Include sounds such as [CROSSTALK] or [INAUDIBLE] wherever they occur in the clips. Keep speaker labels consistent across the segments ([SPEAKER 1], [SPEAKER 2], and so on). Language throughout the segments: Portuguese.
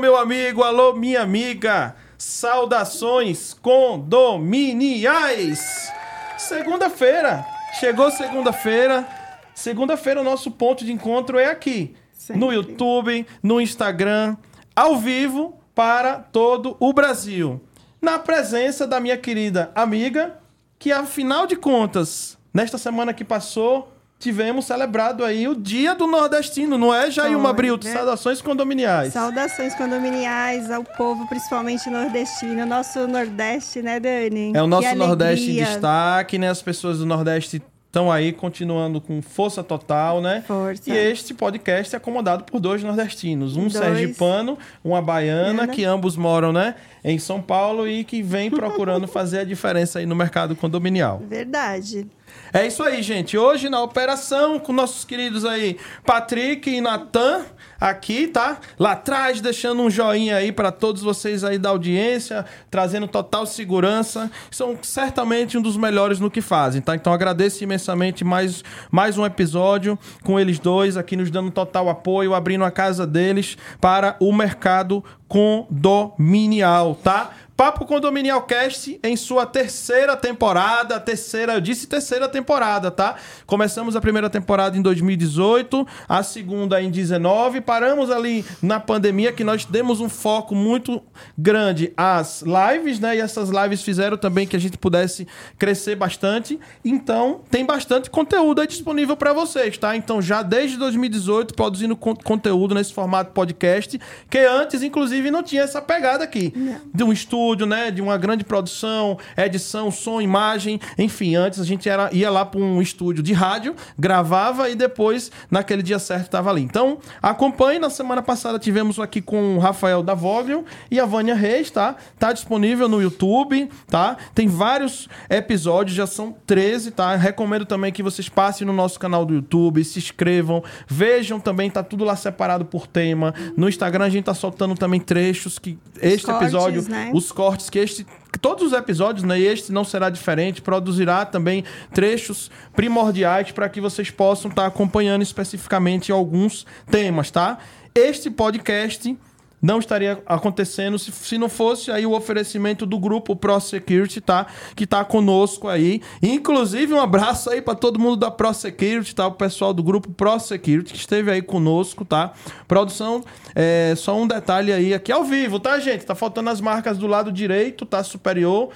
[SPEAKER 1] Meu amigo, alô, minha amiga. Saudações condominiais. Segunda-feira. Chegou segunda-feira. Segunda-feira o nosso ponto de encontro é aqui,
[SPEAKER 2] Sempre.
[SPEAKER 1] no YouTube, no Instagram, ao vivo para todo o Brasil. Na presença da minha querida amiga, que afinal de contas, nesta semana que passou, tivemos celebrado aí o Dia do Nordestino, não é, Jailma Brito?
[SPEAKER 2] né?
[SPEAKER 1] Saudações condominiais.
[SPEAKER 2] Saudações condominiais ao povo, principalmente nordestino. Nosso Nordeste, né, Dani?
[SPEAKER 1] É o nosso
[SPEAKER 2] Que
[SPEAKER 1] Nordeste em destaque, né? As pessoas do Nordeste estão aí continuando com força total, né?
[SPEAKER 2] Força.
[SPEAKER 1] E este podcast é acomodado por dois nordestinos, um
[SPEAKER 2] Dois.
[SPEAKER 1] sergipano, uma baiana,
[SPEAKER 2] Baiana.
[SPEAKER 1] que ambos moram, né, em São Paulo e que vem procurando [LAUGHS] fazer a diferença aí no mercado condominial.
[SPEAKER 2] Verdade.
[SPEAKER 1] É isso aí, gente. Hoje na operação com nossos queridos aí Patrick e Natan aqui, tá? Lá atrás deixando um joinha aí para todos vocês aí da audiência, trazendo total segurança. São certamente um dos melhores no que fazem, tá? Então agradeço imensamente mais mais um episódio com eles dois aqui nos dando total apoio, abrindo a casa deles para o mercado condominial, tá? Papo Condominial Cast em sua terceira temporada, terceira, eu disse terceira temporada, tá? Começamos a primeira temporada em 2018, a segunda em 19, paramos ali na pandemia que nós demos um foco muito grande às lives, né? E essas lives fizeram também que a gente pudesse crescer bastante. Então, tem bastante conteúdo aí disponível para vocês, tá? Então, já desde 2018 produzindo con- conteúdo nesse formato podcast, que antes inclusive não tinha essa pegada aqui de um estúdio, né? De uma grande produção, edição, som, imagem. Enfim, antes a gente era, ia lá para um estúdio de rádio, gravava e depois, naquele dia certo, estava ali. Então, acompanhe. Na semana passada tivemos aqui com o Rafael Davoglio e a Vânia Reis, tá? Tá disponível no YouTube, tá? Tem vários episódios, já são 13, tá? Recomendo também que vocês passem no nosso canal do YouTube, se inscrevam, vejam também, tá tudo lá separado por tema. No Instagram a gente tá soltando também trechos que este
[SPEAKER 2] cortes,
[SPEAKER 1] episódio,
[SPEAKER 2] né?
[SPEAKER 1] os cortes que este todos os episódios, né, este não será diferente, produzirá também trechos primordiais para que vocês possam estar acompanhando especificamente alguns temas, tá? Este podcast não estaria acontecendo se, se não fosse aí o oferecimento do grupo Pro Security, tá? Que tá conosco aí. Inclusive, um abraço aí para todo mundo da Pro Security, tá? O pessoal do grupo Pro Security que esteve aí conosco, tá? Produção, é, só um detalhe aí aqui ao vivo, tá, gente? Tá faltando as marcas do lado direito, tá? Superior.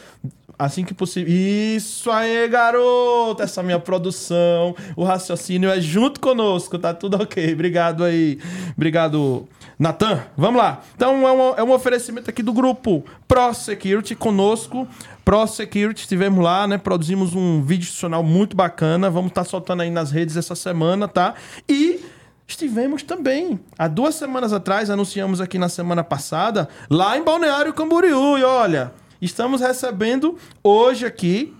[SPEAKER 1] Assim que possível. Isso aí, garoto! Essa minha produção. O raciocínio é junto conosco, tá tudo ok. Obrigado aí. Obrigado, Natan. Vamos lá. Então, é um, é um oferecimento aqui do grupo Pro Security conosco. Pro Security, estivemos lá, né? Produzimos um vídeo institucional muito bacana. Vamos estar soltando aí nas redes essa semana, tá? E. Estivemos também, há duas semanas atrás, anunciamos aqui na semana passada, lá em Balneário Camboriú. E olha, estamos recebendo hoje aqui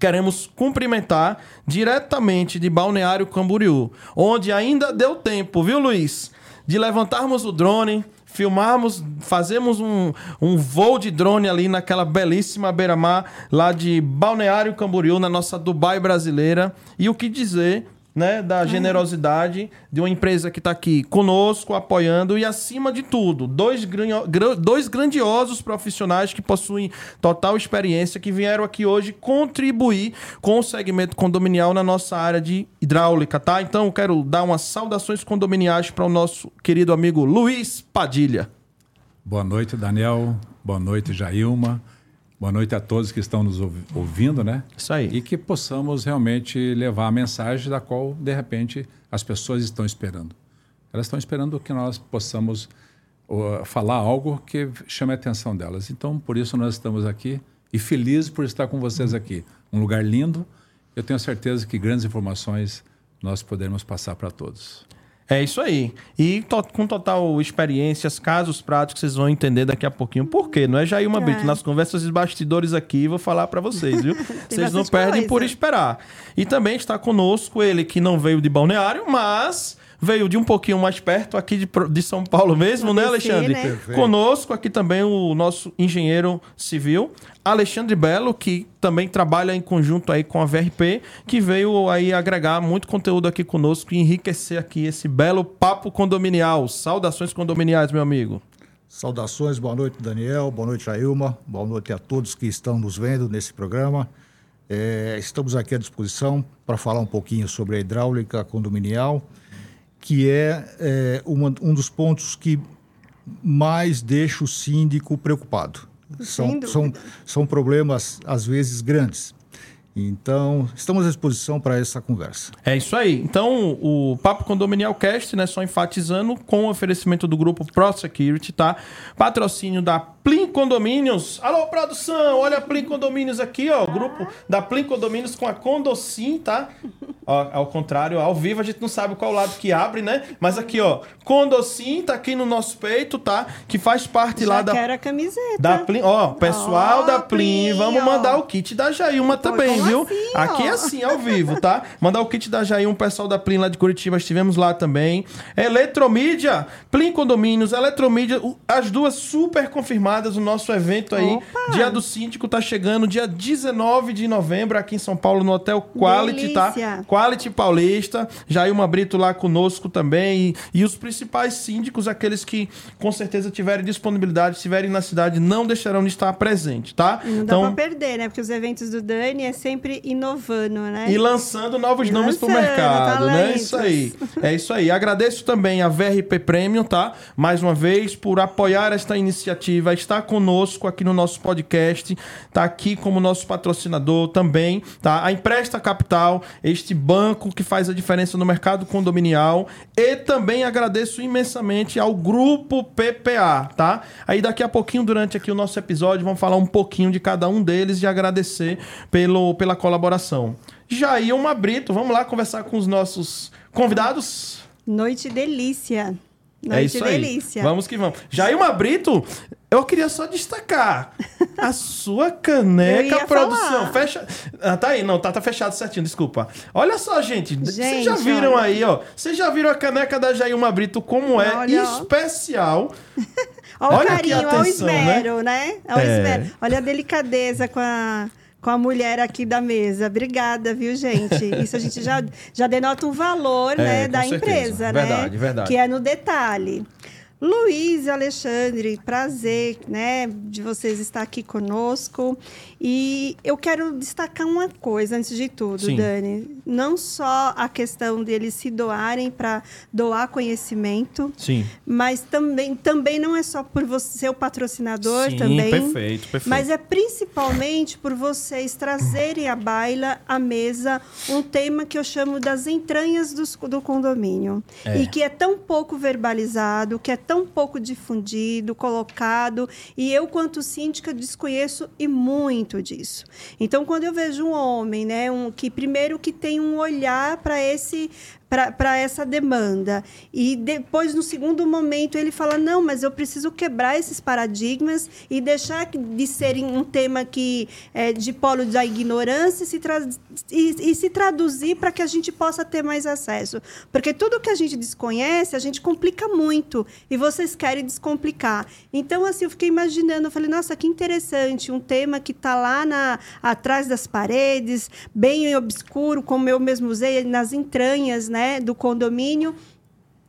[SPEAKER 1] Queremos cumprimentar diretamente de Balneário Camboriú, onde ainda deu tempo, viu, Luiz? De levantarmos o drone, filmarmos, fazemos um, um voo de drone ali naquela belíssima beira-mar lá de Balneário Camboriú, na nossa Dubai brasileira. E o que dizer né, da generosidade de uma empresa que está aqui conosco, apoiando e, acima de tudo, dois, dois grandiosos profissionais que possuem total experiência que vieram aqui hoje contribuir com o segmento condominial na nossa área de hidráulica, tá? Então, eu quero dar umas saudações condominiais para o nosso querido amigo Luiz Padilha.
[SPEAKER 3] Boa noite, Daniel. Boa noite, Jailma. Boa noite a todos que estão nos ouvi- ouvindo, né?
[SPEAKER 1] Isso aí.
[SPEAKER 3] E que possamos realmente levar a mensagem da qual, de repente, as pessoas estão esperando. Elas estão esperando que nós possamos ó, falar algo que chame a atenção delas. Então, por isso nós estamos aqui e felizes por estar com vocês aqui. Um lugar lindo. Eu tenho certeza que grandes informações nós poderemos passar para todos.
[SPEAKER 1] É isso aí. E to- com total experiência, casos práticos, vocês vão entender daqui a pouquinho por quê. Não é Jair uma
[SPEAKER 2] É.
[SPEAKER 1] Brito. Nas conversas de bastidores aqui, vou falar pra vocês, viu? [LAUGHS] vocês não perdem
[SPEAKER 2] coisa.
[SPEAKER 1] por esperar. E também está conosco ele que não veio de balneário, mas veio de um pouquinho mais perto, aqui de, de São Paulo mesmo, né, Alexandre?
[SPEAKER 2] né?
[SPEAKER 1] Conosco aqui também o nosso engenheiro civil, Alexandre Belo, que também trabalha em conjunto aí com a VRP, que veio aí agregar muito conteúdo aqui conosco e enriquecer aqui esse belo papo condominial. Saudações condominiais, meu amigo.
[SPEAKER 4] Saudações, boa noite, Daniel, boa noite, Ailma, boa noite a todos que estão nos vendo nesse programa. É, estamos aqui à disposição para falar um pouquinho sobre a hidráulica condominial, que é, é uma, um dos pontos que mais deixa o síndico preocupado. São, são, são problemas, às vezes, grandes. Então, estamos à disposição para essa conversa.
[SPEAKER 1] É isso aí. Então, o Papo Condominial Cast, né, só enfatizando, com o oferecimento do grupo Pro Security, tá? Patrocínio da Plim Condomínios. Alô, produção! Olha a Plim Condomínios aqui, ó. O grupo da Plim Condomínios com a Condocin, tá? Ó, ao contrário, ao vivo a gente não sabe qual lado que abre, né? Mas aqui, ó, Condocin tá aqui no nosso peito, tá? Que faz parte
[SPEAKER 2] Já
[SPEAKER 1] lá da
[SPEAKER 2] quero a camiseta.
[SPEAKER 1] da Plim, ó, pessoal
[SPEAKER 2] Ó,
[SPEAKER 1] da Plim,
[SPEAKER 2] Plim,
[SPEAKER 1] vamos
[SPEAKER 2] ó.
[SPEAKER 1] mandar o kit da Jailma também,
[SPEAKER 2] como
[SPEAKER 1] viu?
[SPEAKER 2] assim, ó?
[SPEAKER 1] Aqui é assim, ao vivo, tá? Mandar o kit da Jailma, o pessoal da Plim lá de Curitiba, estivemos lá também. Eletromídia, Plim Condomínios, Eletromídia, o- as duas super confirmadas no nosso evento aí.
[SPEAKER 2] Opa!
[SPEAKER 1] Dia do Síndico tá chegando, dia 19 de novembro, aqui em São Paulo, no Hotel Quality, tá?
[SPEAKER 2] Delícia.
[SPEAKER 1] Quality Paulista, Jailma Brito lá conosco também. E, e os principais síndicos, aqueles que com certeza tiverem disponibilidade, estiverem na cidade, não deixarão de estar presente, tá?
[SPEAKER 2] Não dá pra perder, né? Porque os eventos do Dani é sempre inovando, né?
[SPEAKER 1] E lançando novos
[SPEAKER 2] E
[SPEAKER 1] nomes pro
[SPEAKER 2] lançando
[SPEAKER 1] mercado, né?
[SPEAKER 2] talentos.
[SPEAKER 1] Isso aí. É isso aí. Agradeço também a VRP Premium, tá? Mais uma vez, por apoiar esta iniciativa, estar conosco aqui no nosso podcast, tá aqui como nosso patrocinador também, tá? A Empresta Capital, este banco que faz a diferença no mercado condominial. E também agradeço imensamente ao Grupo PPA, tá? Aí daqui a pouquinho, durante aqui o nosso episódio, vamos falar um pouquinho de cada um deles e agradecer pelo, pela colaboração. Jailma Brito, vamos lá conversar com os nossos convidados?
[SPEAKER 2] Noite delícia. Noite
[SPEAKER 1] é isso aí.
[SPEAKER 2] delícia.
[SPEAKER 1] Vamos que vamos. Jailma Brito, eu queria só destacar a sua caneca, produção.
[SPEAKER 2] falar.
[SPEAKER 1] Fecha. Ah, tá aí, não, tá, tá fechado certinho, desculpa. Olha só, gente. Vocês já viram
[SPEAKER 2] olha.
[SPEAKER 1] aí, ó. Vocês já viram a caneca da Jailma Brito como é
[SPEAKER 2] Olha,
[SPEAKER 1] especial. [LAUGHS]
[SPEAKER 2] Olha o
[SPEAKER 1] Olha que
[SPEAKER 2] carinho, olha o
[SPEAKER 1] atenção,
[SPEAKER 2] esmero, né? Olha o
[SPEAKER 1] É.
[SPEAKER 2] esmero. Olha a delicadeza com a, com a mulher aqui da mesa. Obrigada, viu, gente? Isso a gente já, já denota um valor [LAUGHS]
[SPEAKER 1] É,
[SPEAKER 2] né, da
[SPEAKER 1] certeza.
[SPEAKER 2] empresa,
[SPEAKER 1] Verdade,
[SPEAKER 2] né?
[SPEAKER 1] verdade.
[SPEAKER 2] Que é no detalhe. Luiz e Alexandre, prazer, né, de vocês estar aqui conosco. E eu quero destacar uma coisa antes de tudo,
[SPEAKER 1] Sim.
[SPEAKER 2] Dani. Não só a questão deles se doarem para doar conhecimento,
[SPEAKER 1] Sim.
[SPEAKER 2] mas também, também não é só por você ser o patrocinador
[SPEAKER 1] Sim,
[SPEAKER 2] também.
[SPEAKER 1] perfeito, perfeito.
[SPEAKER 2] Mas é principalmente por vocês trazerem à baila, à mesa, um tema que eu chamo das entranhas dos- do, condomínio.
[SPEAKER 1] É.
[SPEAKER 2] E que é tão pouco verbalizado, que é tão pouco difundido, colocado. E eu, quanto síndica, desconheço e muito disso. Então, quando eu vejo um homem, né, um, que primeiro que tem um olhar para esse para essa demanda. E depois, no segundo momento, ele fala: não, mas eu preciso quebrar esses paradigmas e deixar de serem um tema que é de polo da ignorância e se, e, e se traduzir para que a gente possa ter mais acesso. Porque tudo que a gente desconhece, a gente complica muito. E vocês querem descomplicar. Então, assim, eu fiquei imaginando, eu falei, nossa, que interessante, um tema que está lá na, atrás das paredes, bem obscuro, como eu mesmo usei, nas entranhas né, do condomínio.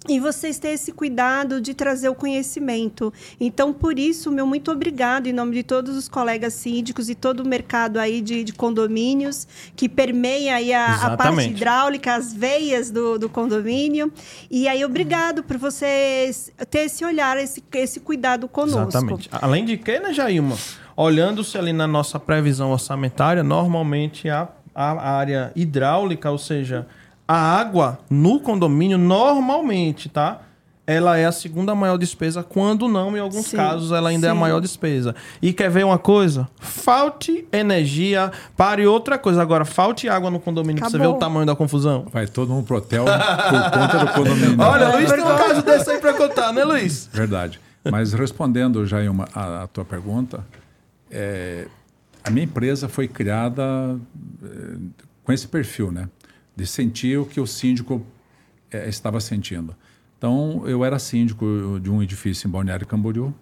[SPEAKER 2] E vocês têm esse cuidado de trazer o conhecimento. Então, por isso, meu muito obrigado em nome de todos os colegas síndicos e todo o mercado aí de, de condomínios que permeia aí a, a parte hidráulica, as veias do, do condomínio. E aí, obrigado por vocês ter esse olhar, esse, esse cuidado conosco.
[SPEAKER 1] Exatamente. Além de que, né, Jailma? Olhando-se ali na nossa previsão orçamentária, normalmente a, a área hidráulica, ou seja, a água no condomínio, normalmente, tá? Ela é a segunda maior despesa, quando não, em alguns
[SPEAKER 2] Sim,
[SPEAKER 1] casos, ela ainda é a
[SPEAKER 2] sim.
[SPEAKER 1] maior despesa. E quer ver uma coisa? Falte energia, pare outra coisa. Agora, falte água no condomínio pra você ver o tamanho da confusão.
[SPEAKER 3] Vai todo mundo pro hotel por conta do condomínio.
[SPEAKER 1] Olha, Luiz tem um caso desse aí pra contar, né, Luiz?
[SPEAKER 3] Verdade. Mas respondendo, Jailma, a, a tua pergunta, é, a minha empresa foi criada é, com esse perfil, né? De sentir o que o síndico eh, estava sentindo. Então, eu era síndico de um edifício em Balneário Camboriú.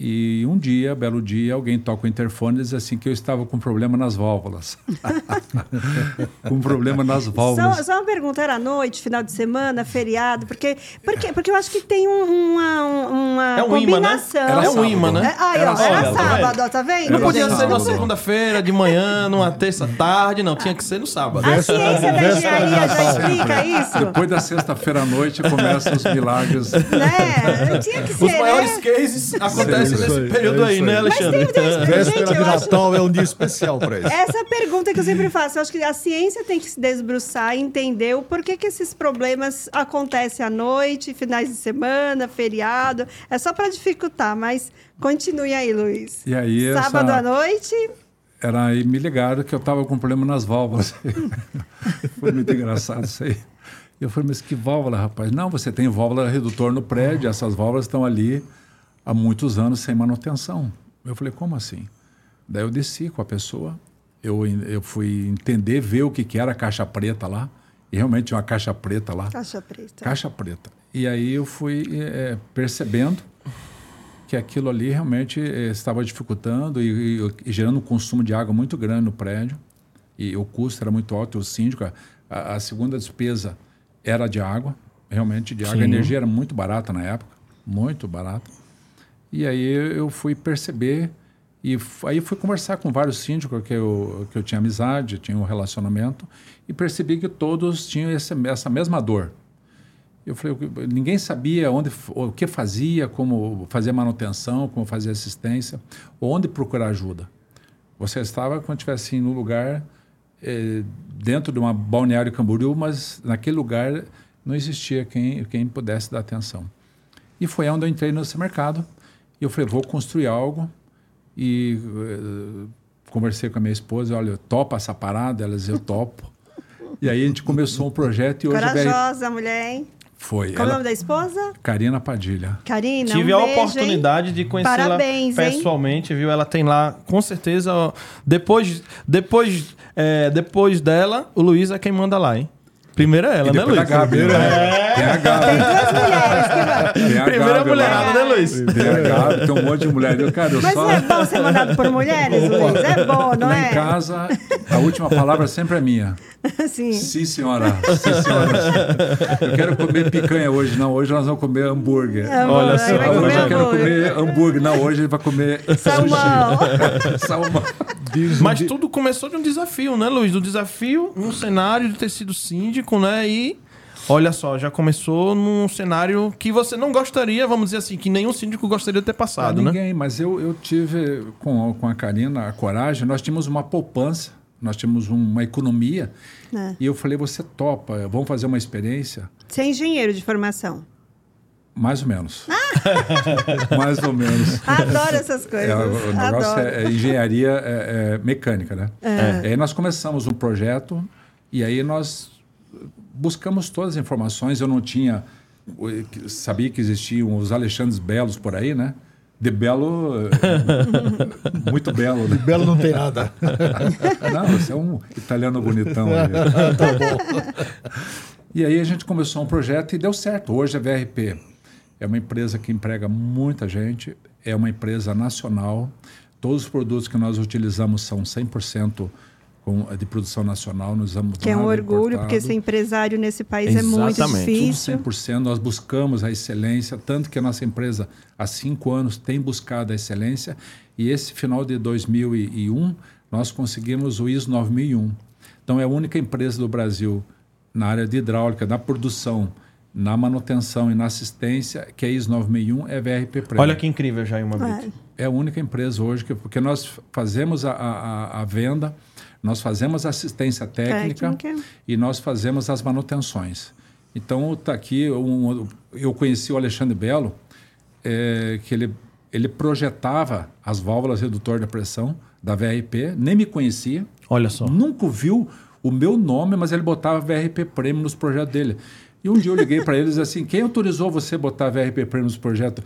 [SPEAKER 3] E um dia, belo dia, alguém toca o interfone e diz assim que eu estava com problema nas válvulas. [LAUGHS] com problema nas válvulas.
[SPEAKER 2] Só, só, uma pergunta, era noite, final de semana, feriado? Porque, porque, porque eu acho que tem uma, uma
[SPEAKER 1] é um
[SPEAKER 2] combinação.
[SPEAKER 1] Imã, né? É um imã, né?
[SPEAKER 2] É, aí, era, ó, era sábado, ó, tá vendo?
[SPEAKER 1] Não podia ser na segunda-feira, de manhã, numa terça-tarde, não. Tinha que ser no sábado.
[SPEAKER 2] A ciência da engenharia já explica isso?
[SPEAKER 3] Depois da sexta-feira à noite começam os milagres.
[SPEAKER 2] Né? Tinha que ser,
[SPEAKER 1] Os maiores
[SPEAKER 2] né?
[SPEAKER 1] cases acontecem nesse período aí, né, Alexandre?
[SPEAKER 2] Mas tem, tem,
[SPEAKER 4] Véspera de Natal é um dia especial para isso.
[SPEAKER 2] Essa pergunta que eu sempre faço, eu acho que a ciência tem que se desbruçar e entender o porquê que esses problemas acontecem à noite, finais de semana, feriado. É só para dificultar, mas continue aí, Luiz.
[SPEAKER 3] E aí,
[SPEAKER 2] Sábado
[SPEAKER 3] essa-
[SPEAKER 2] à noite,
[SPEAKER 3] Era aí me ligaram que eu estava com problema nas válvulas. [LAUGHS] Foi muito engraçado isso aí. Eu falei, mas que válvula, rapaz? Não, você tem válvula redutor no prédio, essas válvulas estão ali há muitos anos sem manutenção. Eu falei, como assim? Daí eu desci com a pessoa, eu, eu fui entender, ver o que, que era a caixa preta lá, e realmente tinha uma caixa preta lá.
[SPEAKER 2] caixa preta.
[SPEAKER 3] Caixa preta. E aí eu fui eh, percebendo que aquilo ali realmente eh, estava dificultando e, e- e gerando um consumo de água muito grande no prédio. E o custo era muito alto. O síndico, a, a segunda despesa era de água, realmente de água.
[SPEAKER 1] Sim.
[SPEAKER 3] A energia era muito barata na época, muito barata. E aí eu fui perceber e aí fui conversar com vários síndicos que eu, que eu tinha amizade, tinha um relacionamento e percebi que todos tinham esse, essa mesma dor. Eu falei, "O- ninguém sabia onde, o que fazia, como fazer manutenção, como fazer assistência, onde procurar ajuda. Você estava quando estivesse assim, no lugar eh, dentro de uma balneário Camboriú, mas naquele lugar não existia quem, quem pudesse dar atenção. E foi onde eu entrei nesse mercado. E eu falei, vou construir algo. E eh, conversei com a minha esposa, olha, topa essa parada? Ela dizia, eu topo. E aí a gente começou um projeto e hoje a
[SPEAKER 2] Corajosa mulher, hein?
[SPEAKER 3] foi.
[SPEAKER 2] Qual é o nome da esposa?
[SPEAKER 3] Karina Padilha.
[SPEAKER 2] Karina,
[SPEAKER 1] Tive
[SPEAKER 2] um
[SPEAKER 1] a
[SPEAKER 2] beijo,
[SPEAKER 1] oportunidade de conhecê-la
[SPEAKER 2] Parabéns, hein?
[SPEAKER 1] pessoalmente, viu? Ela tem lá, com certeza, depois, depois, é, depois dela, o Luiz é quem manda lá, hein? Primeiro é ela,
[SPEAKER 3] E
[SPEAKER 1] né, Luiz?
[SPEAKER 3] a Gabi, né? Tem a
[SPEAKER 2] Tem
[SPEAKER 3] Gabi.
[SPEAKER 2] duas mulheres
[SPEAKER 3] Tem a
[SPEAKER 1] Primeira mulherada, né, Luiz?
[SPEAKER 3] Tem a Gabi, tem um monte de mulher. Eu, cara, eu
[SPEAKER 2] Mas
[SPEAKER 3] só...
[SPEAKER 2] não é bom ser mandado por mulheres, Luiz? É bom, não
[SPEAKER 3] Lá
[SPEAKER 2] é?
[SPEAKER 3] em casa, a última palavra sempre é minha. [LAUGHS]
[SPEAKER 2] Sim.
[SPEAKER 3] Sim, senhora. Sim, senhora. Eu quero comer picanha hoje. Não, hoje nós vamos comer hambúrguer.
[SPEAKER 2] Amor,
[SPEAKER 1] Olha só,
[SPEAKER 3] hoje eu quero comer hambúrguer. Não, hoje ele vai comer
[SPEAKER 2] Salmão.
[SPEAKER 3] sushi. [LAUGHS] Salmão.
[SPEAKER 1] Mas tudo começou de um desafio, né, Luiz? Do desafio, um cenário de ter sido síndico, né? E olha só, já começou num cenário que você não gostaria, vamos dizer assim, que nenhum síndico gostaria de ter passado,
[SPEAKER 3] Ah,
[SPEAKER 1] né?
[SPEAKER 3] ninguém, mas eu, eu tive com, com a Karina a coragem, nós tínhamos uma poupança, nós tínhamos uma economia,
[SPEAKER 2] É.
[SPEAKER 3] e eu falei, você topa, vamos fazer uma experiência?
[SPEAKER 2] Você é engenheiro de formação.
[SPEAKER 3] Mais ou menos. [LAUGHS] Mais ou menos.
[SPEAKER 2] Adoro essas coisas.
[SPEAKER 3] É, o negócio
[SPEAKER 2] Adoro.
[SPEAKER 3] é, é engenharia é, é mecânica, né? E aí nós começamos um projeto e aí nós buscamos todas as informações. Eu não tinha, eu sabia que existiam os Alexandres Belos por aí, né? De belo, é, [LAUGHS] muito belo, né?
[SPEAKER 4] Belo não tem nada. [LAUGHS]
[SPEAKER 3] Não, você é um italiano bonitão. Aí. [LAUGHS] E aí a gente começou um projeto e deu certo. Hoje a VRP é uma empresa que emprega muita gente, é uma empresa nacional. Todos os produtos que nós utilizamos são 100% com, de produção nacional, nós usamos
[SPEAKER 2] Que é um orgulho,
[SPEAKER 3] importado.
[SPEAKER 2] porque ser empresário nesse país é muito
[SPEAKER 1] Exatamente.
[SPEAKER 3] Tudo
[SPEAKER 2] difícil.
[SPEAKER 3] 100%, nós buscamos a excelência, tanto que a nossa empresa há cinco anos tem buscado a excelência e esse final de 2001 nós conseguimos o ISO 9001. Então é a única empresa do Brasil na área de hidráulica, na produção, na manutenção e na assistência que é ISO 9001 é VRP Premium.
[SPEAKER 1] Olha que incrível, Jair uma Brito.
[SPEAKER 3] É a única empresa hoje que porque nós fazemos a, a, a venda, nós fazemos assistência técnica,
[SPEAKER 2] Técnica.
[SPEAKER 3] e nós fazemos as manutenções. Então está aqui um, eu conheci o Alexandre Belo é, que ele ele projetava as válvulas redutor da pressão da VRP, nem me conhecia,
[SPEAKER 1] Olha só.
[SPEAKER 3] nunca viu o meu nome, mas ele botava VRP Premium nos projetos dele. E um dia eu liguei para ele e disse assim: quem autorizou você botar VRP Premium nos projetos?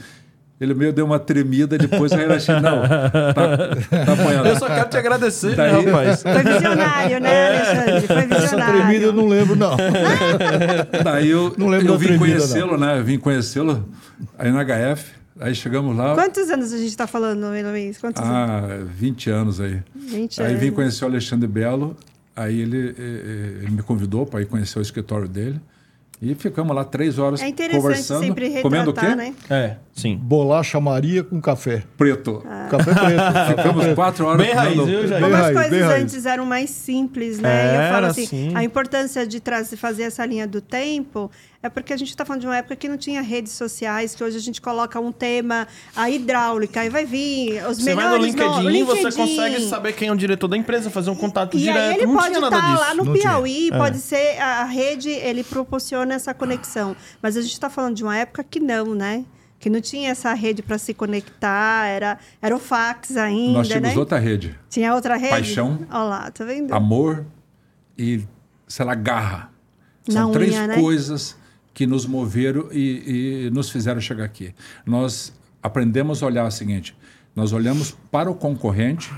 [SPEAKER 3] Ele meio deu uma tremida, depois eu relaxei. Não, tá, tá apanhando.
[SPEAKER 1] Eu só quero te agradecer,
[SPEAKER 3] Daí-
[SPEAKER 1] né, rapaz?
[SPEAKER 2] Foi visionário, né, Alexandre? Foi
[SPEAKER 4] Essa
[SPEAKER 2] visionário.
[SPEAKER 4] tremida eu não lembro, não. [LAUGHS]
[SPEAKER 3] Daí eu,
[SPEAKER 4] Não lembro
[SPEAKER 3] eu
[SPEAKER 4] da
[SPEAKER 3] vim
[SPEAKER 4] tremida,
[SPEAKER 3] conhecê-lo, né? Eu vim conhecê-lo aí na HF. Aí chegamos lá,
[SPEAKER 2] Quantos anos a gente está falando, Luiz? Quantos anos?
[SPEAKER 3] há 20 anos aí.
[SPEAKER 2] 20
[SPEAKER 3] Aí vim
[SPEAKER 2] anos.
[SPEAKER 3] conhecer o Alexandre Belo, aí ele, eh, eh, ele me convidou para ir conhecer o escritório dele. E ficamos lá três horas
[SPEAKER 2] É interessante
[SPEAKER 3] conversando.
[SPEAKER 2] sempre
[SPEAKER 3] comendo o quê?
[SPEAKER 2] retratar, né?
[SPEAKER 1] É, sim.
[SPEAKER 4] Bolacha Maria com café.
[SPEAKER 3] Preto.
[SPEAKER 4] Café preto. [LAUGHS]
[SPEAKER 3] Ficamos quatro horas
[SPEAKER 1] Bem raiz,
[SPEAKER 3] comendo-
[SPEAKER 1] viu, Jair?
[SPEAKER 2] Como as coisas antes eram mais simples, né? E eu falo
[SPEAKER 1] Era,
[SPEAKER 2] assim,
[SPEAKER 1] sim.
[SPEAKER 2] a importância de trazer, fazer essa linha do tempo é porque a gente está falando de uma época que não tinha redes sociais, que hoje a gente coloca um tema, a hidráulica, aí vai vir os
[SPEAKER 1] Você vai no
[SPEAKER 2] melhores...
[SPEAKER 1] LinkedIn,
[SPEAKER 2] no-
[SPEAKER 1] você consegue saber quem é o diretor da empresa, fazer um contato
[SPEAKER 2] E
[SPEAKER 1] direto.
[SPEAKER 2] aí ele
[SPEAKER 1] não
[SPEAKER 2] pode
[SPEAKER 1] tinha
[SPEAKER 2] estar
[SPEAKER 1] disso.
[SPEAKER 2] lá no
[SPEAKER 4] Não tinha.
[SPEAKER 2] Piauí,
[SPEAKER 1] É.
[SPEAKER 2] pode ser a rede, ele proporciona essa conexão. Mas a gente está falando de uma época que não, né? Que não tinha essa rede para se conectar, era, era o fax ainda,
[SPEAKER 3] Nós tínhamos
[SPEAKER 2] né?
[SPEAKER 3] outra rede.
[SPEAKER 2] Tinha outra rede?
[SPEAKER 3] Paixão.
[SPEAKER 2] Olha lá, tá vendo?
[SPEAKER 3] Amor e, sei lá, garra.
[SPEAKER 2] Na
[SPEAKER 3] São
[SPEAKER 2] unha,
[SPEAKER 3] três
[SPEAKER 2] né?
[SPEAKER 3] coisas que nos moveram e, e nos fizeram chegar aqui. Nós aprendemos a olhar o seguinte: nós olhamos para o concorrente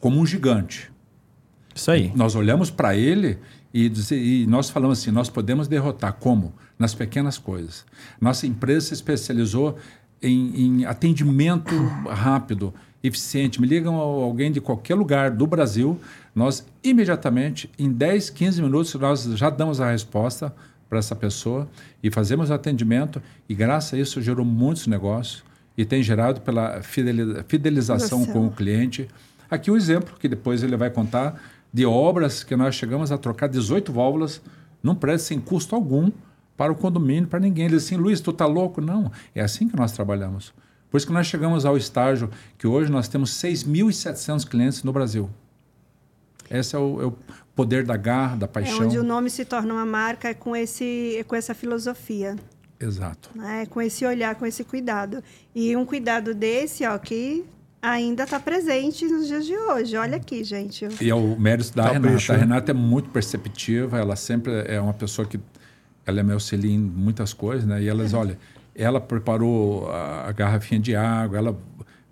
[SPEAKER 3] como um gigante.
[SPEAKER 1] Isso aí.
[SPEAKER 3] Nós olhamos para ele e, dizer- e nós falamos assim: nós podemos derrotar como? Nas pequenas coisas. Nossa empresa se especializou em, em atendimento rápido, eficiente. Me ligam a- alguém de qualquer lugar do Brasil, nós imediatamente, em 10, 15 minutos, nós já damos a resposta para essa pessoa e fazemos o atendimento. E graças a isso gerou muitos negócios e tem gerado pela fideli- fidelização com o cliente. Aqui o exemplo que depois ele vai contar de obras que nós chegamos a trocar 18 válvulas num prédio sem custo algum para o condomínio, para ninguém. Ele disse assim, Luiz, tu tá louco? Não, é assim que nós trabalhamos. Por isso que nós chegamos ao estágio que hoje nós temos 6.700 clientes no Brasil. Esse é o, é o poder da garra, da
[SPEAKER 2] É
[SPEAKER 3] paixão.
[SPEAKER 2] onde o nome se torna uma marca é com, esse, é com essa filosofia,
[SPEAKER 3] Exato.
[SPEAKER 2] né? com esse olhar, com esse cuidado. E um cuidado desse, ó, que ainda está presente nos dias de hoje. Olha aqui, gente.
[SPEAKER 3] E é o mérito da
[SPEAKER 4] Capricho,
[SPEAKER 3] Renata. A? Renata é muito perceptiva, ela sempre é uma pessoa que ela é me auxilia em muitas coisas, né? E elas, olha, ela preparou a, a garrafinha de água, ela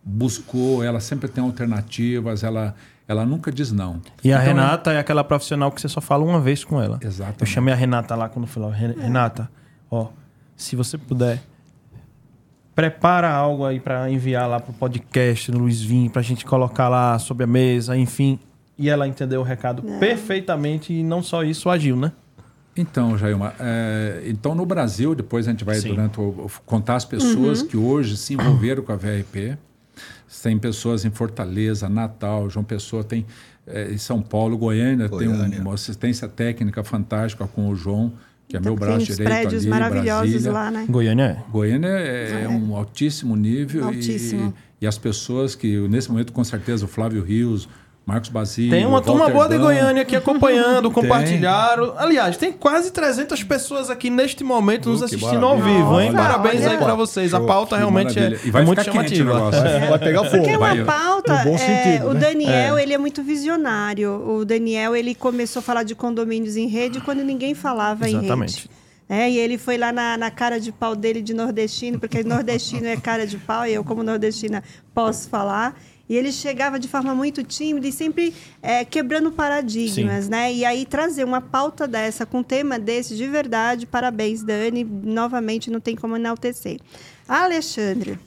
[SPEAKER 3] buscou, ela sempre tem alternativas, ela ela nunca diz não.
[SPEAKER 1] E a
[SPEAKER 3] Então,
[SPEAKER 1] Renata é aquela profissional que você só fala uma vez com ela.
[SPEAKER 3] Exatamente.
[SPEAKER 1] Eu chamei a Renata lá quando eu falei, ó, Ren- Renata, ó, se você puder, prepara algo aí pra enviar lá pro podcast do Luiz Vinho, pra gente colocar lá sobre a mesa, enfim. E ela entendeu o recado perfeitamente e não só isso, agiu, né?
[SPEAKER 3] Então, Jailma, é, então no Brasil, depois a gente vai
[SPEAKER 1] Sim.
[SPEAKER 3] durante o, contar as pessoas que hoje se envolveram com a VRP. Tem pessoas em Fortaleza, Natal, João Pessoa, tem é, em São Paulo, Goiânia, tem
[SPEAKER 4] Goiânia.
[SPEAKER 3] um- uma assistência técnica fantástica com o João, que é meu
[SPEAKER 2] Tem
[SPEAKER 3] braço
[SPEAKER 2] uns
[SPEAKER 3] direito
[SPEAKER 2] prédios
[SPEAKER 3] ali,
[SPEAKER 2] maravilhosos
[SPEAKER 3] Brasília.
[SPEAKER 2] lá, né?
[SPEAKER 1] Goiânia é.
[SPEAKER 3] Goiânia é, é um altíssimo nível
[SPEAKER 2] Altíssimo.
[SPEAKER 3] E, e as pessoas que nesse momento com certeza o Flávio Rios, Marcos Basílio,
[SPEAKER 1] Tem uma turma boa de Goiânia aqui acompanhando, [LAUGHS] compartilharam. Aliás, tem quase 300 pessoas aqui neste momento nos
[SPEAKER 4] Uh, que
[SPEAKER 1] assistindo ao vivo, hein?
[SPEAKER 2] Nossa,
[SPEAKER 1] Parabéns
[SPEAKER 2] olha.
[SPEAKER 1] aí pra vocês. A pauta
[SPEAKER 3] que
[SPEAKER 1] realmente é.
[SPEAKER 3] E vai
[SPEAKER 1] é muito chamativa.
[SPEAKER 3] negócio.
[SPEAKER 4] Vai, vai pegar fogo.
[SPEAKER 2] Porque é uma pauta. É,
[SPEAKER 4] sentido,
[SPEAKER 2] o
[SPEAKER 4] né?
[SPEAKER 2] Daniel, ele é muito visionário. O Daniel, ele começou a falar de condomínios em rede quando ninguém falava em
[SPEAKER 1] Exatamente.
[SPEAKER 2] rede. É, e ele foi lá na, na cara de pau dele de nordestino, porque nordestino é cara de pau, e eu, como nordestina, posso falar. E ele chegava de forma muito tímida e sempre é, quebrando paradigmas, né? E aí trazer uma pauta dessa, com um tema desse, de verdade, parabéns, Dani. Novamente, não tem como enaltecer. Alexandre,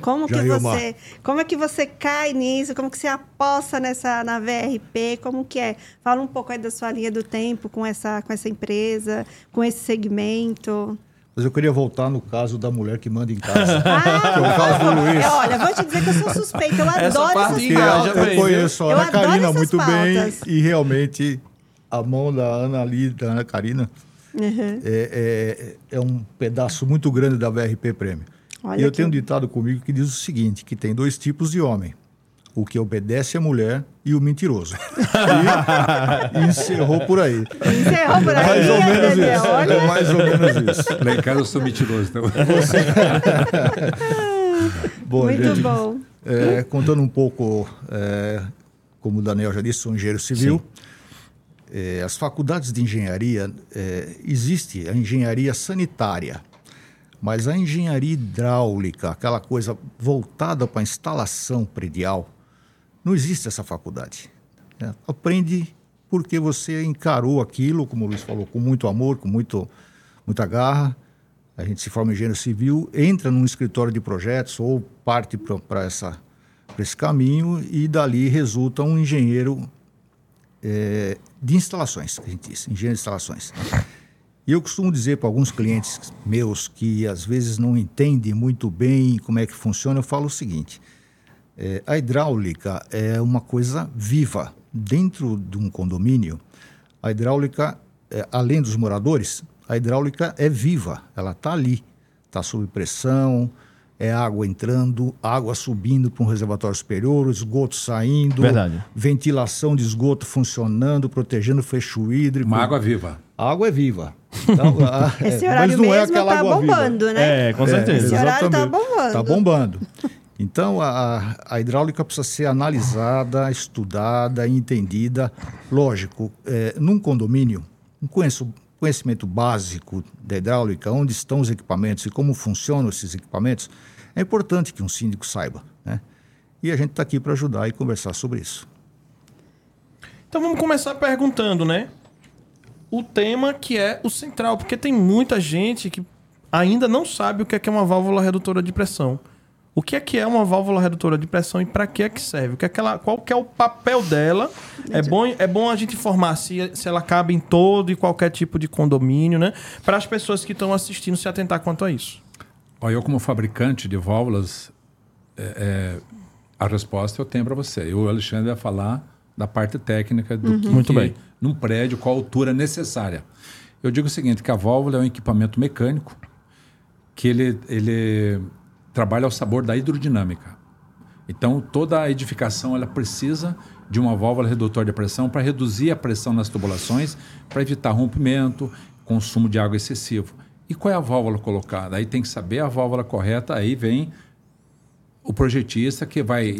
[SPEAKER 2] como que você, como é que você cai nisso? Como que você aposta nessa na VRP? Como que é? Fala um pouco aí da sua linha do tempo com essa com essa empresa, com esse segmento.
[SPEAKER 4] Mas eu queria voltar no caso da mulher que manda em casa. [LAUGHS]
[SPEAKER 2] Ah,
[SPEAKER 4] Que é o caso do Luiz.
[SPEAKER 2] olha, vou te dizer que eu sou suspeita. Eu
[SPEAKER 1] Essa
[SPEAKER 2] adoro
[SPEAKER 1] parte
[SPEAKER 2] essas pautas.
[SPEAKER 1] bem,
[SPEAKER 4] eu conheço a
[SPEAKER 2] Eu
[SPEAKER 4] Ana Karina muito
[SPEAKER 2] pautas.
[SPEAKER 4] bem e realmente a mão da Ana ali, da Ana Karina,
[SPEAKER 2] Uhum.
[SPEAKER 4] é, é, é um pedaço muito grande da VRP Prêmio.
[SPEAKER 2] Olha
[SPEAKER 4] e eu
[SPEAKER 2] aqui.
[SPEAKER 4] tenho um ditado comigo que diz o seguinte, que tem dois tipos de homem. O que obedece à mulher e o mentiroso. E [LAUGHS] encerrou por aí.
[SPEAKER 2] Encerrou por aí,
[SPEAKER 4] Mais ou menos
[SPEAKER 2] Daniel.
[SPEAKER 4] isso.
[SPEAKER 2] Olha.
[SPEAKER 4] É mais ou menos isso.
[SPEAKER 3] Lá em casa eu sou mentiroso. Então. [LAUGHS]
[SPEAKER 4] Bom,
[SPEAKER 2] Muito
[SPEAKER 4] gente,
[SPEAKER 2] bom.
[SPEAKER 4] É, contando um pouco, é, como o Daniel já disse, sou engenheiro civil. É, as faculdades de engenharia, é, existe a engenharia sanitária, Mas a engenharia hidráulica, aquela coisa voltada para a instalação predial, não existe essa faculdade. né? Aprende porque você encarou aquilo, como o Luiz falou, com muito amor, com muito, muita garra. A gente se forma engenheiro civil, entra num escritório de projetos ou parte para esse caminho e dali resulta um engenheiro é, de instalações, a gente diz, engenheiro de instalações. E eu costumo dizer para alguns clientes meus que às vezes não entendem muito bem como é que funciona, eu falo o seguinte: é, a hidráulica é uma coisa viva. Dentro de um condomínio, a hidráulica, é, além dos moradores, a hidráulica é viva, ela está ali, está sob pressão, é água entrando, água subindo para um reservatório superior, esgoto saindo,
[SPEAKER 1] Verdade.
[SPEAKER 4] ventilação de esgoto funcionando, protegendo o fecho hídrico.
[SPEAKER 3] Uma água viva.
[SPEAKER 4] A água é viva. Então, [LAUGHS] a-
[SPEAKER 2] Esse
[SPEAKER 4] é,
[SPEAKER 2] horário
[SPEAKER 4] mas não é
[SPEAKER 2] mesmo
[SPEAKER 4] aquela
[SPEAKER 2] tá
[SPEAKER 4] água viva.
[SPEAKER 2] bombando, né?
[SPEAKER 1] É, com certeza.
[SPEAKER 2] Esse horário tá
[SPEAKER 4] exatamente.
[SPEAKER 2] bombando.
[SPEAKER 4] Tá bombando. Então, a, a hidráulica precisa ser analisada, estudada, entendida. Lógico, é, num condomínio, um conhecimento básico da hidráulica, onde estão os equipamentos e como funcionam esses equipamentos, é importante que um síndico saiba. Né? E a gente está aqui para ajudar e conversar sobre isso.
[SPEAKER 1] Então vamos começar perguntando, né? O tema que é o central, porque tem muita gente que ainda não sabe o que é que é uma válvula redutora de pressão. O que é que é uma válvula redutora de pressão e para que é que serve? O que é que ela, qual que é o papel dela? É bom, é bom a gente informar se, se ela cabe em todo e qualquer tipo de condomínio, né? Para as pessoas que estão assistindo se atentar quanto a isso.
[SPEAKER 3] Olha, eu como fabricante de válvulas, é, é, a resposta eu tenho para você. E o Alexandre vai falar da parte técnica do que,
[SPEAKER 1] Muito
[SPEAKER 3] que
[SPEAKER 1] bem.
[SPEAKER 3] num prédio, qual a altura necessária. Eu digo o seguinte, que a válvula é um equipamento mecânico que ele, ele trabalha ao sabor da hidrodinâmica. Então, toda a edificação ela precisa de uma válvula redutora de pressão para reduzir a pressão nas tubulações, para evitar rompimento, consumo de água excessivo. E qual é a válvula colocada? Aí tem que saber a válvula correta, aí vem o projetista que vai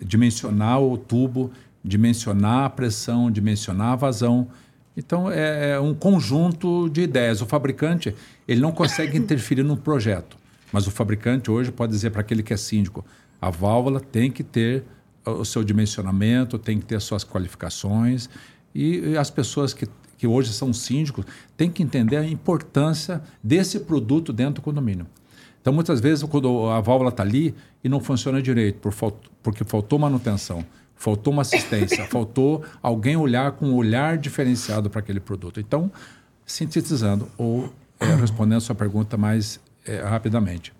[SPEAKER 3] dimensionar o tubo, dimensionar a pressão, dimensionar a vazão. Então é é um conjunto de ideias. O fabricante ele não consegue [COUGHS] interferir no projeto, mas o fabricante hoje pode dizer para aquele que é síndico, a válvula tem que ter o seu dimensionamento, tem que ter as suas qualificações e, as pessoas que, que hoje são síndicos têm que entender a importância desse produto dentro do condomínio. Então, muitas vezes, quando a válvula está ali e não funciona direito, por fal- porque faltou manutenção, faltou uma assistência, [LAUGHS] faltou alguém olhar com um olhar diferenciado para aquele produto. Então, sintetizando, ou eh, respondendo a sua pergunta mais eh, rapidamente,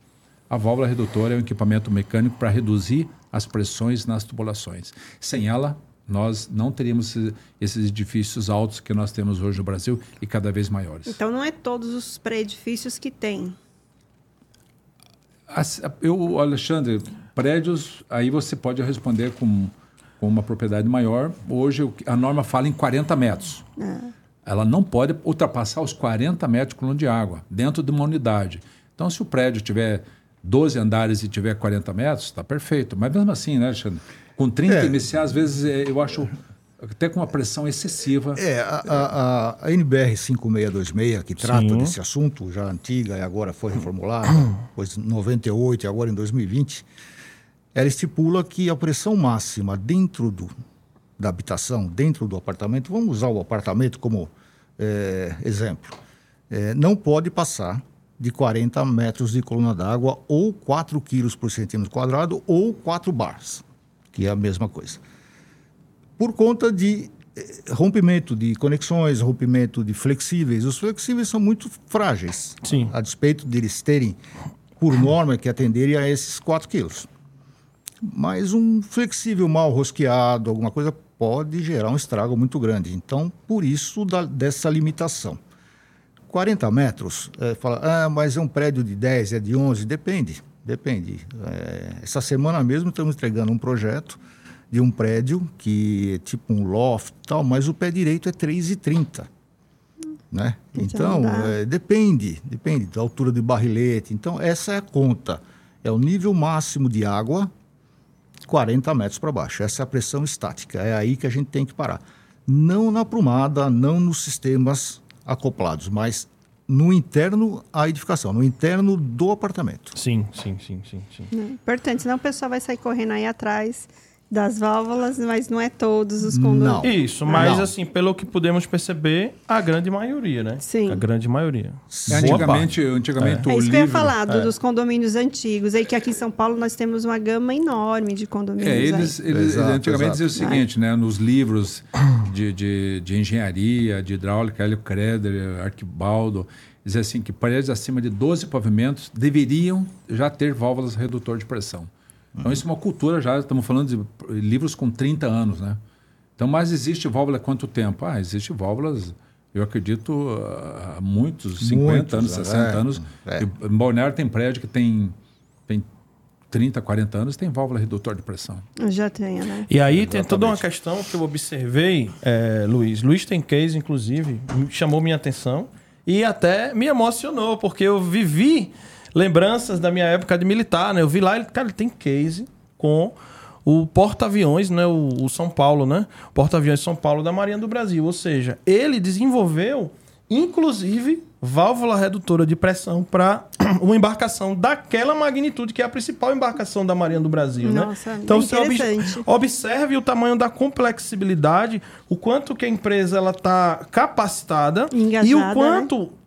[SPEAKER 3] a válvula redutora é um equipamento mecânico para reduzir as pressões nas tubulações. Sem ela, nós não teríamos esse- esses edifícios altos que nós temos hoje no Brasil e cada vez maiores.
[SPEAKER 2] Então não é todos os pré-edifícios que tem.
[SPEAKER 3] As- Eu, Alexandre, prédios, aí você pode responder com, com uma propriedade maior. Hoje a norma fala em 40 metros. Ela não pode ultrapassar os 40 metros de coluna de água dentro de uma unidade. Então, se o prédio tiver 12 andares e tiver 40 metros, está perfeito. Mas mesmo assim, né, Alexandre? Com 30
[SPEAKER 4] É.
[SPEAKER 3] MCA, às vezes é, eu acho até com uma pressão excessiva.
[SPEAKER 4] É, a, a, a- NBR 5626, que trata
[SPEAKER 1] Sim.
[SPEAKER 4] desse assunto, já antiga e agora foi reformulada, pois em 98 e agora em 2020, ela estipula que a pressão máxima dentro do, da habitação, dentro do apartamento, vamos usar o apartamento como é, exemplo, é, não pode passar de 40 metros de coluna d'água ou 4 quilos por centímetro quadrado ou 4 bars, que é a mesma coisa por conta de eh, rompimento de conexões, rompimento de flexíveis. Os flexíveis são muito frágeis,
[SPEAKER 1] Sim.
[SPEAKER 4] a despeito deles terem, por norma, que atenderem a esses 4 quilos. Mas um flexível mal rosqueado, alguma coisa, pode gerar um estrago muito grande. Então, por isso da- dessa limitação. 40 metros, eh, fala, ah, mas é um prédio de 10, é de 11, depende, depende. Eh, essa semana mesmo estamos entregando um projeto de um prédio que é tipo um loft e tal, mas o pé direito é 3,30. Né? Então, eh, depende, depende da altura do barrilete. Então, essa é a conta. É o nível máximo de água 40 metros para baixo. Essa é a pressão estática. É aí que a gente tem que parar. Não na prumada, não nos sistemas acoplados, mas no interno a edificação, no interno do apartamento.
[SPEAKER 1] Sim, sim, sim, sim, sim.
[SPEAKER 2] Né? Importante, senão o pessoal vai sair correndo aí atrás das válvulas, mas não é todos os condomínios.
[SPEAKER 4] Não.
[SPEAKER 1] Isso, mas
[SPEAKER 4] Não.
[SPEAKER 1] assim, pelo que pudemos perceber, a grande maioria, né?
[SPEAKER 2] Sim.
[SPEAKER 1] A grande maioria.
[SPEAKER 3] É, antigamente, antigamente
[SPEAKER 2] É
[SPEAKER 3] o
[SPEAKER 2] isso que eu ia
[SPEAKER 3] livro...
[SPEAKER 2] falar, do- dos condomínios antigos. Aí que aqui em São Paulo nós temos uma gama enorme de condomínios.
[SPEAKER 3] É,
[SPEAKER 2] aí.
[SPEAKER 3] eles, eles
[SPEAKER 4] Exato,
[SPEAKER 3] antigamente
[SPEAKER 4] exato.
[SPEAKER 3] diziam o seguinte, né? Nos livros de, de, de engenharia, de hidráulica, Hélio Creder, Arquibaldo, dizia assim que paredes acima de 12 pavimentos deveriam já ter válvulas redutor de pressão. Então isso é uma cultura já, estamos falando de livros com 30 anos, né? Então, mas existe válvula há quanto tempo? Ah, existe válvulas, eu acredito, há muitos, 50
[SPEAKER 4] Muitos,
[SPEAKER 3] anos,
[SPEAKER 4] é,
[SPEAKER 3] 60 anos.
[SPEAKER 4] é.
[SPEAKER 3] E Em Balneário tem prédio que tem, tem 30, 40 anos, tem válvula redutor de pressão.
[SPEAKER 2] Já tenho, né?
[SPEAKER 1] E aí tem toda uma questão que eu observei, é, Luiz. Luiz tem case, inclusive, chamou minha atenção e até me emocionou, porque eu vivi lembranças da minha época de militar, né? Eu vi lá, ele, cara, ele tem case com o porta-aviões, né? O, o São Paulo, né? Porta-aviões São Paulo da Marinha do Brasil. Ou seja, ele desenvolveu, inclusive, válvula redutora de pressão para [CLEARS THROAT] uma embarcação daquela magnitude, que é a principal embarcação da Marinha do Brasil,
[SPEAKER 2] Nossa,
[SPEAKER 1] né? Então, você
[SPEAKER 2] interessante.
[SPEAKER 1] observe o tamanho da complexibilidade, o quanto que a empresa ela está capacitada
[SPEAKER 2] Engajada,
[SPEAKER 1] e o
[SPEAKER 2] né?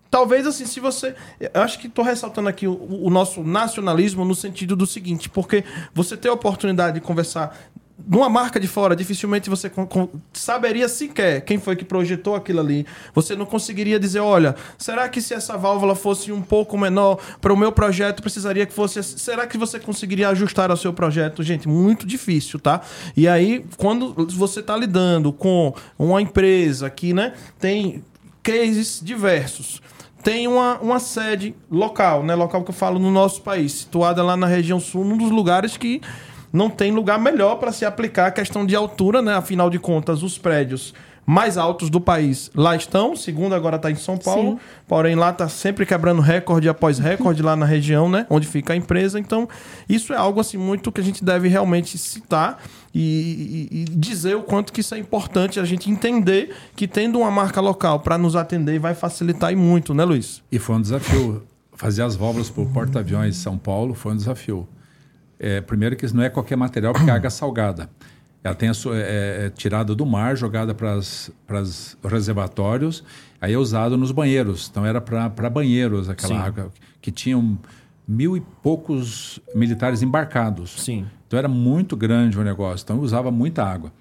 [SPEAKER 1] Talvez assim, se você. Eu acho que estou ressaltando aqui o, o nosso nacionalismo no sentido do seguinte, porque você ter a oportunidade de conversar numa marca de fora, dificilmente você con- con- saberia sequer quem foi que projetou aquilo ali. Você não conseguiria dizer, olha, será que se essa válvula fosse um pouco menor para o meu projeto, precisaria que fosse. Será que você conseguiria ajustar ao seu projeto? Gente, muito difícil, tá? E aí, quando você está lidando com uma empresa que, né, tem cases diversos. Tem uma, uma sede local, né? Local que eu falo no nosso país, situada lá na região sul, num dos lugares que não tem lugar melhor para se aplicar a questão de altura, né? Afinal de contas, os prédios mais altos do país lá estão, segundo agora está em São Paulo,
[SPEAKER 2] Sim.
[SPEAKER 1] porém lá está sempre quebrando recorde após recorde lá na região, né? Onde fica a empresa. Então, isso é algo assim muito que a gente deve realmente citar e, e- e dizer o quanto que isso é importante a gente entender que tendo uma marca local para nos atender vai facilitar e muito, né, Luiz?
[SPEAKER 3] E foi um desafio. Fazer as válvulas o porta-aviões de São Paulo foi um desafio. É, primeiro que isso não é qualquer material, porque é água salgada. Ela tem a sua, é, é tirada do mar, jogada para os reservatórios, aí é usado nos banheiros. Então era para banheiros aquela
[SPEAKER 1] Sim.
[SPEAKER 3] água, que tinham mil e poucos militares embarcados.
[SPEAKER 1] Sim.
[SPEAKER 3] Então era muito grande o negócio, então usava muita água.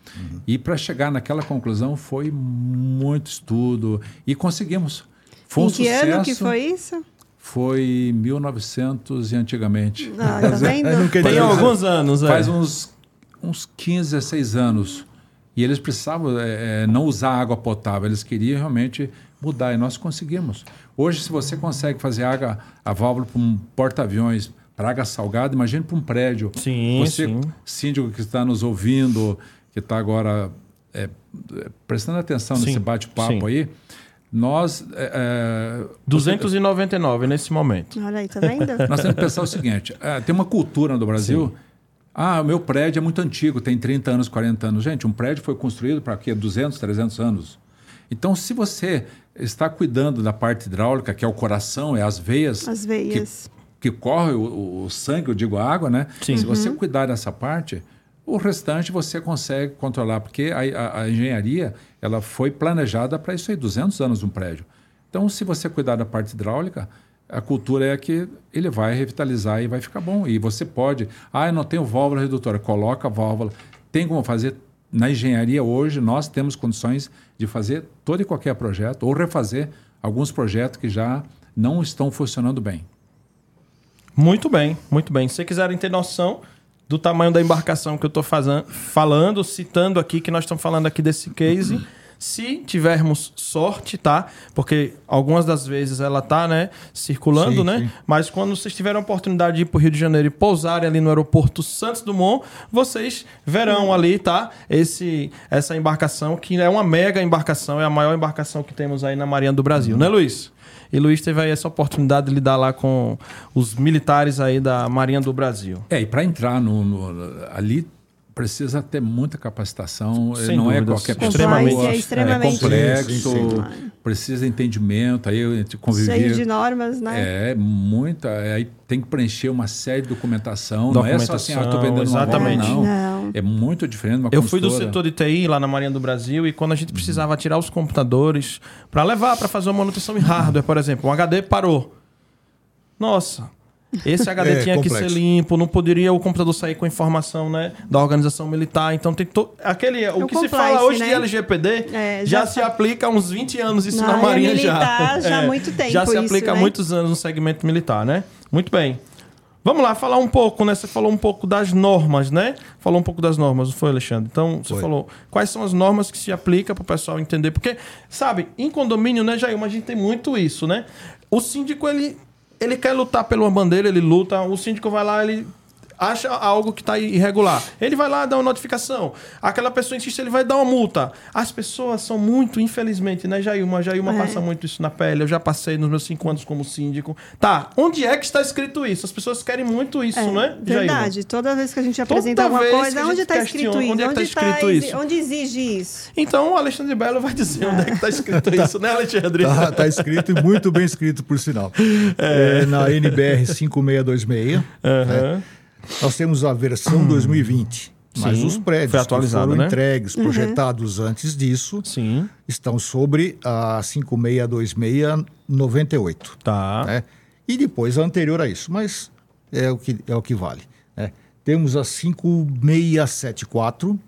[SPEAKER 3] E para chegar naquela conclusão foi muito estudo e conseguimos. Foi um
[SPEAKER 2] em que
[SPEAKER 3] sucesso.
[SPEAKER 2] ano que foi isso?
[SPEAKER 3] Foi 1900 e antigamente.
[SPEAKER 2] Ah, tá [LAUGHS] vendo?
[SPEAKER 4] Eu não queria
[SPEAKER 1] Tem
[SPEAKER 4] dizer-
[SPEAKER 1] alguns anos, é.
[SPEAKER 3] Faz uns, uns 15, 16 anos. E eles precisavam é, é, não usar água potável, eles queriam realmente mudar e nós conseguimos. Hoje, se você consegue fazer água, a válvula para um porta-aviões, para água salgada, imagine para um prédio.
[SPEAKER 1] Sim,
[SPEAKER 3] você,
[SPEAKER 1] sim.
[SPEAKER 3] síndico que está nos ouvindo, que está agora é, é, prestando atenção
[SPEAKER 1] Sim,
[SPEAKER 3] nesse bate-papo
[SPEAKER 1] sim.
[SPEAKER 3] aí, nós. é, é,
[SPEAKER 1] 299 nesse momento.
[SPEAKER 2] Olha aí, tá vendo? [LAUGHS]
[SPEAKER 3] nós temos que pensar o seguinte: eh, tem uma cultura no Brasil. Ah, o meu prédio é muito antigo, tem 30 anos, 40 anos. Gente, um prédio foi construído para quê? 200, 300 anos. Então, se você está cuidando da parte hidráulica, que é o coração, é as veias,
[SPEAKER 2] As veias.
[SPEAKER 3] que, que corre o, o- sangue, eu digo a água, né?
[SPEAKER 1] Sim.
[SPEAKER 3] Se você cuidar dessa parte, o restante você consegue controlar, porque a, a- a engenharia ela foi planejada para isso aí, 200 anos um prédio. Então, se você cuidar da parte hidráulica, a cultura é que ele vai revitalizar e vai ficar bom. E você pode, ah, eu não tenho válvula redutora, coloca a válvula. Tem como fazer na engenharia hoje, nós temos condições de fazer todo e qualquer projeto ou refazer alguns projetos que já não estão funcionando bem.
[SPEAKER 1] Muito bem, muito bem. Se quiserem ter noção do tamanho da embarcação que eu estou falando, citando aqui, que nós estamos falando aqui desse case, se tivermos sorte, tá? Porque algumas das vezes ela tá, né, circulando,
[SPEAKER 4] Sim,
[SPEAKER 1] né?
[SPEAKER 4] sim.
[SPEAKER 1] Mas quando vocês tiverem a oportunidade de ir para o Rio de Janeiro e pousarem ali no aeroporto Santos Dumont, vocês verão ali, tá? Esse, essa embarcação, que é uma mega embarcação, é a maior embarcação que temos aí na Marinha do Brasil, né, Luiz? E Luiz teve aí essa oportunidade de lidar lá com os militares aí da Marinha do Brasil.
[SPEAKER 3] É, e para entrar no, no- ali precisa ter muita capacitação,
[SPEAKER 1] Sem
[SPEAKER 3] não é
[SPEAKER 1] dúvidas.
[SPEAKER 3] qualquer pessoa.
[SPEAKER 1] Extremamente.
[SPEAKER 2] É extremamente-
[SPEAKER 3] complexo,
[SPEAKER 4] Sim, sim,
[SPEAKER 3] precisa de entendimento, aí eu
[SPEAKER 2] Cheio
[SPEAKER 3] conviver.
[SPEAKER 2] de normas, né?
[SPEAKER 3] É, muita. Aí tem que preencher uma série de documentação. Não é só assim, ah, estou vendendo
[SPEAKER 1] Exatamente.
[SPEAKER 3] uma moto, não.
[SPEAKER 2] Não.
[SPEAKER 3] É muito diferente. Uma
[SPEAKER 1] Eu fui do setor de TI lá na Marinha do Brasil e quando a gente precisava tirar os computadores para levar para fazer uma manutenção em hardware, por exemplo, um HD parou. Nossa, esse HD
[SPEAKER 4] É,
[SPEAKER 1] tinha que
[SPEAKER 4] complexo.
[SPEAKER 1] ser limpo, não poderia o computador sair com informação né, da organização militar. Então tem to... aquele o
[SPEAKER 2] o
[SPEAKER 1] que se fala hoje de
[SPEAKER 2] né?
[SPEAKER 1] LGPD
[SPEAKER 2] É,
[SPEAKER 1] já,
[SPEAKER 2] já
[SPEAKER 1] se aplica há uns 20 anos isso
[SPEAKER 2] Na
[SPEAKER 1] na, Marinha
[SPEAKER 2] militar,
[SPEAKER 1] já.
[SPEAKER 2] já há [LAUGHS] muito tempo
[SPEAKER 1] Já se
[SPEAKER 2] isso,
[SPEAKER 1] aplica há
[SPEAKER 2] né?
[SPEAKER 1] muitos anos no segmento militar, né? Muito bem. Vamos lá, falar um pouco, né? Você falou um pouco das normas, né? Falou um pouco das normas, não foi, Alexandre? Então, você
[SPEAKER 4] Foi.
[SPEAKER 1] falou quais são as normas que se aplicam para o pessoal entender. Porque, sabe, em condomínio, né, Jair, a gente tem muito isso, né? O síndico, ele, ele quer lutar pela bandeira, ele luta. O síndico vai lá, ele acha algo que está irregular. Ele vai lá dar uma notificação. Aquela pessoa insiste, ele vai dar uma multa. As pessoas são muito, infelizmente, né, Jailma? Jailma
[SPEAKER 2] É.
[SPEAKER 1] passa muito isso na pele. Eu já passei nos meus cinco anos como síndico. Tá, onde é que está escrito isso? As pessoas querem muito isso,
[SPEAKER 2] É,
[SPEAKER 1] né, Jailma?
[SPEAKER 2] verdade. Toda vez que a gente apresenta
[SPEAKER 1] Toda
[SPEAKER 2] alguma coisa, onde
[SPEAKER 1] gente
[SPEAKER 2] está escrito isso?
[SPEAKER 1] onde é que tá escrito isso?
[SPEAKER 2] Onde exige isso?
[SPEAKER 1] Então, o Alexandre Belo vai dizer onde é que está escrito [LAUGHS] isso, né, Alexandre?
[SPEAKER 4] Tá, tá escrito e muito bem escrito, por sinal. [LAUGHS] É, na NBR 5626,
[SPEAKER 1] Aham.
[SPEAKER 4] Nós temos a versão 2020. Mas
[SPEAKER 1] Sim,
[SPEAKER 4] os prédios que foram
[SPEAKER 1] né?
[SPEAKER 4] entregues, projetados antes disso,
[SPEAKER 1] Sim,
[SPEAKER 4] estão sobre a 562698.
[SPEAKER 1] tá.
[SPEAKER 4] né? E depois a anterior a isso, mas é o que, é o que vale. né? Temos a 5674,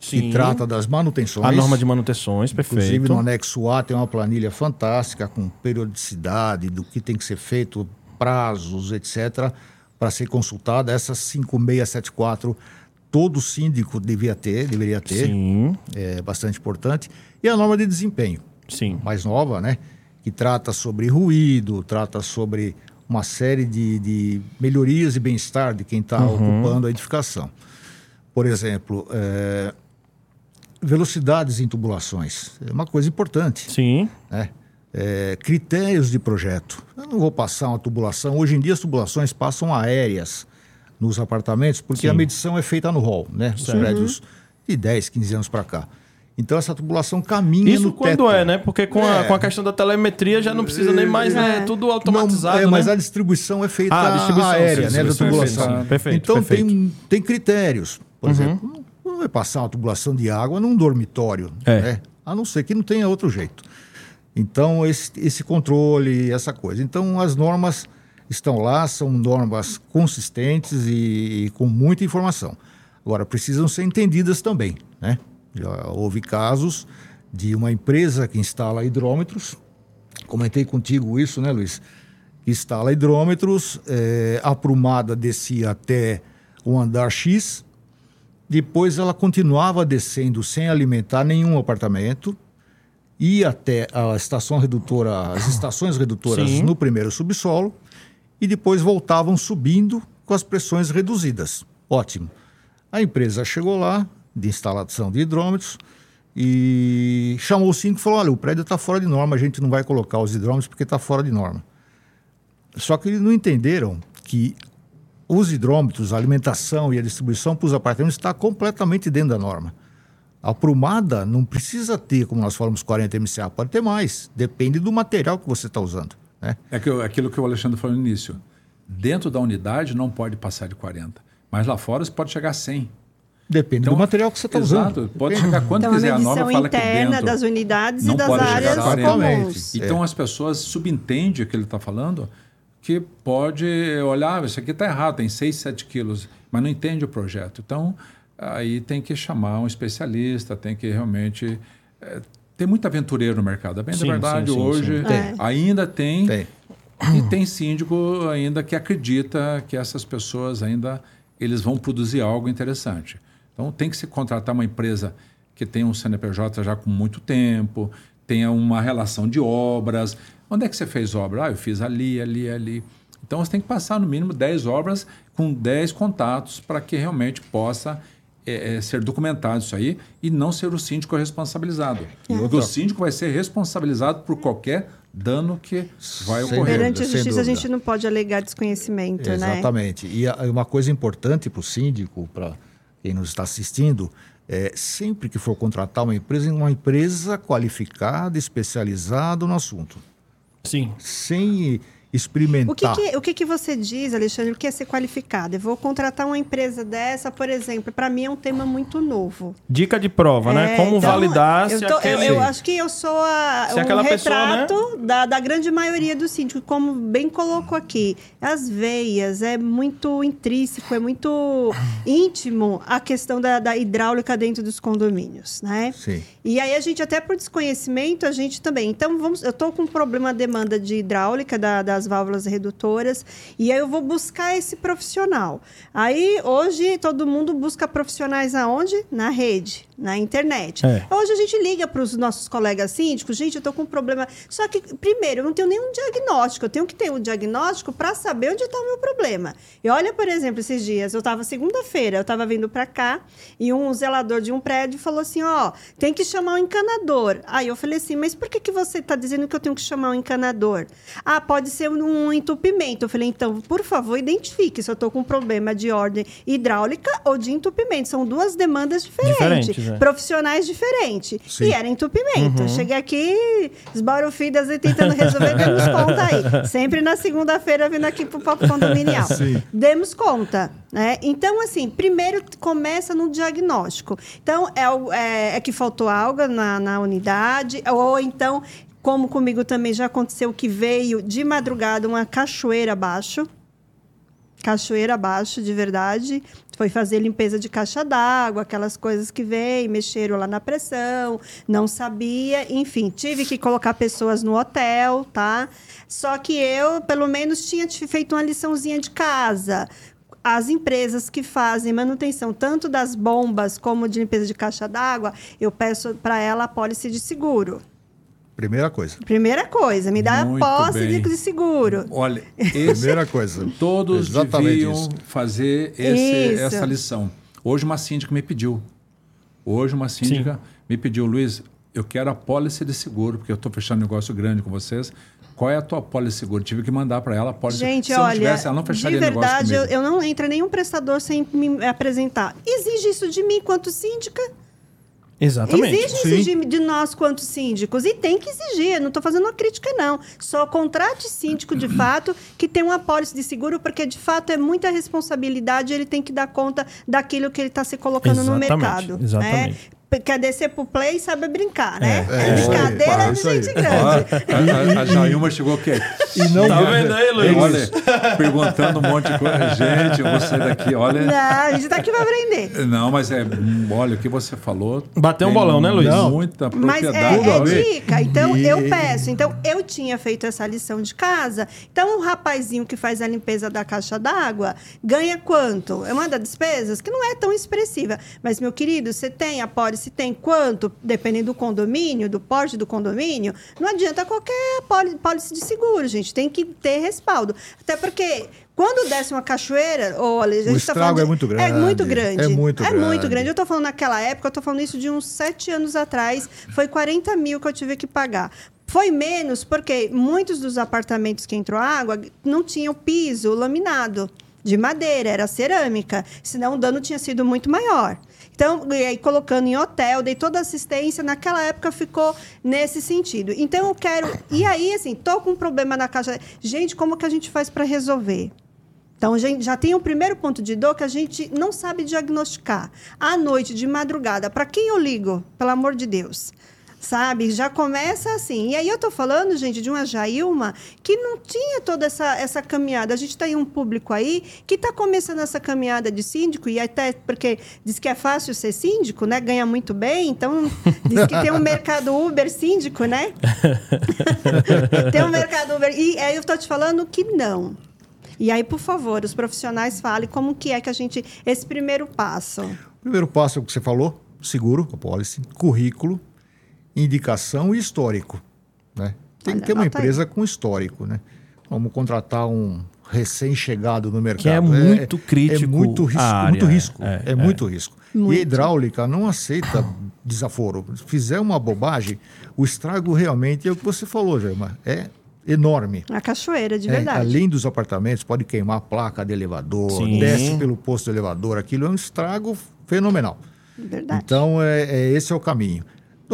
[SPEAKER 1] Sim.
[SPEAKER 4] que trata das manutenções.
[SPEAKER 1] A norma de manutenções, perfeito.
[SPEAKER 4] Inclusive, no anexo A tem uma planilha fantástica com periodicidade do que tem que ser feito, prazos, etc., para ser consultada. Essa 5674, todo síndico devia ter, deveria ter,
[SPEAKER 1] Sim,
[SPEAKER 4] é bastante importante. E a norma de desempenho,
[SPEAKER 1] sim.
[SPEAKER 4] mais nova, né? Que trata sobre ruído, trata sobre uma série de, de melhorias e bem-estar de quem está
[SPEAKER 1] Uhum.
[SPEAKER 4] ocupando a edificação. Por exemplo, é, velocidades em tubulações. É uma coisa importante.
[SPEAKER 1] Sim,
[SPEAKER 4] né? É, critérios de projeto. Eu não vou passar uma tubulação. Hoje em dia as tubulações passam aéreas nos apartamentos, porque
[SPEAKER 1] Sim.
[SPEAKER 4] a medição é feita no hall, né? Os prédios de 10, 15 anos para cá. Então essa tubulação caminha
[SPEAKER 1] Isso
[SPEAKER 4] no
[SPEAKER 1] quando
[SPEAKER 4] teto.
[SPEAKER 1] é, né? Porque com, a,
[SPEAKER 4] É.
[SPEAKER 1] com a questão da telemetria já não precisa nem mais, né?
[SPEAKER 2] É.
[SPEAKER 1] Tudo automatizado,
[SPEAKER 4] Não, é, mas
[SPEAKER 1] né?
[SPEAKER 4] a distribuição é feita
[SPEAKER 1] Ah, a distribuição,
[SPEAKER 4] aérea,
[SPEAKER 1] sim,
[SPEAKER 4] né, da
[SPEAKER 3] é
[SPEAKER 4] tubulação.
[SPEAKER 3] feita-
[SPEAKER 1] perfeito,
[SPEAKER 4] então
[SPEAKER 1] perfeito.
[SPEAKER 4] Tem, tem critérios. Por
[SPEAKER 1] Uhum.
[SPEAKER 4] exemplo, não, não vai passar uma tubulação de água num dormitório,
[SPEAKER 1] É.
[SPEAKER 4] né? a não ser que não tenha outro jeito. Então, esse, esse controle, essa coisa. Então, as normas estão lá, são normas consistentes e, e com muita informação. Agora, precisam ser entendidas também. Né? Já houve casos de uma empresa que instala hidrômetros, comentei contigo isso, né, Luiz? Que instala hidrômetros, eh, a aprumada descia até o andar X, depois ela continuava descendo sem alimentar nenhum apartamento, ia até a estação redutora, as estações redutoras
[SPEAKER 1] Sim.
[SPEAKER 4] no primeiro subsolo, e depois voltavam subindo com as pressões reduzidas. Ótimo. A empresa chegou lá, de instalação de hidrômetros, e chamou o síndico e falou: olha, o prédio está fora de norma, a gente não vai colocar os hidrômetros porque está fora de norma. Só que eles não entenderam que os hidrômetros, a alimentação e a distribuição para os apartamentos está completamente dentro da norma. A prumada não precisa ter, como nós falamos, 40 MCA, pode ter mais. Depende do material que você está usando. Né?
[SPEAKER 3] É que, aquilo que o Alexandre falou no início. Dentro da unidade não pode passar de 40. Mas lá fora você pode chegar a 100.
[SPEAKER 4] Depende do material que você está
[SPEAKER 3] Então, Exato.
[SPEAKER 4] usando.
[SPEAKER 3] Pode chegar quando
[SPEAKER 2] Então, a
[SPEAKER 3] quiser. A norma fala que
[SPEAKER 2] interna
[SPEAKER 3] dentro
[SPEAKER 2] das unidades
[SPEAKER 3] não
[SPEAKER 2] e das
[SPEAKER 3] pode chegar
[SPEAKER 2] áreas
[SPEAKER 3] a 40.
[SPEAKER 2] comuns.
[SPEAKER 3] Então as pessoas subentendem o que ele está falando, que pode olhar, "Ah, isso aqui está errado, tem 6, 7 quilos, mas não entende o projeto. Então, aí tem que chamar um especialista, tem que realmente... eh, tem muito aventureiro no mercado. A bem
[SPEAKER 1] Sim,
[SPEAKER 3] da verdade,
[SPEAKER 1] sim, sim,
[SPEAKER 3] hoje
[SPEAKER 1] sim.
[SPEAKER 2] Tem.
[SPEAKER 3] ainda tem,
[SPEAKER 4] Tem.
[SPEAKER 3] e tem síndico ainda que acredita que essas pessoas ainda eles vão produzir algo interessante. Então tem que se contratar uma empresa que tenha um CNPJ já com muito tempo, tenha uma relação de obras. Onde é que você fez obra? Ah, eu fiz ali, ali, ali. Então você tem que passar no mínimo 10 obras com 10 contatos para que realmente possa eh, eh, ser documentado isso aí e não ser o síndico responsabilizado. Porque o síndico vai ser responsabilizado por qualquer dano que vai
[SPEAKER 4] Sem
[SPEAKER 3] ocorrer.
[SPEAKER 2] Perante a justiça, a gente não pode alegar desconhecimento, né?
[SPEAKER 4] Exatamente. E a- uma coisa importante para o síndico, para quem nos está assistindo, é, sempre que for contratar uma empresa, uma empresa qualificada, especializada no assunto.
[SPEAKER 1] Sim.
[SPEAKER 4] Sem experimentar.
[SPEAKER 2] O que, que, o que, que você diz, Alexandre, o que é ser qualificado? Eu vou contratar uma empresa dessa, por exemplo, para mim é um tema muito novo.
[SPEAKER 1] Dica de prova, né?
[SPEAKER 2] É,
[SPEAKER 1] Como
[SPEAKER 2] então,
[SPEAKER 1] validar
[SPEAKER 2] eu
[SPEAKER 1] se
[SPEAKER 2] tô-
[SPEAKER 1] aquele...
[SPEAKER 2] eu, eu acho que eu sou a,
[SPEAKER 1] Se
[SPEAKER 2] um
[SPEAKER 1] aquela pessoa, né?
[SPEAKER 2] retrato da, da grande maioria dos síndicos, como bem colocou aqui. As veias, é muito intrínseco, é muito íntimo a questão da, da hidráulica dentro dos condomínios, né?
[SPEAKER 4] Sim.
[SPEAKER 2] E aí a gente, até por desconhecimento, a gente também. Então, vamos, eu estou com um problema de demanda de hidráulica da- das válvulas redutoras, e aí eu vou buscar esse profissional. Aí, hoje, todo mundo busca profissionais aonde? Na rede, na internet.
[SPEAKER 1] É.
[SPEAKER 2] Hoje a gente liga para os nossos colegas síndicos, gente, eu estou com um problema. Só que, primeiro, eu não tenho nenhum diagnóstico. Eu tenho que ter um diagnóstico para saber onde está o meu problema. E olha, por exemplo, esses dias, eu estava segunda-feira, eu estava vindo para cá e um zelador de um prédio falou assim: ó, tem que chamar um encanador. Aí eu falei assim, mas por que, que você está dizendo que eu tenho que chamar um encanador? Ah, pode ser um entupimento. Eu falei, então, por favor, identifique se eu estou com um problema de ordem hidráulica ou de entupimento. São duas demandas diferentes,
[SPEAKER 1] Diferentes, é.
[SPEAKER 2] profissionais diferentes.
[SPEAKER 4] Sim.
[SPEAKER 2] E era entupimento. Cheguei aqui, esbarufidas e tentando resolver, demos conta aí. [LAUGHS] Sempre na segunda-feira vindo aqui pro Papo Condominial.
[SPEAKER 4] Sim.
[SPEAKER 2] Demos conta. Né? Então, assim, primeiro começa no diagnóstico. Então, é, é- é que faltou algo na, na unidade, ou então, como comigo também já aconteceu, que veio de madrugada uma cachoeira abaixo cachoeira abaixo, de verdade. Foi fazer limpeza de caixa d'água, aquelas coisas que vem, mexeram lá na pressão, não sabia, enfim, tive que colocar pessoas no hotel, tá? Só que eu, pelo menos, tinha feito uma liçãozinha de casa. As empresas que fazem manutenção tanto das bombas como de limpeza de caixa d'água, eu peço para ela a pólice de seguro.
[SPEAKER 4] Primeira coisa.
[SPEAKER 2] Primeira coisa, me dá
[SPEAKER 3] Muito
[SPEAKER 2] a posse
[SPEAKER 3] bem.
[SPEAKER 2] de seguro.
[SPEAKER 3] Olha, [LAUGHS] esse,
[SPEAKER 4] Primeira coisa.
[SPEAKER 3] todos
[SPEAKER 4] Exatamente
[SPEAKER 3] deviam
[SPEAKER 4] isso.
[SPEAKER 3] fazer esse- essa lição. Hoje uma síndica me pediu. Hoje uma síndica me pediu, Luiz, eu quero a pólice de seguro, porque eu estou fechando um negócio grande com vocês. Qual é a tua pólice de seguro? Tive que mandar para ela a pólice
[SPEAKER 2] Gente,
[SPEAKER 3] Se eu não
[SPEAKER 2] olha,
[SPEAKER 3] tivesse, ela não
[SPEAKER 2] de
[SPEAKER 3] fecharia negócio
[SPEAKER 2] verdade, eu, eu não entra nenhum prestador sem me apresentar. Exige isso de mim quanto síndica?
[SPEAKER 1] Exatamente.
[SPEAKER 2] Exige
[SPEAKER 4] Sim.
[SPEAKER 2] isso de, nós quanto síndicos. E tem que exigir, eu não estou fazendo uma crítica, não. Só contrate síndico de fato que tem uma pólice de seguro, porque de fato é muita responsabilidade, ele tem que dar conta daquilo que ele está se colocando no
[SPEAKER 1] Exatamente,
[SPEAKER 2] mercado.
[SPEAKER 1] exatamente.
[SPEAKER 2] Né? Quer descer pro play e sabe brincar, né?
[SPEAKER 4] É,
[SPEAKER 2] É,
[SPEAKER 4] é aí,
[SPEAKER 2] brincadeira
[SPEAKER 4] é
[SPEAKER 2] de
[SPEAKER 4] aí.
[SPEAKER 2] gente
[SPEAKER 3] Ó,
[SPEAKER 2] grande.
[SPEAKER 3] a, a, a Jailma chegou aqui.
[SPEAKER 4] E não
[SPEAKER 1] Tá vendo aí, Luiz?
[SPEAKER 3] Olha, [LAUGHS] perguntando um monte de coisa. Gente, eu vou sair daqui, olha.
[SPEAKER 2] Não, a gente está aqui para aprender.
[SPEAKER 3] Não, mas é. Olha, o que você falou.
[SPEAKER 1] Bateu um bolão, né, Luiz?
[SPEAKER 3] Muita
[SPEAKER 2] Mas
[SPEAKER 3] propriedade.
[SPEAKER 2] é,
[SPEAKER 4] a
[SPEAKER 2] é
[SPEAKER 4] ver.
[SPEAKER 2] dica. Então,
[SPEAKER 4] E-
[SPEAKER 2] eu peço. Então, eu tinha feito essa lição de casa. Então, o rapazinho que faz a limpeza da caixa d'água ganha quanto? É uma das despesas que não é tão expressiva. Mas, meu querido, você tem a pólice, tem quanto? Dependendo do condomínio, do porte do condomínio, não adianta qualquer póli- pólice de seguro, gente. Tem que ter respaldo. Até porque... Quando desce uma cachoeira, olha, a gente tá
[SPEAKER 4] estrago
[SPEAKER 2] falando de-
[SPEAKER 4] é muito
[SPEAKER 2] É muito
[SPEAKER 4] grande.
[SPEAKER 2] grande.
[SPEAKER 4] É muito
[SPEAKER 2] É muito
[SPEAKER 4] grande.
[SPEAKER 2] grande. Eu tô falando naquela época, eu tô falando isso de uns sete anos atrás, foi 40 mil que eu tive que pagar. Foi menos porque muitos dos apartamentos que entrou água não tinham piso laminado de madeira, era cerâmica, senão o dano tinha sido muito maior. Então, e aí colocando em hotel, dei toda assistência, naquela época ficou nesse sentido. Então eu quero, e aí assim, tô com um problema na caixa. Gente, como que a gente faz para resolver? Então, já tem um primeiro ponto de dor que a gente não sabe diagnosticar. À noite, de madrugada, para quem eu ligo? Pelo amor de Deus. Sabe? Já começa assim. E aí eu tô falando, gente, de uma Jailma que não tinha toda essa, essa caminhada. A gente tem um público aí que está começando essa caminhada de síndico, e até porque diz que é fácil ser síndico, né? Ganha muito bem, então diz que tem um mercado Uber síndico, né? [LAUGHS] tem um mercado Uber. E aí eu estou te falando que não. E aí, por favor, os profissionais falem como que é que a gente... Esse primeiro passo.
[SPEAKER 4] Primeiro passo é o que você falou: seguro, a pólice, currículo, indicação e histórico. Né? Tem
[SPEAKER 2] Olha,
[SPEAKER 4] que ter uma
[SPEAKER 2] aí.
[SPEAKER 4] empresa com histórico. Né? Vamos contratar um recém-chegado no mercado.
[SPEAKER 1] Que é muito crítico
[SPEAKER 4] É muito risco.
[SPEAKER 1] área,
[SPEAKER 4] muito risco.
[SPEAKER 1] é,
[SPEAKER 4] É,
[SPEAKER 1] é.
[SPEAKER 4] muito risco. E
[SPEAKER 2] Muito.
[SPEAKER 4] a hidráulica não aceita [COUGHS] desaforo. Se fizer uma bobagem, o estrago realmente é o que você falou, Jaima. É enorme.
[SPEAKER 2] A cachoeira, de
[SPEAKER 4] É,
[SPEAKER 2] verdade.
[SPEAKER 4] além dos apartamentos, pode queimar a placa de elevador,
[SPEAKER 1] Sim.
[SPEAKER 4] desce pelo posto do elevador. Aquilo é um estrago fenomenal.
[SPEAKER 2] Verdade.
[SPEAKER 4] Então, é, é, esse é o caminho.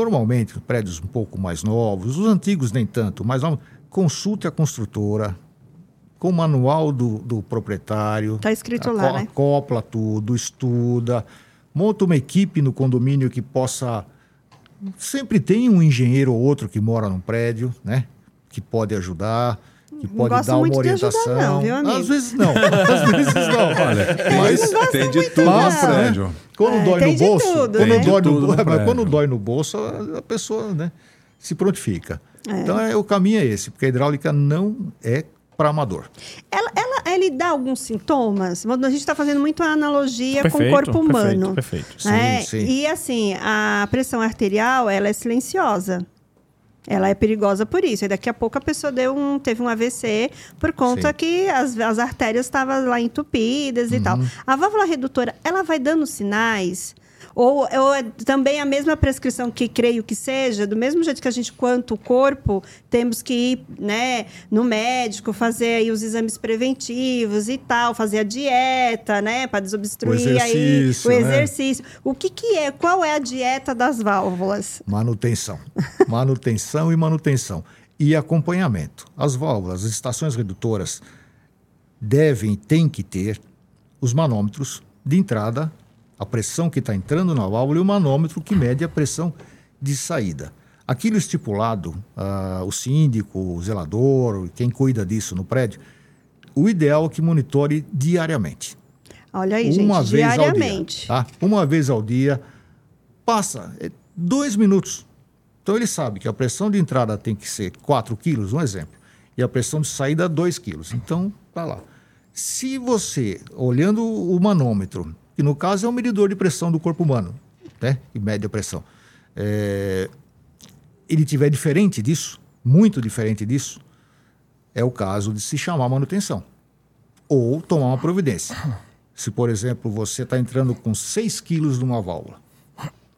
[SPEAKER 4] Normalmente, prédios um pouco mais novos, os antigos nem tanto, mas consulte a construtora com o manual do, do proprietário.
[SPEAKER 2] Tá escrito lá, né?
[SPEAKER 4] Acopla tudo, estuda, monta uma equipe no condomínio que possa. Sempre tem um engenheiro ou outro que mora num prédio, né? Que pode ajudar, que
[SPEAKER 2] Não
[SPEAKER 4] pode
[SPEAKER 2] gosto
[SPEAKER 4] dar uma
[SPEAKER 2] muito de ajudar
[SPEAKER 4] orientação.
[SPEAKER 2] não, viu, amigo?
[SPEAKER 4] Às vezes não, às vezes não. [LAUGHS]
[SPEAKER 3] Olha,
[SPEAKER 4] Mas-
[SPEAKER 3] tem de tudo
[SPEAKER 4] né? Quando
[SPEAKER 2] É,
[SPEAKER 4] dói
[SPEAKER 2] tem
[SPEAKER 4] no
[SPEAKER 2] de
[SPEAKER 4] bolso,
[SPEAKER 2] tudo,
[SPEAKER 4] quando,
[SPEAKER 2] né?
[SPEAKER 4] dói no, bo- mas
[SPEAKER 3] prédio.
[SPEAKER 4] quando dói no bolso, a, pessoa né, se prontifica. Então é, o caminho é esse, porque a hidráulica não é para amador.
[SPEAKER 2] Ela, ela, ele dá alguns sintomas? A gente está fazendo muito a analogia com o
[SPEAKER 1] Perfeito,
[SPEAKER 2] corpo humano.
[SPEAKER 1] perfeito, perfeito.
[SPEAKER 2] né?
[SPEAKER 4] Sim, sim.
[SPEAKER 2] E assim, a pressão arterial, ela é silenciosa. Ela é perigosa por isso. E daqui a pouco a pessoa deu um, teve um AVC por conta
[SPEAKER 4] Sim.
[SPEAKER 2] que as, as artérias estavam lá entupidas e tal.
[SPEAKER 4] Uhum.
[SPEAKER 2] A válvula redutora, ela vai dando sinais? Ou, ou é também a mesma prescrição que creio que seja, do mesmo jeito que a gente, quanto o corpo, temos que ir né, no médico, fazer aí os exames preventivos e tal, fazer a dieta, né? Para desobstruir aí
[SPEAKER 4] exercício,
[SPEAKER 2] o
[SPEAKER 4] né?
[SPEAKER 2] exercício. O que, que é? Qual é a dieta das válvulas?
[SPEAKER 4] Manutenção. [LAUGHS] manutenção e manutenção. E acompanhamento. As válvulas, as estações redutoras devem, têm que ter os manômetros de entrada, a pressão que está entrando na válvula e o manômetro que mede a pressão de saída. Aquilo estipulado, ah, o síndico, o zelador, quem cuida disso no prédio, o ideal é que monitore diariamente
[SPEAKER 2] Olha aí, gente,
[SPEAKER 4] uma vez
[SPEAKER 2] diariamente.
[SPEAKER 4] ao dia. Tá? Uma vez ao dia. Passa é, dois minutos. Então ele sabe que a pressão de entrada tem que ser 4 quilos, um exemplo. E a pressão de saída 2 quilos. Então, tá lá. Se você, olhando o manômetro, que no caso é um medidor de pressão do corpo humano, né? Que mede a pressão. é, ele tiver diferente disso, muito diferente disso, é o caso de se chamar manutenção ou tomar uma providência. Se, por exemplo, você está entrando com 6 quilos numa válvula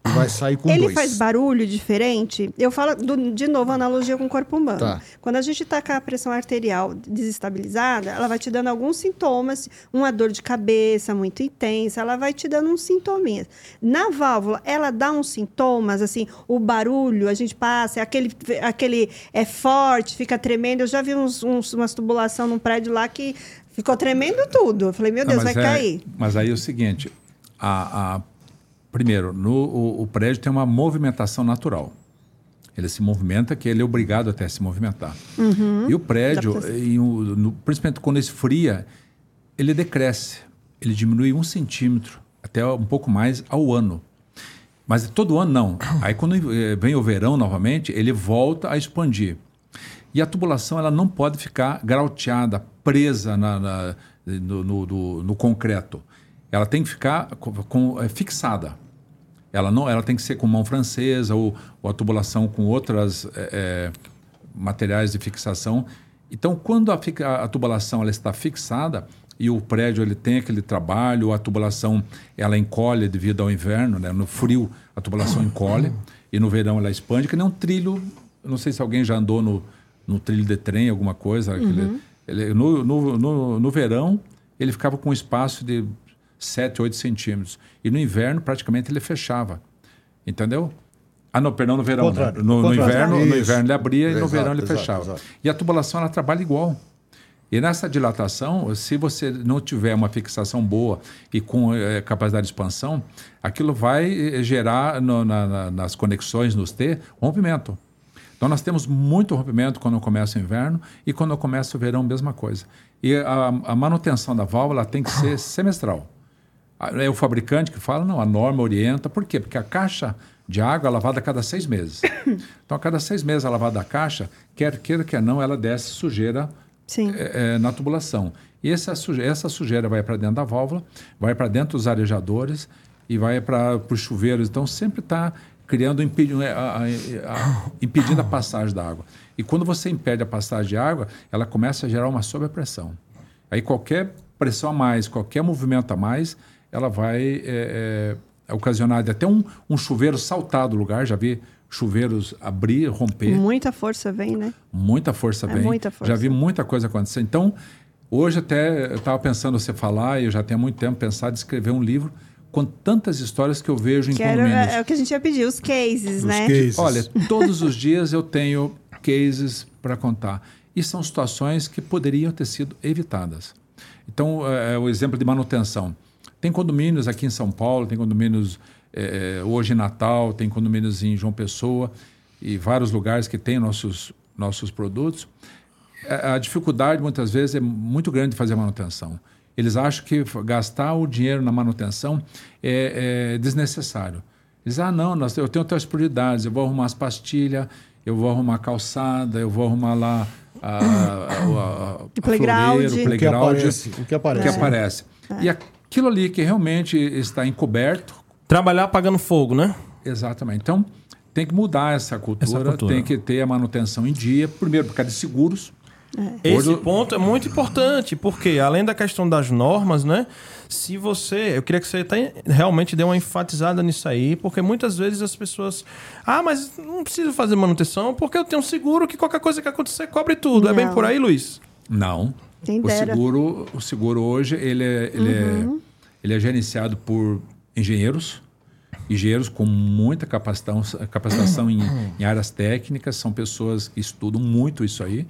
[SPEAKER 4] vai sair com
[SPEAKER 2] Ele
[SPEAKER 4] dois.
[SPEAKER 2] faz barulho diferente? Eu falo do- de novo analogia com o corpo humano.
[SPEAKER 4] Tá.
[SPEAKER 2] Quando a gente está com a pressão arterial desestabilizada, ela vai te dando alguns sintomas, uma dor de cabeça muito intensa, ela vai te dando uns sintominhas. Na válvula, ela dá uns sintomas, assim, o barulho, a gente passa, é aquele, aquele é forte, fica tremendo. Eu já vi uns, uns, umas tubulação num prédio lá que ficou tremendo tudo. Eu falei, meu Deus,
[SPEAKER 3] Não,
[SPEAKER 2] vai
[SPEAKER 3] é-
[SPEAKER 2] cair.
[SPEAKER 3] Mas aí é o seguinte: a, a- primeiro, no, o, o prédio tem uma movimentação natural. Ele se movimenta, que ele é obrigado até a se movimentar. E o prédio, em o- no- principalmente quando esfria, ele decresce. Ele diminui um centímetro, até um pouco mais ao ano. Mas todo ano não. Aí quando eh, vem o verão novamente, ele volta a expandir. E a tubulação ela não pode ficar grauteada, presa na, na- no, no- no- concreto. Ela tem que ficar com, com- é, fixada. Ela não, ela tem que ser com mão francesa ou, ou a tubulação com outras é, materiais de fixação. Então, quando a, fica- a tubulação ela está fixada e o prédio ele tem aquele trabalho, a tubulação ela encolhe devido ao inverno, né? no frio a tubulação encolhe e no verão ela expande, que nem um trilho. Não sei se alguém já andou no, no trilho de trem, alguma coisa. aquele- ele- no, no, no, no verão ele ficava com um espaço de 7, 8 centímetros. E no inverno, praticamente, ele fechava. Entendeu? Ah, não, perdão, no verão. né? No, no inverno, no inverno ele abria e no
[SPEAKER 4] Exato,
[SPEAKER 3] verão ele
[SPEAKER 4] exato,
[SPEAKER 3] fechava.
[SPEAKER 4] exato.
[SPEAKER 3] E a tubulação, ela trabalha igual. E nessa dilatação, se você não tiver uma fixação boa e com eh, capacidade de expansão, aquilo vai eh, gerar no- na- na- nas conexões, nos T, rompimento. Então nós temos muito rompimento quando começa o inverno e quando começa o verão, mesma coisa. E a, a manutenção da válvula tem que ser semestral. Ah, É o fabricante que fala, não, a norma orienta. Por quê? Porque a caixa de água é lavada a cada seis meses. [COUGHS] Então, a cada seis meses a lavada da caixa, quer queira, quer não, ela desce sujeira
[SPEAKER 2] Sim.
[SPEAKER 3] é, é, na tubulação. E essa sujeira, essa sujeira vai para dentro da válvula, vai para dentro dos arejadores e vai para os chuveiros. Então, sempre está criando, impedi a, a- a- impedindo a passagem da água. E quando você impede a passagem de água, ela começa a gerar uma sobrepressão. Aí qualquer pressão a mais, qualquer movimento a mais, ela vai é, é, ocasionar até um, um chuveiro saltar do lugar. Já vi chuveiros abrir, romper.
[SPEAKER 2] Muita força vem, né?
[SPEAKER 3] Muita força
[SPEAKER 2] É
[SPEAKER 3] vem.
[SPEAKER 2] muita força.
[SPEAKER 3] Já vi muita coisa acontecer. Então, hoje até eu estava pensando você falar, e eu já tenho muito tempo pensado em escrever um livro com tantas histórias que eu vejo em
[SPEAKER 2] Que era,
[SPEAKER 3] condomínios.
[SPEAKER 2] é o que a gente ia pedir, os cases,
[SPEAKER 4] Os
[SPEAKER 2] né?
[SPEAKER 4] cases.
[SPEAKER 3] Olha, todos os dias eu tenho cases para contar. E são situações que poderiam ter sido evitadas. Então, é, o exemplo de manutenção. Tem condomínios aqui em São Paulo, tem condomínios é, hoje em Natal, tem condomínios em João Pessoa e vários lugares que têm nossos, nossos produtos. A, a dificuldade, muitas vezes, é muito grande de fazer manutenção. Eles acham que gastar o dinheiro na manutenção é, é desnecessário. Eles, ah, não, nós, eu tenho outras prioridades, eu vou arrumar as pastilhas, eu vou arrumar a calçada, eu vou arrumar lá a, a, a, a, [COUGHS]
[SPEAKER 2] O playground.
[SPEAKER 3] floreira, o
[SPEAKER 2] O que
[SPEAKER 4] O que
[SPEAKER 3] playground,
[SPEAKER 4] aparece. O que aparece.
[SPEAKER 3] que aparece. E aquilo ali que realmente está encoberto,
[SPEAKER 1] Trabalhar apagando fogo, né?
[SPEAKER 3] Exatamente. Então, tem que mudar essa cultura,
[SPEAKER 1] Essa cultura.
[SPEAKER 3] tem que ter a manutenção em dia, primeiro por causa de seguros.
[SPEAKER 1] Esse
[SPEAKER 3] Hoje-
[SPEAKER 1] ponto é muito importante, porque além da questão das normas, né? Se você. Eu queria que você até realmente dê uma enfatizada nisso aí, porque muitas vezes as pessoas. Ah, mas não preciso fazer manutenção, porque eu tenho um seguro que qualquer coisa que acontecer cobre tudo. É bem
[SPEAKER 2] Não.
[SPEAKER 1] por aí, Luiz?
[SPEAKER 3] Não.
[SPEAKER 2] Quem
[SPEAKER 3] o
[SPEAKER 2] dera.
[SPEAKER 3] seguro, o seguro hoje ele é, ele, é, ele é gerenciado por engenheiros, engenheiros com muita capacitação, capacitação em, [COUGHS] em áreas técnicas, são pessoas que estudam muito isso aí.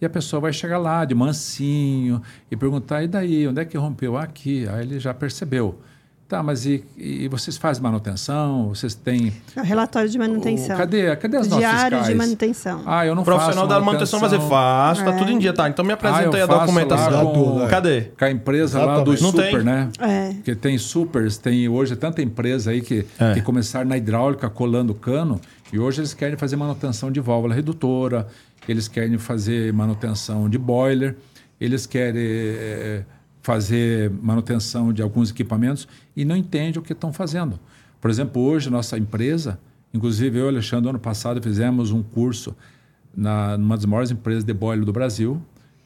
[SPEAKER 3] E a pessoa vai chegar lá de mansinho e perguntar: e daí? Onde é que rompeu? Aqui. Aí ele já percebeu. Tá, mas e, e vocês fazem manutenção? Vocês têm.
[SPEAKER 2] É relatório de manutenção.
[SPEAKER 3] o- cadê, cadê as nossas
[SPEAKER 2] Diário de manutenção.
[SPEAKER 3] Ah, eu não
[SPEAKER 1] O profissional
[SPEAKER 3] faço
[SPEAKER 1] da manutenção vai dizer, faço, tá tudo em dia, tá? Então me apresenta
[SPEAKER 3] Ah,
[SPEAKER 1] aí
[SPEAKER 3] eu
[SPEAKER 1] a documentação.
[SPEAKER 3] lá
[SPEAKER 4] com- é.
[SPEAKER 1] Cadê?
[SPEAKER 3] Com a empresa lá do
[SPEAKER 4] Exatamente.
[SPEAKER 1] Não
[SPEAKER 3] Super,
[SPEAKER 1] tem.
[SPEAKER 3] né?
[SPEAKER 2] É.
[SPEAKER 3] Porque tem supers, tem hoje tanta empresa aí que,
[SPEAKER 1] É.
[SPEAKER 3] que começaram na hidráulica colando cano e hoje eles querem fazer manutenção de válvula redutora, eles querem fazer manutenção de boiler, eles querem eh, fazer manutenção de alguns equipamentos e não entendem o que estão fazendo. Por exemplo, hoje nossa empresa, inclusive eu Alexandre, ano passado fizemos um curso na numa das maiores empresas de boiler do Brasil,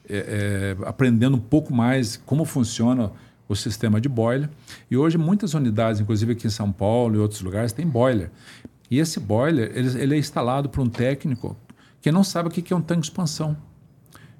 [SPEAKER 3] é, é, aprendendo um pouco mais como funciona o sistema de boiler. E hoje muitas unidades, inclusive aqui em São Paulo e outros lugares, têm boiler. E esse boiler ele, ele é instalado por um técnico que não sabe o que é um tanque de expansão.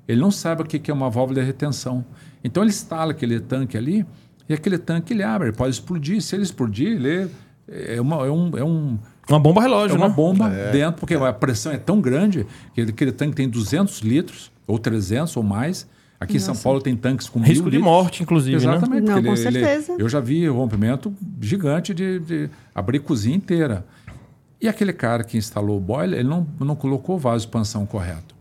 [SPEAKER 3] Ele não sabe o que é uma válvula de retenção. Então ele instala aquele tanque ali e aquele tanque ele abre, ele pode explodir. Se ele explodir, ele é, uma, é um, é um
[SPEAKER 1] Uma bomba
[SPEAKER 3] é
[SPEAKER 1] relógio,
[SPEAKER 3] uma
[SPEAKER 1] né?
[SPEAKER 3] bomba dentro, porque a pressão é tão grande que aquele tanque tem 200 litros, ou 300 ou mais. Aqui em São Paulo tem tanques com
[SPEAKER 1] Risco
[SPEAKER 3] mil
[SPEAKER 1] de
[SPEAKER 3] litros.
[SPEAKER 1] morte, inclusive, né?
[SPEAKER 3] Exatamente.
[SPEAKER 2] Não,
[SPEAKER 3] porque
[SPEAKER 2] com certeza.
[SPEAKER 3] eu já vi rompimento gigante de, de abrir cozinha inteira. E aquele cara que instalou o boiler, ele não, não colocou o vaso de expansão correto.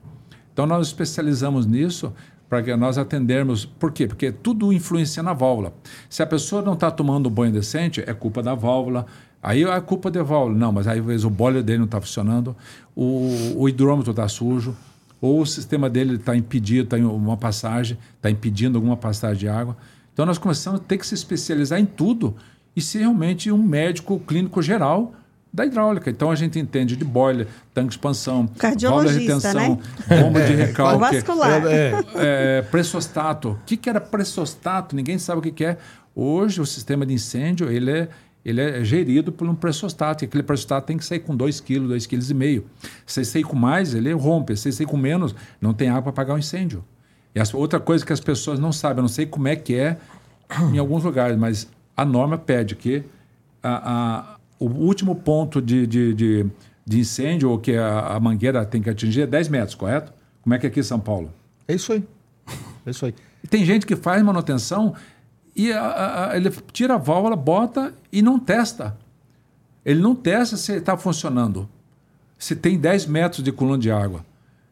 [SPEAKER 3] Então nós especializamos nisso para que nós atendermos. Por quê? Porque tudo influencia na válvula. Se a pessoa não está tomando um banho decente, é culpa da válvula. Aí é culpa da válvula. Não, mas aí às vezes o boiler dele não está funcionando, o, o hidrômetro está sujo, ou o sistema dele está impedido, está em uma passagem, está impedindo alguma passagem de água. Então nós começamos a ter que se especializar em tudo e ser realmente um médico clínico geral da hidráulica. Então a gente entende de boiler, tanque de expansão, válvula de
[SPEAKER 2] Cardiologista, né?
[SPEAKER 3] retenção, bomba de
[SPEAKER 2] O
[SPEAKER 3] recalque,
[SPEAKER 2] vascular.
[SPEAKER 4] É,
[SPEAKER 3] é, pressostato. O que, que era pressostato? Ninguém sabe o que, que é. Hoje o sistema de incêndio ele é, ele é gerido por um pressostato. E aquele pressostato tem que sair com 2 kg, 2,5 kg. Se sair com mais, ele rompe. Se sair com menos, não tem água para apagar o incêndio. E as- outra coisa que as pessoas não sabem, eu não sei como é que é em alguns lugares, mas a norma pede que a- a- o último ponto de, de, de, de incêndio, ou que a, a mangueira tem que atingir, é 10 metros, correto? Como é que é aqui em São Paulo?
[SPEAKER 4] é isso aí. É isso aí.
[SPEAKER 3] E tem gente que faz manutenção e a- a- a- ele tira a válvula, bota e não testa. Ele não testa se está funcionando. Se tem 10 metros de coluna de água.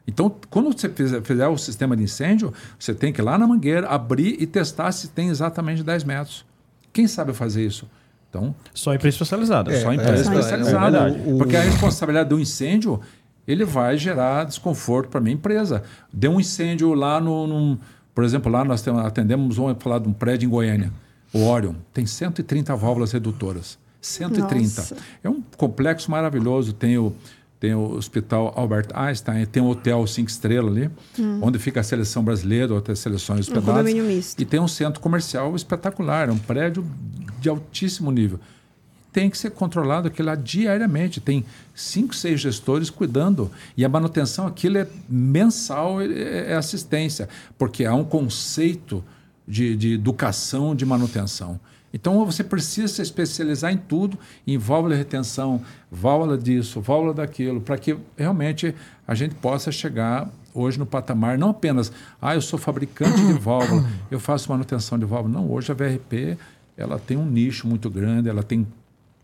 [SPEAKER 3] Então, quando você fizer, fizer o sistema de incêndio, você tem que ir lá na mangueira, abrir e testar se tem exatamente 10 metros. Quem sabe fazer isso? Então,
[SPEAKER 1] Só empresa especializada.
[SPEAKER 3] só
[SPEAKER 4] é,
[SPEAKER 3] empresa
[SPEAKER 2] é,
[SPEAKER 3] especializada.
[SPEAKER 1] é verdade.
[SPEAKER 3] porque a responsabilidade do incêndio, ele vai gerar desconforto para a minha empresa. Deu um incêndio lá no... num- por exemplo, lá nós temos, atendemos, vamos falar de um prédio em Goiânia, o Orion. Tem 130 válvulas redutoras. 130.
[SPEAKER 2] Nossa.
[SPEAKER 3] É um complexo maravilhoso. Tem o, tem o Hospital Albert Einstein, tem o Hotel Cinco Estrelas ali, onde fica a seleção brasileira, outras seleções hospedadas.
[SPEAKER 2] condomínio misto.
[SPEAKER 3] E tem um centro comercial espetacular, é um prédio de altíssimo nível. Tem que ser controlado aquilo lá diariamente. Tem cinco, seis gestores cuidando. E a manutenção, aquilo é mensal, é, é assistência. Porque há um conceito de, de educação de manutenção. Então você precisa se especializar em tudo, em válvula de retenção, válvula disso, válvula daquilo, para que realmente a gente possa chegar hoje no patamar, não apenas, ah, eu sou fabricante de válvula, [COUGHS] eu faço manutenção de válvula. Não, hoje a VRP ela tem um nicho muito grande, ela tem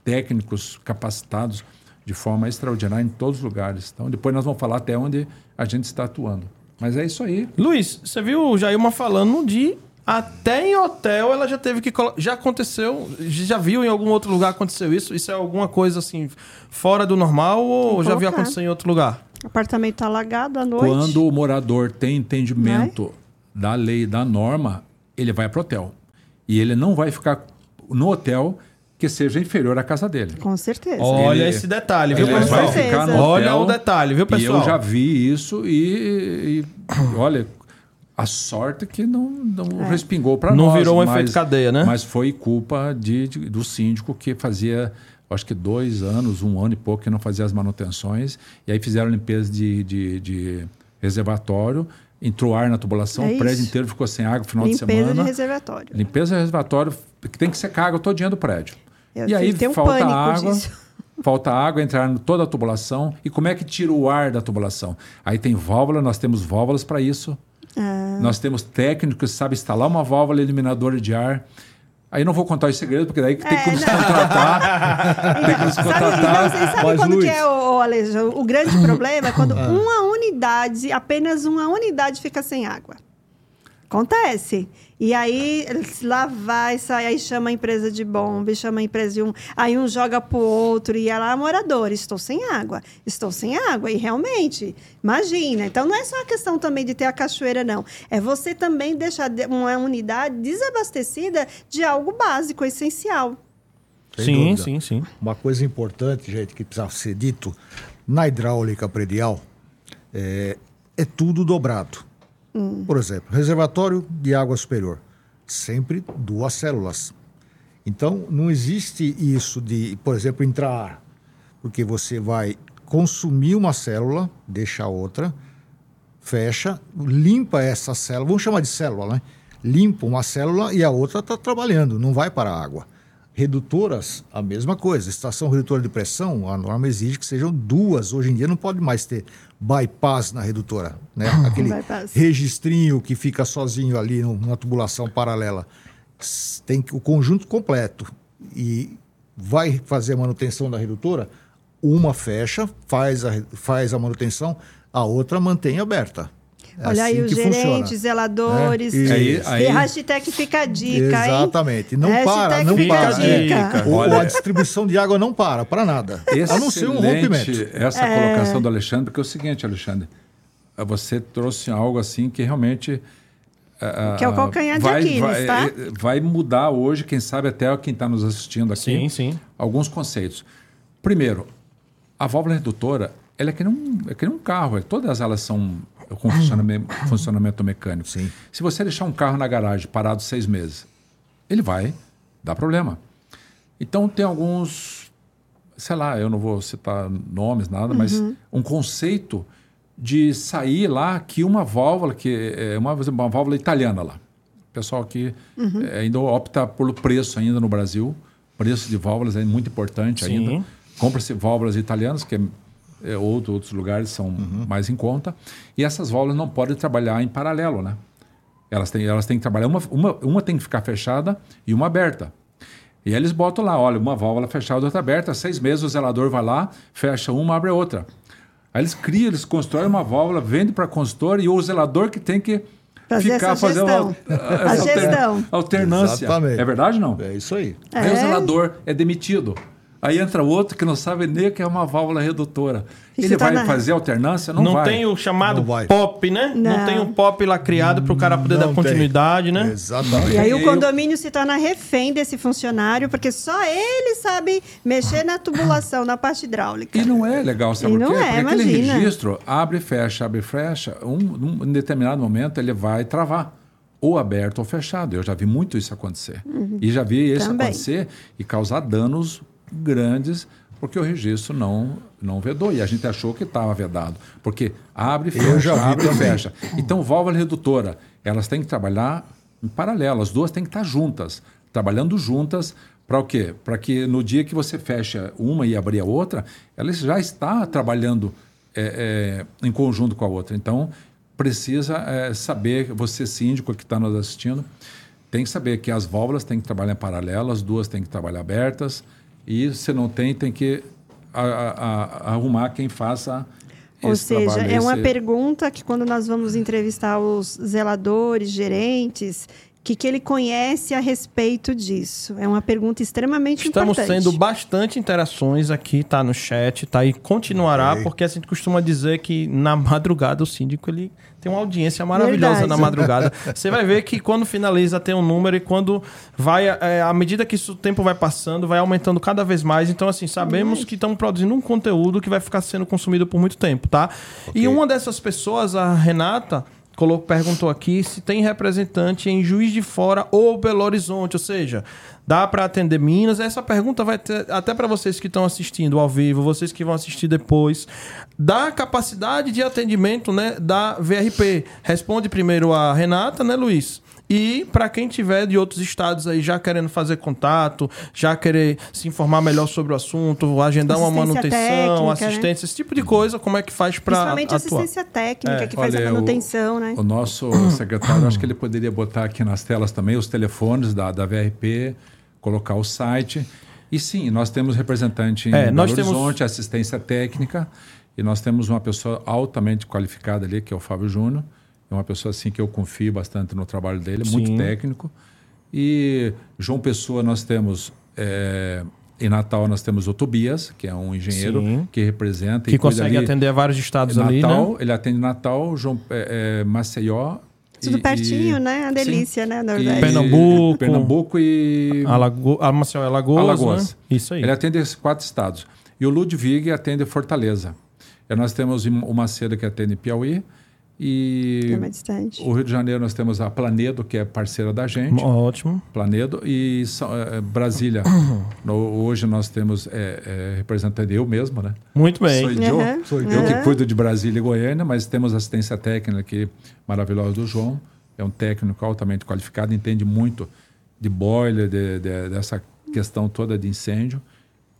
[SPEAKER 3] técnicos capacitados de forma extraordinária em todos os lugares. Então depois nós vamos falar até onde a gente está atuando. Mas é isso aí.
[SPEAKER 1] Luiz, você viu o Jailma falando de até em hotel ela já teve que. Já aconteceu? Já viu em algum outro lugar aconteceu isso? Isso é alguma coisa assim fora do normal ou já viu acontecer em outro lugar?
[SPEAKER 2] O apartamento está alagado à noite.
[SPEAKER 3] Quando o morador tem entendimento é? da lei, da norma, ele vai para o hotel. E ele não vai ficar no hotel que seja inferior à casa dele.
[SPEAKER 2] Com certeza.
[SPEAKER 1] Olha ele, esse detalhe, viu, pessoal?
[SPEAKER 3] Vai ficar no
[SPEAKER 1] hotel, olha o detalhe, viu, pessoal?
[SPEAKER 3] E eu já vi isso e, e olha, a sorte que não, não é. respingou para nós.
[SPEAKER 1] Não virou um mas, efeito cadeia, né?
[SPEAKER 3] Mas foi culpa de, de, do síndico que fazia, acho que dois anos, um ano e pouco, que não fazia as manutenções. E aí fizeram limpeza de, de, de reservatório, entrou ar na tubulação, é o prédio inteiro ficou sem água no final
[SPEAKER 2] limpeza
[SPEAKER 3] de semana.
[SPEAKER 2] Limpeza de reservatório.
[SPEAKER 3] Limpeza de reservatório, que tem que secar água todo dia do prédio.
[SPEAKER 2] Eu
[SPEAKER 3] e aí
[SPEAKER 2] um
[SPEAKER 3] falta água. Disso. [LAUGHS] Falta água, entrar em toda a tubulação. E como é que tira o ar da tubulação? Aí tem válvula, nós temos válvulas para isso. Ah. Nós temos técnicos que sabem instalar uma válvula eliminadora de ar. Aí não vou contar os segredos, porque daí tem que é, nos contratar. [LAUGHS] tem que nos contratar.
[SPEAKER 2] Sabe, sabe Mas, quando que é, o, o, o grande problema? É quando [COUGHS] ah. uma unidade, apenas uma unidade fica sem água. Acontece. E aí, lá vai, sai, aí chama a empresa de bomba, chama a empresa de um. Aí um joga pro outro, e ela, morador, estou sem água, estou sem água. E realmente, imagina. Então, não é só a questão também de ter a cachoeira, não. É você também deixar uma unidade desabastecida de algo básico, essencial.
[SPEAKER 1] Sem sim, dúvida. sim, sim.
[SPEAKER 4] Uma coisa importante, gente, que precisa ser dito: na hidráulica predial, é, é tudo dobrado. Hum. Por exemplo, reservatório de água superior, sempre duas células. Então, não existe isso de, por exemplo, entrar ar, porque você vai consumir uma célula, deixa outra, fecha, limpa essa célula, vamos chamar de célula, né? Limpa uma célula e a outra está trabalhando, não vai para a água. Redutoras, a mesma coisa. Estação redutora de pressão, a norma exige que sejam duas. Hoje em dia não pode mais ter bypass na redutora, né? Aquele registrinho que fica sozinho ali numa tubulação paralela. Tem o conjunto completo e vai fazer a manutenção da redutora, uma fecha, faz a, faz a manutenção, a outra mantém aberta.
[SPEAKER 2] É Olha assim aí os gerentes, funciona. zeladores. É, aí, aí, e hashtag fica a dica,
[SPEAKER 4] Exatamente. Não hashtag para, não para. Dica. Olha, a distribuição de água não para, para nada. A não ser um rompimento.
[SPEAKER 3] Essa é... colocação do Alexandre, porque é o seguinte, Alexandre. Você trouxe algo assim que realmente...
[SPEAKER 2] que é o calcanhar vai, de Aquiles,
[SPEAKER 3] vai,
[SPEAKER 2] tá?
[SPEAKER 3] Vai mudar hoje, quem sabe até quem está nos assistindo aqui.
[SPEAKER 1] Sim, sim.
[SPEAKER 3] Alguns conceitos. Primeiro, a válvula redutora, ela é que nem um, é que nem um carro. Todas elas são com funcionamento, funcionamento mecânico.
[SPEAKER 4] Sim.
[SPEAKER 3] Se você deixar um carro na garagem parado seis meses, ele vai dar problema. Então tem alguns, sei lá, eu não vou citar nomes, nada, uhum. mas um conceito de sair lá que uma válvula, que é uma, uma válvula italiana lá. O pessoal aqui uhum. é, ainda opta pelo preço ainda no Brasil. Preço de válvulas é muito importante Sim. ainda. Compra-se válvulas italianas, que é é, outro, outros lugares são uhum. mais em conta. E essas válvulas não podem trabalhar em paralelo, né? Elas têm, elas têm que trabalhar, uma, uma, uma tem que ficar fechada e uma aberta. E eles botam lá, olha, uma válvula fechada, outra aberta, seis meses o zelador vai lá, fecha uma, abre a outra. Aí eles criam, eles constroem uma válvula, vendem para a consultora e o zelador que tem que
[SPEAKER 2] Fazer ficar fazendo a, a gestão.
[SPEAKER 3] alternância. Exatamente. É verdade não?
[SPEAKER 4] É isso aí.
[SPEAKER 3] É. Aí o zelador é demitido. Aí entra outro que não sabe nem o que é uma válvula redutora. Ele tá vai na... fazer alternância? Não,
[SPEAKER 1] não
[SPEAKER 3] vai.
[SPEAKER 1] Não tem o chamado pop, né? Não. não. tem um pop lá criado para o cara poder não dar continuidade, tem. né?
[SPEAKER 4] Exatamente.
[SPEAKER 2] E aí o condomínio se torna refém desse funcionário, porque só ele sabe mexer na tubulação, na parte hidráulica.
[SPEAKER 3] E não é legal, sabe
[SPEAKER 2] e
[SPEAKER 3] por quê?
[SPEAKER 2] Não é,
[SPEAKER 3] porque
[SPEAKER 2] imagina.
[SPEAKER 3] aquele registro abre e fecha, abre e fecha, um, um, em determinado momento ele vai travar ou aberto ou fechado. Eu já vi muito isso acontecer. Uhum. E já vi isso Também. acontecer e causar danos grandes porque o registro não não vedou e a gente achou que estava vedado, porque abre, fecha, abre e fecha. Então válvula redutora, elas têm que trabalhar em paralelo. As duas têm que estar juntas, trabalhando juntas. Para o quê? Para que no dia que você fecha uma e abrir a outra, ela já está trabalhando é, é, em conjunto com a outra. Então, precisa é, saber, você síndico que está nos assistindo, tem que saber que as válvulas têm que trabalhar em paralelo, as duas têm que trabalhar abertas, e se não tem, tem que a, a, a, arrumar quem faça
[SPEAKER 2] ou seja, é uma pergunta que quando nós vamos entrevistar os zeladores, gerentes, que, que ele conhece a respeito disso? É uma pergunta extremamente
[SPEAKER 1] Estamos
[SPEAKER 2] importante.
[SPEAKER 1] Estamos tendo bastante interações aqui, tá no chat, tá? E continuará, okay. porque a gente costuma dizer que na [LAUGHS] madrugada o síndico ele tem uma audiência maravilhosa Verdade. na madrugada. [LAUGHS] Você vai ver que quando finaliza tem um número e quando vai, é, à medida que isso, o tempo vai passando, vai aumentando cada vez mais. Então, assim, sabemos que estamos produzindo um conteúdo que vai ficar sendo consumido por muito tempo, tá? Okay. E uma dessas pessoas, a Renata, colocou, perguntou aqui se tem representante em Juiz de Fora ou Belo Horizonte, ou seja, dá para atender Minas? Essa pergunta vai ter até para vocês que estão assistindo ao vivo, vocês que vão assistir depois, da capacidade de atendimento, né, da VRP. Responde primeiro a Renata, né, Luiz? E para quem tiver de outros estados aí já querendo fazer contato, já querer se informar melhor sobre o assunto, agendar uma manutenção, técnica, né? assistência, né? esse tipo de coisa, como é que faz para
[SPEAKER 2] Principalmente assistência técnica, é. que faz Olha, a manutenção,
[SPEAKER 3] o,
[SPEAKER 2] né?
[SPEAKER 3] O nosso [CLEARS THROAT] secretário, acho que ele poderia botar aqui nas telas também os telefones da, da VRP, colocar o site. E sim, nós temos representante em é, Belo Horizonte, temos... assistência técnica, e nós temos uma pessoa altamente qualificada ali, que é o Fábio Júnior, é uma pessoa assim que eu confio bastante no trabalho dele, Sim. muito técnico. E João Pessoa nós temos é, em Natal nós temos o Tobias, que é um engenheiro Sim. que representa
[SPEAKER 1] que consegue ali, atender vários estados
[SPEAKER 3] Natal,
[SPEAKER 1] ali,
[SPEAKER 3] né? Ele atende Natal, João é, é, Maceió.
[SPEAKER 2] Tudo e, pertinho, e, né? A delícia, sim. né?
[SPEAKER 1] Nordeste. Pernambuco.
[SPEAKER 3] Pernambuco e.
[SPEAKER 1] Alago... Maceió é Alagoas. Alagoas. Né? Isso aí.
[SPEAKER 3] Ele atende esses quatro estados. E o Ludwig atende Fortaleza. E nós temos o Macedo que atende Piauí. E
[SPEAKER 2] é mais distante.
[SPEAKER 3] o Rio de Janeiro nós temos a Planedo, que é parceira da gente.
[SPEAKER 1] Ótimo.
[SPEAKER 3] Planedo. E é, Brasília, [COUGHS] no, hoje nós temos é, é, representante eu mesmo, né?
[SPEAKER 1] Muito bem.
[SPEAKER 3] Sou eu, Sou eu que cuido de Brasília e Goiânia, mas temos assistência técnica aqui maravilhosa do João. É um técnico altamente qualificado, entende muito de boiler, de, de, dessa questão toda de incêndio.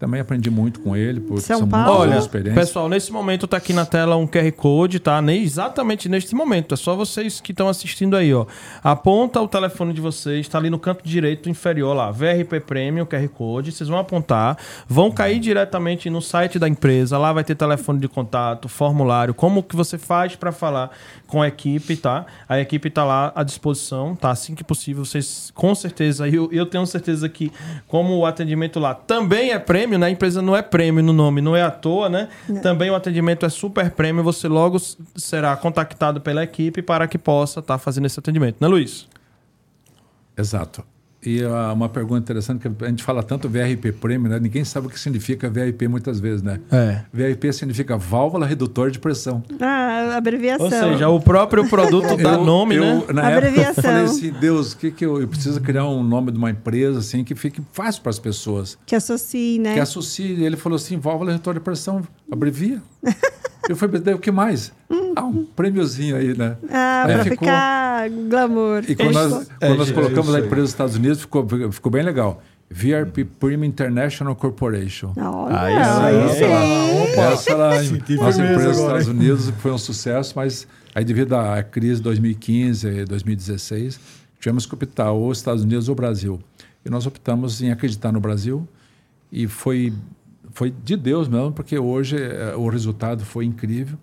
[SPEAKER 3] Também aprendi muito com ele, por
[SPEAKER 2] São são Paulo.
[SPEAKER 1] Olha, pessoal, nesse momento tá aqui na tela um QR Code, tá? Nem exatamente neste momento. É só vocês que estão assistindo aí, ó. Aponta o telefone de vocês, está ali no canto direito inferior lá, VRP Premium, QR Code. Vocês vão apontar, vão cair diretamente no site da empresa. Lá vai ter telefone de contato, formulário, como que você faz para falar com a equipe, tá? A equipe tá lá à disposição, tá? Assim que possível, vocês com certeza, eu, eu tenho certeza que como o atendimento lá também é premium prêmio, né? A empresa não é prêmio no nome, não é à toa, né? Não. Também o atendimento é super prêmio, você logo será contactado pela equipe para que possa estar tá fazendo esse atendimento, né, Luiz?
[SPEAKER 3] Exato. E uh, uma pergunta interessante, que a gente fala tanto VRP Premium, né? Ninguém sabe o que significa VRP muitas vezes, né?
[SPEAKER 1] É.
[SPEAKER 3] VRP significa válvula redutor de pressão.
[SPEAKER 2] Ah, abreviação.
[SPEAKER 1] Ou seja, o próprio produto dá eu, nome,
[SPEAKER 3] eu,
[SPEAKER 1] né?
[SPEAKER 3] Na abreviação. Época, eu falei assim, Deus, que que eu, eu preciso criar um nome de uma empresa assim que fique fácil para as pessoas.
[SPEAKER 2] Que associe, né?
[SPEAKER 3] Que associe. E ele falou assim, válvula redutor de pressão, abrevia. [LAUGHS] Eu falei, o que mais? Ah, um prêmiozinho aí, né?
[SPEAKER 2] Ah, aí pra ficou... ficar glamour.
[SPEAKER 3] E quando nós, é, quando nós colocamos a empresa dos Estados Unidos, ficou, ficou bem legal. VRP Premium International Corporation.
[SPEAKER 2] Olha, aí, aí sim.
[SPEAKER 3] Essa era a nossa empresa dos Estados Unidos, que foi um sucesso, mas aí devido à crise de 2015 e 2016, tivemos que optar ou Estados Unidos ou Brasil. E nós optamos em acreditar no Brasil e foi foi de Deus mesmo, porque hoje eh, o resultado foi incrível.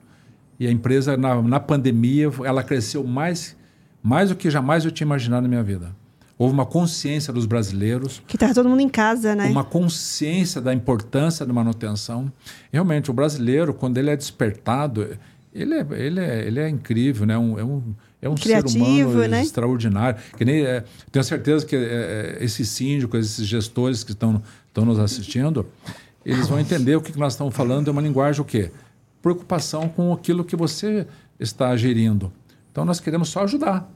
[SPEAKER 3] E a empresa, na, na pandemia, ela cresceu mais, mais do que jamais eu tinha imaginado na minha vida. Houve uma consciência dos brasileiros.
[SPEAKER 2] Que estava todo mundo em casa, né?
[SPEAKER 3] Uma consciência da importância da manutenção. Realmente, o brasileiro, quando ele é despertado, ele é, ele é, ele é incrível, né? Um, é um, é um Criativo, ser humano né? extraordinário. Que nem, é, tenho certeza que é, esses síndicos, esses gestores que estão, estão nos assistindo, eles vão entender o que nós estamos falando, é uma linguagem o quê? Preocupação com aquilo que você está gerindo. Então nós queremos só ajudar.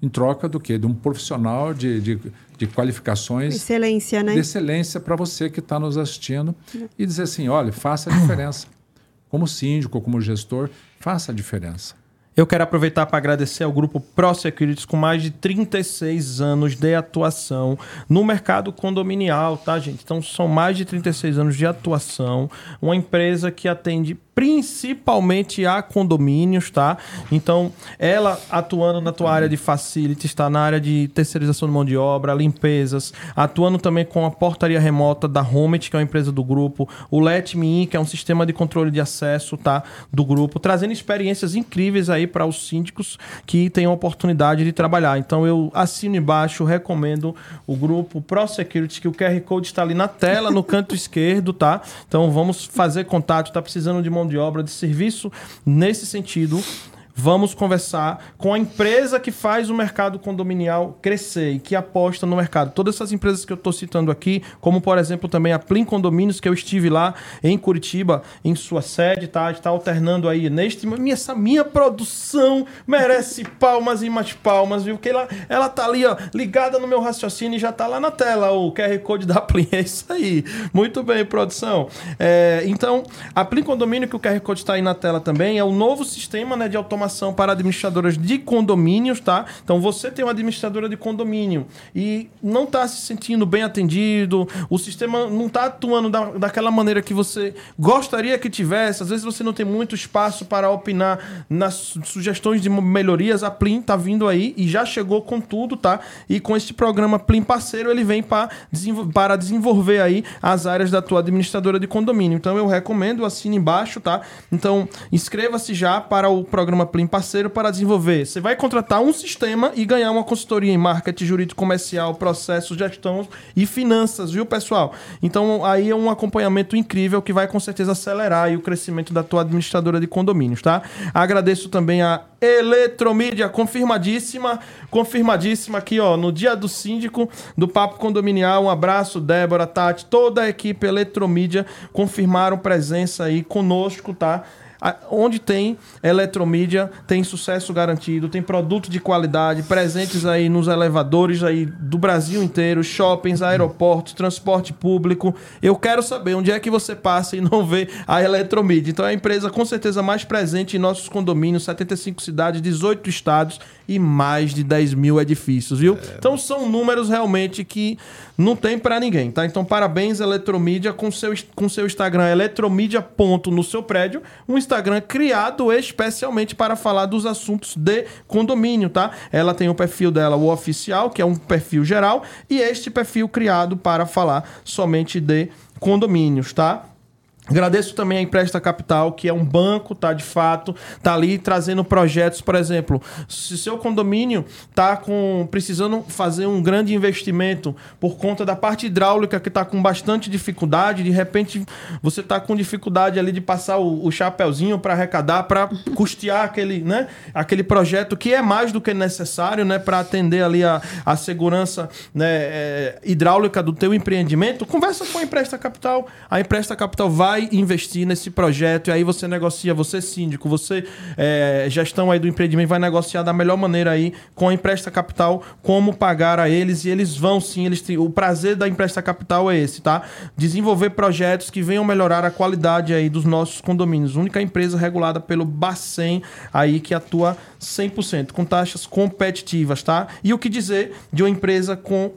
[SPEAKER 3] Em troca do quê? De um profissional de, de, de qualificações.
[SPEAKER 2] Excelência, né?
[SPEAKER 3] De excelência para você que está nos assistindo. E dizer assim: olha, faça a diferença. Como síndico, como gestor, faça a diferença.
[SPEAKER 1] Eu quero aproveitar para agradecer ao grupo ProSecurities com mais de 36 anos de atuação no mercado condominial, tá, gente? Então são mais de 36 anos de atuação, uma empresa que atende principalmente a condomínios, tá? Então, ela atuando na tua área de facilities, está na área de terceirização de mão de obra, limpezas, atuando também com a portaria remota da Homet, que é uma empresa do grupo, o Let Me In, que é um sistema de controle de acesso, tá? Do grupo, trazendo experiências incríveis aí para os síndicos que têm a oportunidade de trabalhar. Então, eu assino embaixo, recomendo o grupo ProSecurity, que o QR Code está ali na tela, no canto [LAUGHS] esquerdo, tá? Então, vamos fazer contato, tá precisando de mão de obra, de serviço nesse sentido vamos conversar com a empresa que faz o mercado condominial crescer e que aposta no mercado. Todas essas empresas que eu estou citando aqui, como por exemplo também a Plim Condomínios, que eu estive lá em Curitiba, em sua sede, tá? Está alternando aí neste. Minha, essa minha produção merece [LAUGHS] palmas e mais palmas, viu? Que ela, ela tá ali, ó, ligada no meu raciocínio e já tá lá na tela o QR Code da Plim. É isso aí. Muito bem, produção. É, então, a Plim Condomínio, que o QR Code está aí na tela também, é o novo sistema né, de automação para administradoras de condomínios, tá? Então você tem uma administradora de condomínio e não está se sentindo bem atendido, o sistema não está atuando da, daquela maneira que você gostaria que tivesse, às vezes você não tem muito espaço para opinar nas sugestões de melhorias, a Plim tá vindo aí e já chegou com tudo, tá? E com esse programa Plim Parceiro, ele vem para para desenvolver aí as áreas da tua administradora de condomínio. Então eu recomendo, assine embaixo, tá? Então inscreva-se já para o programa Plim parceiro para desenvolver. Você vai contratar um sistema e ganhar uma consultoria em marketing jurídico comercial, processos, gestão e finanças, viu, pessoal? Então aí é um acompanhamento incrível que vai com certeza acelerar o crescimento da tua administradora de condomínios, tá? Agradeço também a Eletromídia, confirmadíssima, confirmadíssima aqui, ó, no dia do síndico do Papo Condominial. Um abraço, Débora, Tati, toda a equipe Eletromídia confirmaram presença aí conosco, tá? Onde tem eletromídia, tem sucesso garantido, tem produto de qualidade, presentes aí nos elevadores aí do Brasil inteiro, shoppings, aeroportos, transporte público. Eu quero saber onde é que você passa e não vê a eletromídia. Então é a empresa com certeza mais presente em nossos condomínios, 75 cidades, 18 estados e mais de 10 mil edifícios, viu? É. Então são números realmente que não tem para ninguém, tá? Então parabéns Eletromídia com seu com seu Instagram eletromídia ponto no seu prédio, um Instagram criado especialmente para falar dos assuntos de condomínio, tá? Ela tem o perfil dela, o oficial, que é um perfil geral, e este perfil criado para falar somente de condomínios, tá? Agradeço também a Empresta Capital, que é um banco, tá? De fato, tá ali trazendo projetos, por exemplo, se seu condomínio tá com precisando fazer um grande investimento por conta da parte hidráulica que tá com bastante dificuldade, de repente você tá com dificuldade ali de passar o, o chapéuzinho para arrecadar, para custear aquele, né? Aquele projeto que é mais do que necessário, né? Para atender ali a, a segurança né, é, hidráulica do teu empreendimento. Conversa com a Empresta Capital. A Empresta Capital vai vai investir nesse projeto e aí você negocia, você síndico, você é, gestão aí do empreendimento vai negociar da melhor maneira aí com a Empresta Capital como pagar a eles e eles vão sim, eles têm, o prazer da Empresta Capital é esse, tá? Desenvolver projetos que venham melhorar a qualidade aí dos nossos condomínios. Única empresa regulada pelo Bacen aí que atua 100% com taxas competitivas, tá? E o que dizer de uma empresa com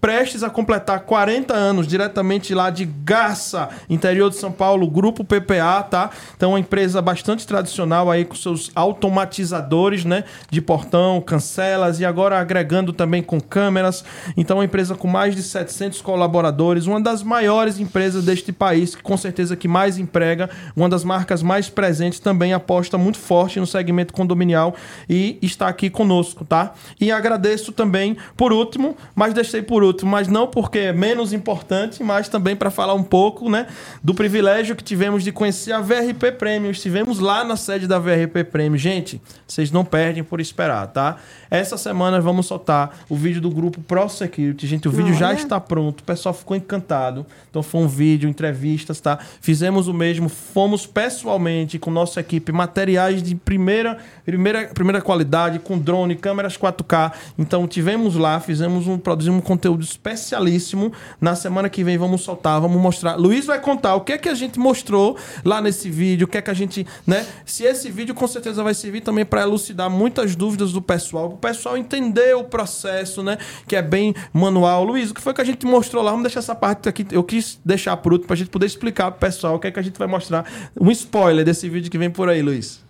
[SPEAKER 1] prestes a completar 40 anos, diretamente lá de Garça, interior de São Paulo, Grupo PPA, tá? Então, uma empresa bastante tradicional aí com seus automatizadores, né? De portão, cancelas e agora agregando também com câmeras. Então, uma empresa com mais de 700 colaboradores, uma das maiores empresas deste país, que com certeza que mais emprega, uma das marcas mais presentes, também aposta muito forte no segmento condominial e está aqui conosco, tá? E agradeço também, por último, mas deixei por último, mas não porque é menos importante, mas também para falar um pouco né, do privilégio que tivemos de conhecer a VRP Premium. Estivemos lá na sede da VRP Premium. Gente, vocês não perdem por esperar, tá? Essa semana vamos soltar o vídeo do grupo Pro Security. Gente, o vídeo já está pronto. O pessoal ficou encantado. Então foi um vídeo, entrevistas, tá? Fizemos o mesmo, fomos pessoalmente com nossa equipe, materiais de primeira, primeira, primeira qualidade, com drone, câmeras 4K. Então tivemos lá, fizemos um, produzimos um conteúdo conteúdo especialíssimo. Na semana que vem vamos soltar, vamos mostrar. Luiz vai contar o que é que a gente mostrou lá nesse vídeo, o que é que a gente, né? Se esse vídeo com certeza vai servir também para elucidar muitas dúvidas do pessoal, o pessoal entender o processo, né? Que é bem manual. Luiz, o que foi que a gente mostrou lá? Vamos deixar essa parte aqui. Eu quis deixar por último para a gente poder explicar pro pessoal o que é que a gente vai mostrar. Um spoiler desse vídeo que vem por aí, Luiz.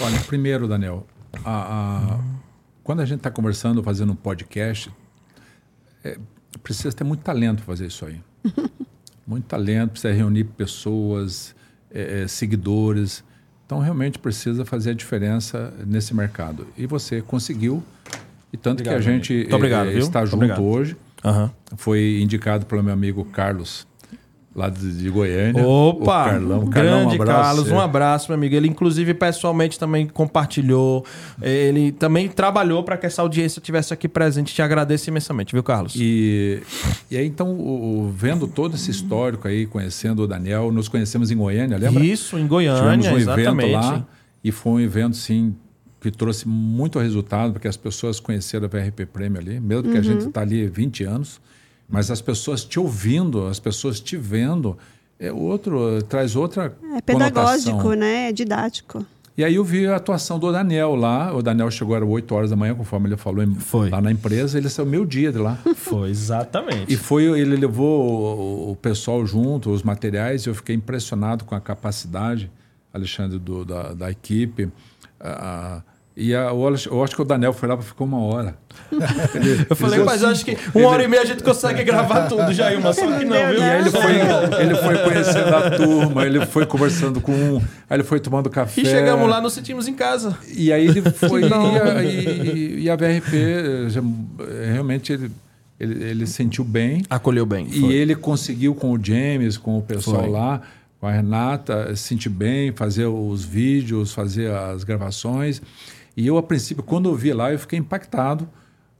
[SPEAKER 3] Olha, primeiro, Daniel, a, a, quando a gente está conversando, fazendo um podcast, é, precisa ter muito talento para fazer isso aí. [LAUGHS] muito talento, precisa reunir pessoas, é, é, seguidores. Então, realmente precisa fazer a diferença nesse mercado. E você conseguiu. E tanto obrigado, que a gente
[SPEAKER 1] obrigado,
[SPEAKER 3] é, está junto
[SPEAKER 1] obrigado.
[SPEAKER 3] hoje.
[SPEAKER 1] Uhum.
[SPEAKER 3] Foi indicado pelo meu amigo Carlos lá de, de Goiânia.
[SPEAKER 1] Opa!
[SPEAKER 3] O Carlão.
[SPEAKER 1] Grande
[SPEAKER 3] Carlão, um
[SPEAKER 1] Carlos, um abraço, meu amigo. Ele, inclusive, pessoalmente também compartilhou. Ele também trabalhou para que essa audiência estivesse aqui presente. Te agradeço imensamente, viu, Carlos?
[SPEAKER 3] E, e aí, então, o, o, vendo todo esse histórico aí, conhecendo o Daniel, nos conhecemos em Goiânia, lembra?
[SPEAKER 1] Isso, em Goiânia,
[SPEAKER 3] Tivemos um
[SPEAKER 1] exatamente.
[SPEAKER 3] evento lá e foi um evento, sim, que trouxe muito resultado, porque as pessoas conheceram a VRP Prêmio ali, mesmo que a gente está ali 20 anos. Mas as pessoas te ouvindo, as pessoas te vendo, é outro, traz outra
[SPEAKER 2] É pedagógico,
[SPEAKER 3] conotação.
[SPEAKER 2] né? É didático.
[SPEAKER 3] E aí eu vi a atuação do Daniel lá. O Daniel chegou às 8 horas da manhã, conforme ele falou,
[SPEAKER 1] Foi.
[SPEAKER 3] lá na empresa. Ele saiu meio dia de lá.
[SPEAKER 1] Foi, exatamente.
[SPEAKER 3] E foi, ele levou o, o pessoal junto, os materiais, e eu fiquei impressionado com a capacidade, Alexandre, do, da, da equipe. Ah, e a, eu, acho, eu acho que o Daniel foi lá para ficar uma hora.
[SPEAKER 1] Ele, [LAUGHS] eu falei, mas eu acho que uma hora e meia a gente consegue gravar tudo, Jailma, só que não, viu?
[SPEAKER 3] E aí ele foi, ele foi conhecendo a turma, ele foi conversando com um, aí ele foi tomando café.
[SPEAKER 1] E chegamos lá, nos sentimos em casa.
[SPEAKER 3] E aí ele [LAUGHS] foi. e, a, e, e, a, VRP, já, realmente, ele, ele, ele, sentiu bem.
[SPEAKER 1] Acolheu bem.
[SPEAKER 3] E foi. ele conseguiu com o James, com o pessoal
[SPEAKER 1] Foi.
[SPEAKER 3] lá, com a Renata, se sentir bem, fazer os vídeos, fazer as gravações. E eu, a princípio, quando eu vi lá, eu fiquei impactado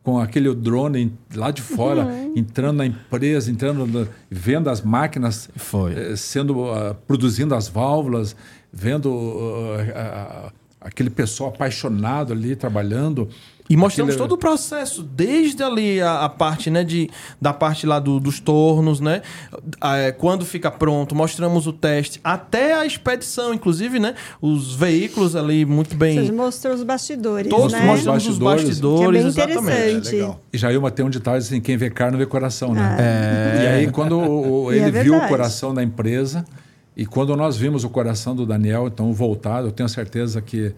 [SPEAKER 3] com aquele drone lá de fora, entrando na empresa, entrando, na- vendo as máquinas
[SPEAKER 1] Foi.
[SPEAKER 3] eh, sendo ah, produzindo as válvulas, vendo ah, ah, aquele pessoal apaixonado ali trabalhando.
[SPEAKER 1] E mostramos
[SPEAKER 3] Aquele-
[SPEAKER 1] todo o processo, desde ali a, a parte, né, de, da parte lá do- dos tornos, né? Ah, é, quando fica pronto, mostramos o teste, até a expedição, inclusive, né? Os veículos ali muito bem.
[SPEAKER 2] Você mostrou os bastidores,
[SPEAKER 1] todos
[SPEAKER 2] né?
[SPEAKER 1] mostramos os
[SPEAKER 3] Bastidores.
[SPEAKER 1] bastidores,
[SPEAKER 2] Que é bem
[SPEAKER 1] exatamente.
[SPEAKER 2] interessante.
[SPEAKER 4] É, legal.
[SPEAKER 3] E Jailma tem um ditado assim: quem vê carne vê coração, né?
[SPEAKER 1] É.
[SPEAKER 3] E aí, quando o- o- [LAUGHS]
[SPEAKER 2] E é
[SPEAKER 3] ele viu o coração da empresa, e quando nós vimos o coração do Daniel, então voltado, eu tenho certeza que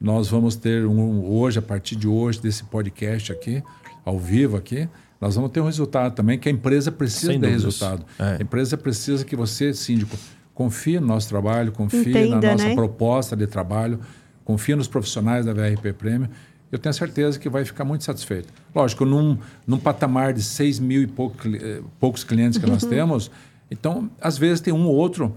[SPEAKER 3] nós vamos ter um, hoje, a partir de hoje, desse podcast aqui, ao vivo aqui, nós vamos ter um resultado também, que a empresa precisa
[SPEAKER 1] Sem
[SPEAKER 3] de
[SPEAKER 1] dúvidas.
[SPEAKER 3] resultado.
[SPEAKER 1] É.
[SPEAKER 3] A empresa precisa que você, síndico, confie no nosso trabalho, confie na
[SPEAKER 2] Entenda,
[SPEAKER 3] nossa
[SPEAKER 2] né?
[SPEAKER 3] proposta de trabalho, confie nos profissionais da VRP Prêmio. Eu tenho certeza que vai ficar muito satisfeito. Lógico, num, num patamar de 6 mil e pouco eh, poucos clientes que nós
[SPEAKER 2] Uhum.
[SPEAKER 3] temos, então, às vezes tem um ou outro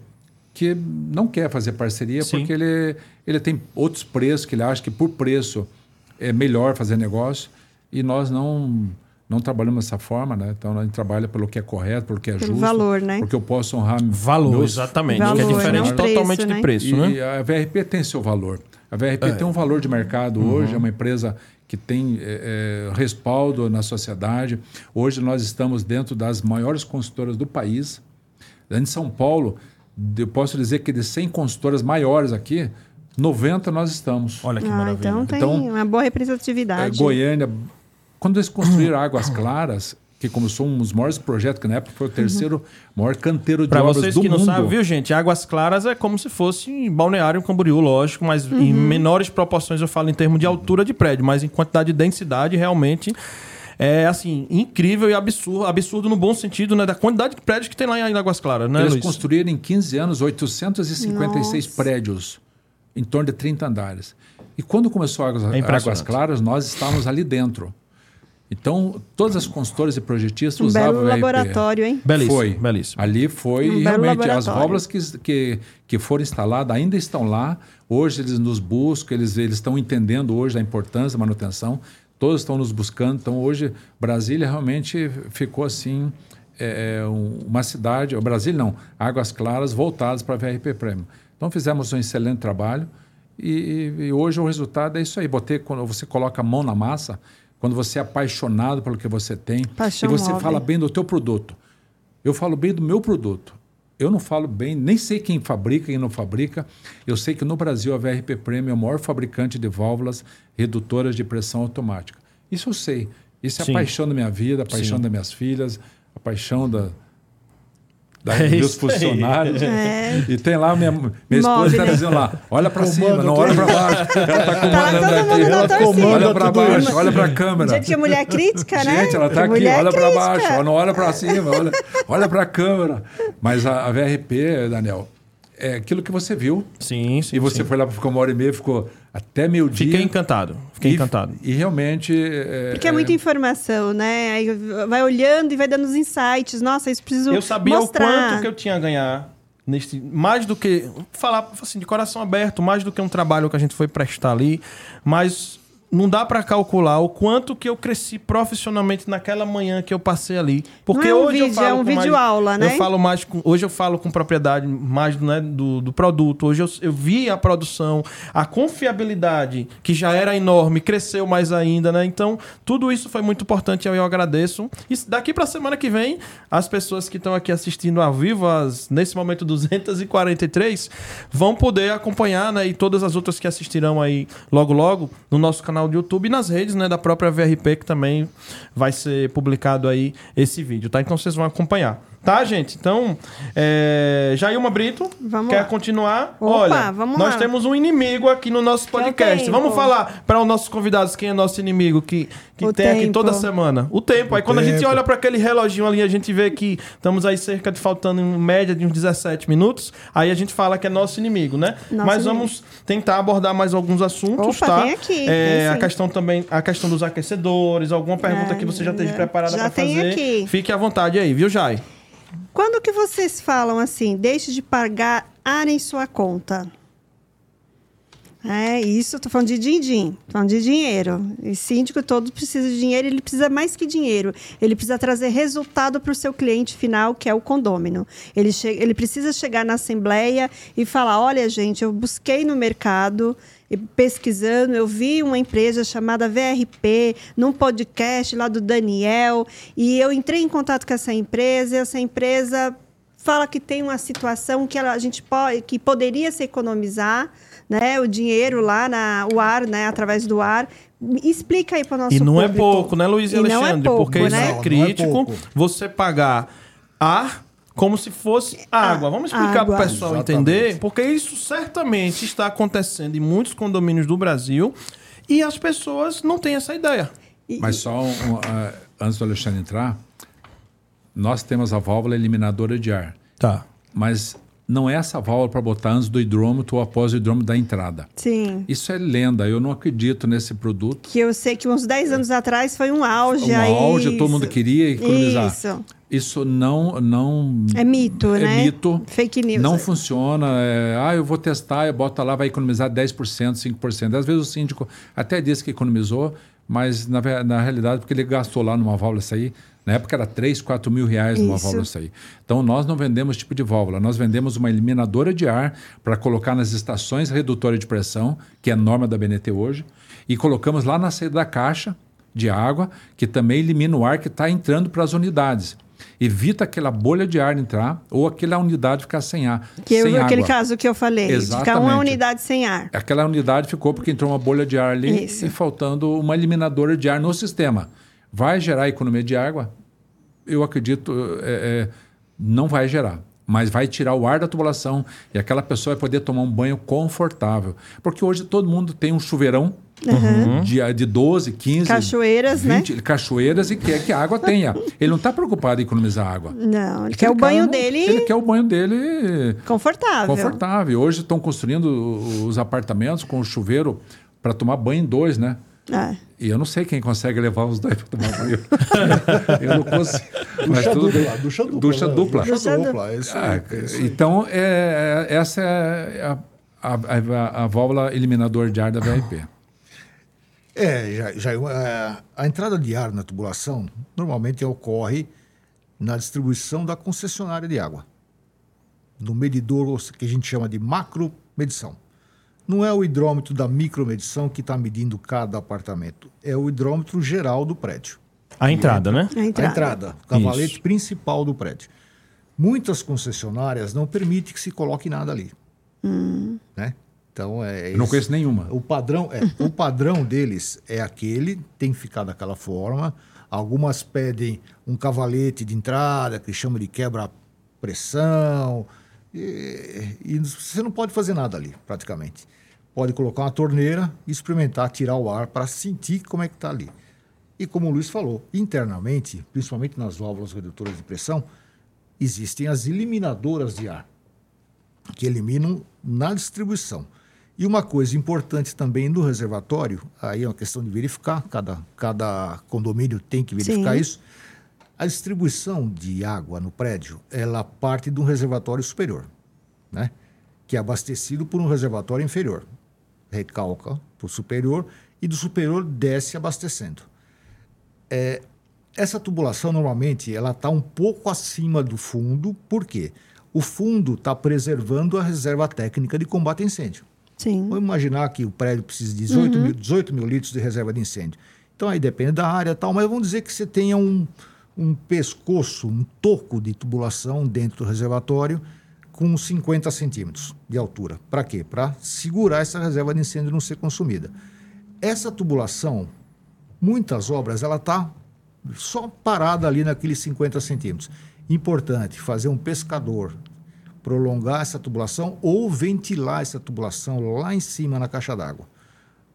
[SPEAKER 3] que não quer fazer parceria
[SPEAKER 1] Sim.
[SPEAKER 3] porque ele, ele tem outros preços que ele acha que por preço é melhor fazer negócio e nós não não trabalhamos dessa forma, né? Então a gente trabalha pelo que é correto, pelo que é
[SPEAKER 2] Pelo
[SPEAKER 3] justo,
[SPEAKER 2] valor, né?
[SPEAKER 3] porque eu posso honrar
[SPEAKER 1] Valor,
[SPEAKER 3] meus-
[SPEAKER 1] exatamente.
[SPEAKER 2] Valor,
[SPEAKER 1] que é diferente
[SPEAKER 2] preço,
[SPEAKER 1] totalmente de
[SPEAKER 2] né?
[SPEAKER 1] preço,
[SPEAKER 3] e
[SPEAKER 1] né?
[SPEAKER 3] a VRP tem seu valor. A VRP tem um valor de mercado hoje, é uma empresa que tem é, é, respaldo na sociedade. Hoje nós estamos dentro das maiores consultoras do país. Em São Paulo, eu posso dizer que de 100 consultoras maiores aqui, 90 nós estamos.
[SPEAKER 1] Olha que
[SPEAKER 2] Ah,
[SPEAKER 1] maravilha.
[SPEAKER 2] então tem
[SPEAKER 3] Então,
[SPEAKER 2] uma boa
[SPEAKER 3] É,
[SPEAKER 2] representatividade.
[SPEAKER 3] Goiânia, quando eles construíram Águas Claras, que começou um dos maiores projetos, que na época foi o terceiro maior canteiro de
[SPEAKER 1] Pra
[SPEAKER 3] obras
[SPEAKER 1] vocês
[SPEAKER 3] do
[SPEAKER 1] que não
[SPEAKER 3] mundo.
[SPEAKER 1] sabem, viu, gente? Águas Claras é como se fosse em Balneário Camboriú, lógico, mas em menores proporções eu falo em termos de altura de prédio, mas em quantidade de densidade, realmente é assim, incrível e absurdo, absurdo no bom sentido, né? Da quantidade de prédios que tem lá em Águas Claras, né,
[SPEAKER 3] Eles
[SPEAKER 1] Luiz?
[SPEAKER 3] construíram em 15 anos 856
[SPEAKER 2] Nossa.
[SPEAKER 3] prédios, em torno de 30 andares. E quando começou Águas,
[SPEAKER 1] É.
[SPEAKER 3] Águas Claras, nós estávamos ali dentro. Então, todas as consultoras e projetistas
[SPEAKER 2] Um
[SPEAKER 3] usavam
[SPEAKER 2] belo
[SPEAKER 3] o
[SPEAKER 2] laboratório, hein?
[SPEAKER 1] Belíssimo,
[SPEAKER 3] Foi.
[SPEAKER 1] belíssimo.
[SPEAKER 3] Ali foi
[SPEAKER 2] Um
[SPEAKER 3] realmente as válvulas que, que, que foram instaladas ainda estão lá. Hoje eles nos buscam, eles, eles estão entendendo hoje a importância da manutenção. Todos estão nos buscando. Então hoje Brasília realmente ficou assim é, é, um- uma cidade, o Brasília não, Águas Claras voltadas para a VRP Premium. Então fizemos um excelente trabalho e, e- hoje o resultado é isso aí. Botei, quando você coloca a mão na massa, quando você é apaixonado pelo que você tem
[SPEAKER 2] Paixão
[SPEAKER 3] e você
[SPEAKER 2] move.
[SPEAKER 3] fala bem do teu produto. Eu falo bem do meu produto. Eu não falo bem, nem sei quem fabrica, quem não fabrica. Eu sei que no Brasil a VRP Premium é o maior fabricante de válvulas redutoras de pressão automática. Isso eu sei. Isso é
[SPEAKER 1] Sim.
[SPEAKER 3] a paixão da minha vida, a paixão
[SPEAKER 1] Sim.
[SPEAKER 3] das minhas filhas, a paixão da, da
[SPEAKER 1] É
[SPEAKER 3] dos meus funcionários.
[SPEAKER 2] É.
[SPEAKER 3] E tem lá, minha, minha esposa está
[SPEAKER 2] né?
[SPEAKER 3] dizendo lá, olha para cima, não olha para baixo. Ela está [LAUGHS]
[SPEAKER 2] Tá
[SPEAKER 3] comandando
[SPEAKER 2] todo
[SPEAKER 3] aqui.
[SPEAKER 4] Ela comanda
[SPEAKER 3] Olha para baixo, olha para a câmera.
[SPEAKER 2] Gente, que mulher crítica, né?
[SPEAKER 3] Gente, ela está aqui,
[SPEAKER 2] mulher
[SPEAKER 3] olha para baixo, não olha para cima, olha, olha para a câmera. Mas a, a VRP, Daniel, é aquilo que você viu.
[SPEAKER 1] Sim, sim.
[SPEAKER 3] E você
[SPEAKER 1] sim.
[SPEAKER 3] foi lá, ficou uma hora e meia, ficou até meio-dia.
[SPEAKER 1] Fiquei encantado. Fiquei
[SPEAKER 3] E-
[SPEAKER 1] encantado.
[SPEAKER 3] E realmente. É,
[SPEAKER 2] Porque é muita informação, né? Aí vai olhando e vai dando os insights. Nossa, isso preciso
[SPEAKER 1] Eu sabia
[SPEAKER 2] mostrar.
[SPEAKER 1] o quanto que eu tinha a ganhar. Neste, mais do que. Falar assim, de coração aberto, mais do que um trabalho que a gente foi prestar ali. Mas não dá pra calcular o quanto que eu cresci profissionalmente naquela manhã que eu passei ali. Porque
[SPEAKER 2] é um
[SPEAKER 1] hoje eu
[SPEAKER 2] vídeo,
[SPEAKER 1] falo
[SPEAKER 2] é um vídeo
[SPEAKER 1] mais-
[SPEAKER 2] aula, né?
[SPEAKER 1] Eu falo mais com, hoje eu falo com propriedade mais né, do, do produto. Hoje eu, eu vi a produção, a confiabilidade que já era enorme, cresceu mais ainda, né? Então, tudo isso foi muito importante e eu agradeço. E daqui pra semana que vem, as pessoas que estão aqui assistindo ao vivo, as, nesse momento 243, vão poder acompanhar, né? E todas as outras que assistirão aí logo logo no nosso canal do YouTube e nas redes, né, da própria VRP que também vai ser publicado aí esse vídeo, tá? Então vocês vão acompanhar. Tá, gente? Então, é... Jailma Brito,
[SPEAKER 2] Vamos
[SPEAKER 1] quer
[SPEAKER 2] lá.
[SPEAKER 1] continuar?
[SPEAKER 2] Opa,
[SPEAKER 1] Olha,
[SPEAKER 2] vamos
[SPEAKER 1] nós
[SPEAKER 2] lá.
[SPEAKER 1] temos um inimigo aqui no nosso
[SPEAKER 2] é o
[SPEAKER 1] podcast.
[SPEAKER 2] tempo.
[SPEAKER 1] Vamos falar para os nossos convidados quem é nosso inimigo que, que
[SPEAKER 2] O
[SPEAKER 1] tem aqui
[SPEAKER 2] tempo.
[SPEAKER 1] toda semana. O tempo. Aí quando a gente
[SPEAKER 4] tempo.
[SPEAKER 1] olha para aquele reloginho ali, a gente vê que estamos aí cerca de faltando em média de uns 17 minutos. Aí a gente fala que é nosso inimigo, né?
[SPEAKER 2] Nosso
[SPEAKER 1] Mas
[SPEAKER 2] inimigo.
[SPEAKER 1] vamos tentar abordar mais alguns assuntos,
[SPEAKER 2] Opa,
[SPEAKER 1] tá?
[SPEAKER 2] tem aqui,
[SPEAKER 1] É,
[SPEAKER 2] tem
[SPEAKER 1] a
[SPEAKER 2] sim.
[SPEAKER 1] questão também, a questão dos aquecedores, alguma pergunta
[SPEAKER 2] Ah,
[SPEAKER 1] que você já esteja
[SPEAKER 2] já-
[SPEAKER 1] preparada
[SPEAKER 2] já
[SPEAKER 1] para
[SPEAKER 2] tem
[SPEAKER 1] fazer.
[SPEAKER 2] aqui.
[SPEAKER 1] Fique à vontade aí, viu, Jai?
[SPEAKER 2] Quando que vocês falam assim, deixe de pagar em sua conta? É isso, eu tô falando de din-din, falando de dinheiro. E síndico todo precisa de dinheiro, ele precisa mais que dinheiro. Ele precisa trazer resultado para o seu cliente final, que é o condômino. Ele, ele precisa chegar na assembleia e falar: olha, gente, eu busquei no mercado, pesquisando, eu vi uma empresa chamada VRP num podcast lá do Daniel, e eu entrei em contato com essa empresa, e essa empresa fala que tem uma situação que ela- a gente pode, que poderia se economizar, né, o dinheiro lá na o ar, né, através do ar. Explica aí para o nosso
[SPEAKER 1] E não é
[SPEAKER 2] público.
[SPEAKER 1] pouco, né, Luiz e
[SPEAKER 2] E não é
[SPEAKER 1] Alexandre?
[SPEAKER 2] pouco,
[SPEAKER 1] porque isso
[SPEAKER 2] né?
[SPEAKER 1] é
[SPEAKER 4] Não, não é
[SPEAKER 1] crítico. você pagar ar como se fosse água. Vamos explicar para o pessoal
[SPEAKER 4] Exatamente.
[SPEAKER 1] entender, porque isso certamente está acontecendo em muitos condomínios do Brasil e as pessoas não têm essa ideia.
[SPEAKER 3] Mas só um, um, ah, antes do Alexandre entrar, nós temos a válvula eliminadora de ar.
[SPEAKER 1] Tá.
[SPEAKER 3] Mas não é essa válvula para botar antes do hidrômetro ou após o hidrômetro da entrada.
[SPEAKER 2] Sim.
[SPEAKER 3] Isso é lenda, eu não acredito nesse produto.
[SPEAKER 2] Que eu sei que uns 10 anos atrás foi um auge
[SPEAKER 3] Um auge, todo mundo queria economizar.
[SPEAKER 2] Isso.
[SPEAKER 3] Isso não, não
[SPEAKER 2] É mito,
[SPEAKER 3] é
[SPEAKER 2] né?
[SPEAKER 3] mito.
[SPEAKER 2] Fake news.
[SPEAKER 3] Não funciona. é, ah, eu vou testar, eu boto lá, vai economizar 10%, 5%. Às vezes o síndico até diz que economizou, mas na, na realidade, porque ele gastou lá numa válvula isso aí, na época era 3, 4 mil reais numa
[SPEAKER 2] Isso.
[SPEAKER 3] válvula aí. Então nós não vendemos tipo de válvula, nós vendemos uma eliminadora de ar para colocar nas estações redutoras de pressão, que é a norma da BNT hoje, e colocamos lá na saída da caixa de água, que também elimina o ar que está entrando para as unidades. Evita aquela bolha de ar entrar ou aquela unidade ficar sem ar.
[SPEAKER 2] Que
[SPEAKER 3] sem
[SPEAKER 2] eu, aquele caso que eu falei, de ficar uma
[SPEAKER 3] Exatamente.
[SPEAKER 2] unidade sem ar.
[SPEAKER 3] Aquela unidade ficou porque entrou uma bolha de ar ali
[SPEAKER 2] Isso.
[SPEAKER 3] e faltando uma eliminadora de ar no sistema. Vai gerar economia de água? Eu acredito, é, é, não vai gerar. Mas vai tirar o ar da tubulação e aquela pessoa vai poder tomar um banho confortável. Porque hoje todo mundo tem um chuveirão de, de 12, 15,
[SPEAKER 2] Cachoeiras, né?
[SPEAKER 3] 20, cachoeiras e quer que a água tenha. Ele não está preocupado em economizar água.
[SPEAKER 2] Não, ele
[SPEAKER 3] Aquele
[SPEAKER 2] quer o banho
[SPEAKER 3] cara não-
[SPEAKER 2] dele
[SPEAKER 3] Ele quer o banho dele
[SPEAKER 2] confortável.
[SPEAKER 3] confortável. Hoje estão construindo os apartamentos com chuveiro para tomar banho em dois, né?
[SPEAKER 2] É.
[SPEAKER 3] E eu não sei quem consegue levar os dois para tomar banho. [LAUGHS] eu não consigo. Mas
[SPEAKER 4] Ducha
[SPEAKER 3] tudo
[SPEAKER 4] dupla,
[SPEAKER 3] bem.
[SPEAKER 4] ducha dupla.
[SPEAKER 3] Ducha
[SPEAKER 4] né?
[SPEAKER 3] dupla.
[SPEAKER 4] Ducha dupla. isso aí,
[SPEAKER 3] Ah,
[SPEAKER 4] é isso
[SPEAKER 3] então, é, é- essa é a, a, a, a válvula eliminador de ar da VRP.
[SPEAKER 4] É, já, já, é, a entrada de ar na tubulação normalmente ocorre na distribuição da concessionária de água, no medidor que a gente chama de macro medição. não é o hidrômetro da micromedição que está medindo cada apartamento, é o hidrômetro geral do prédio.
[SPEAKER 1] A entrada, né?
[SPEAKER 2] A entrada.
[SPEAKER 4] A entrada, o cavalete
[SPEAKER 1] Isso.
[SPEAKER 4] principal do prédio. Muitas concessionárias não permitem que se coloque nada ali. Né? Então é
[SPEAKER 3] Eu não conheço nenhuma.
[SPEAKER 4] o padrão, é, o [LAUGHS] padrão deles é aquele, tem que ficar daquela forma. Algumas pedem um cavalete de entrada, que chama de quebra-pressão. E, e você não pode fazer nada ali, praticamente. Pode colocar uma torneira e experimentar tirar o ar para sentir como é que está ali. E como o Luiz falou, internamente, principalmente nas válvulas redutoras de pressão, existem as eliminadoras de ar que eliminam na distribuição. E uma coisa importante também no reservatório, aí é uma questão de verificar, cada, cada condomínio tem que verificar
[SPEAKER 2] Sim.
[SPEAKER 4] isso. A distribuição de água no prédio, ela parte de um reservatório superior, né? que é abastecido por um reservatório inferior. Recalca para o superior e do superior desce abastecendo. É, essa tubulação normalmente ela está um pouco acima do fundo, por quê? O fundo está preservando a reserva técnica de combate a incêndio.
[SPEAKER 2] Sim.
[SPEAKER 4] Vamos imaginar que o prédio precisa de 18, mil, 18 mil litros de reserva de incêndio. Então aí depende da área e tal, mas vamos dizer que você tenha um, um pescoço, um toco de tubulação dentro do reservatório com 50 centímetros de altura. Para quê? Para segurar essa reserva de incêndio não ser consumida. Essa tubulação, muitas obras, ela está só parada ali naqueles 50 centímetros. Importante fazer um pescador prolongar essa tubulação ou ventilar essa tubulação lá em cima na caixa d'água.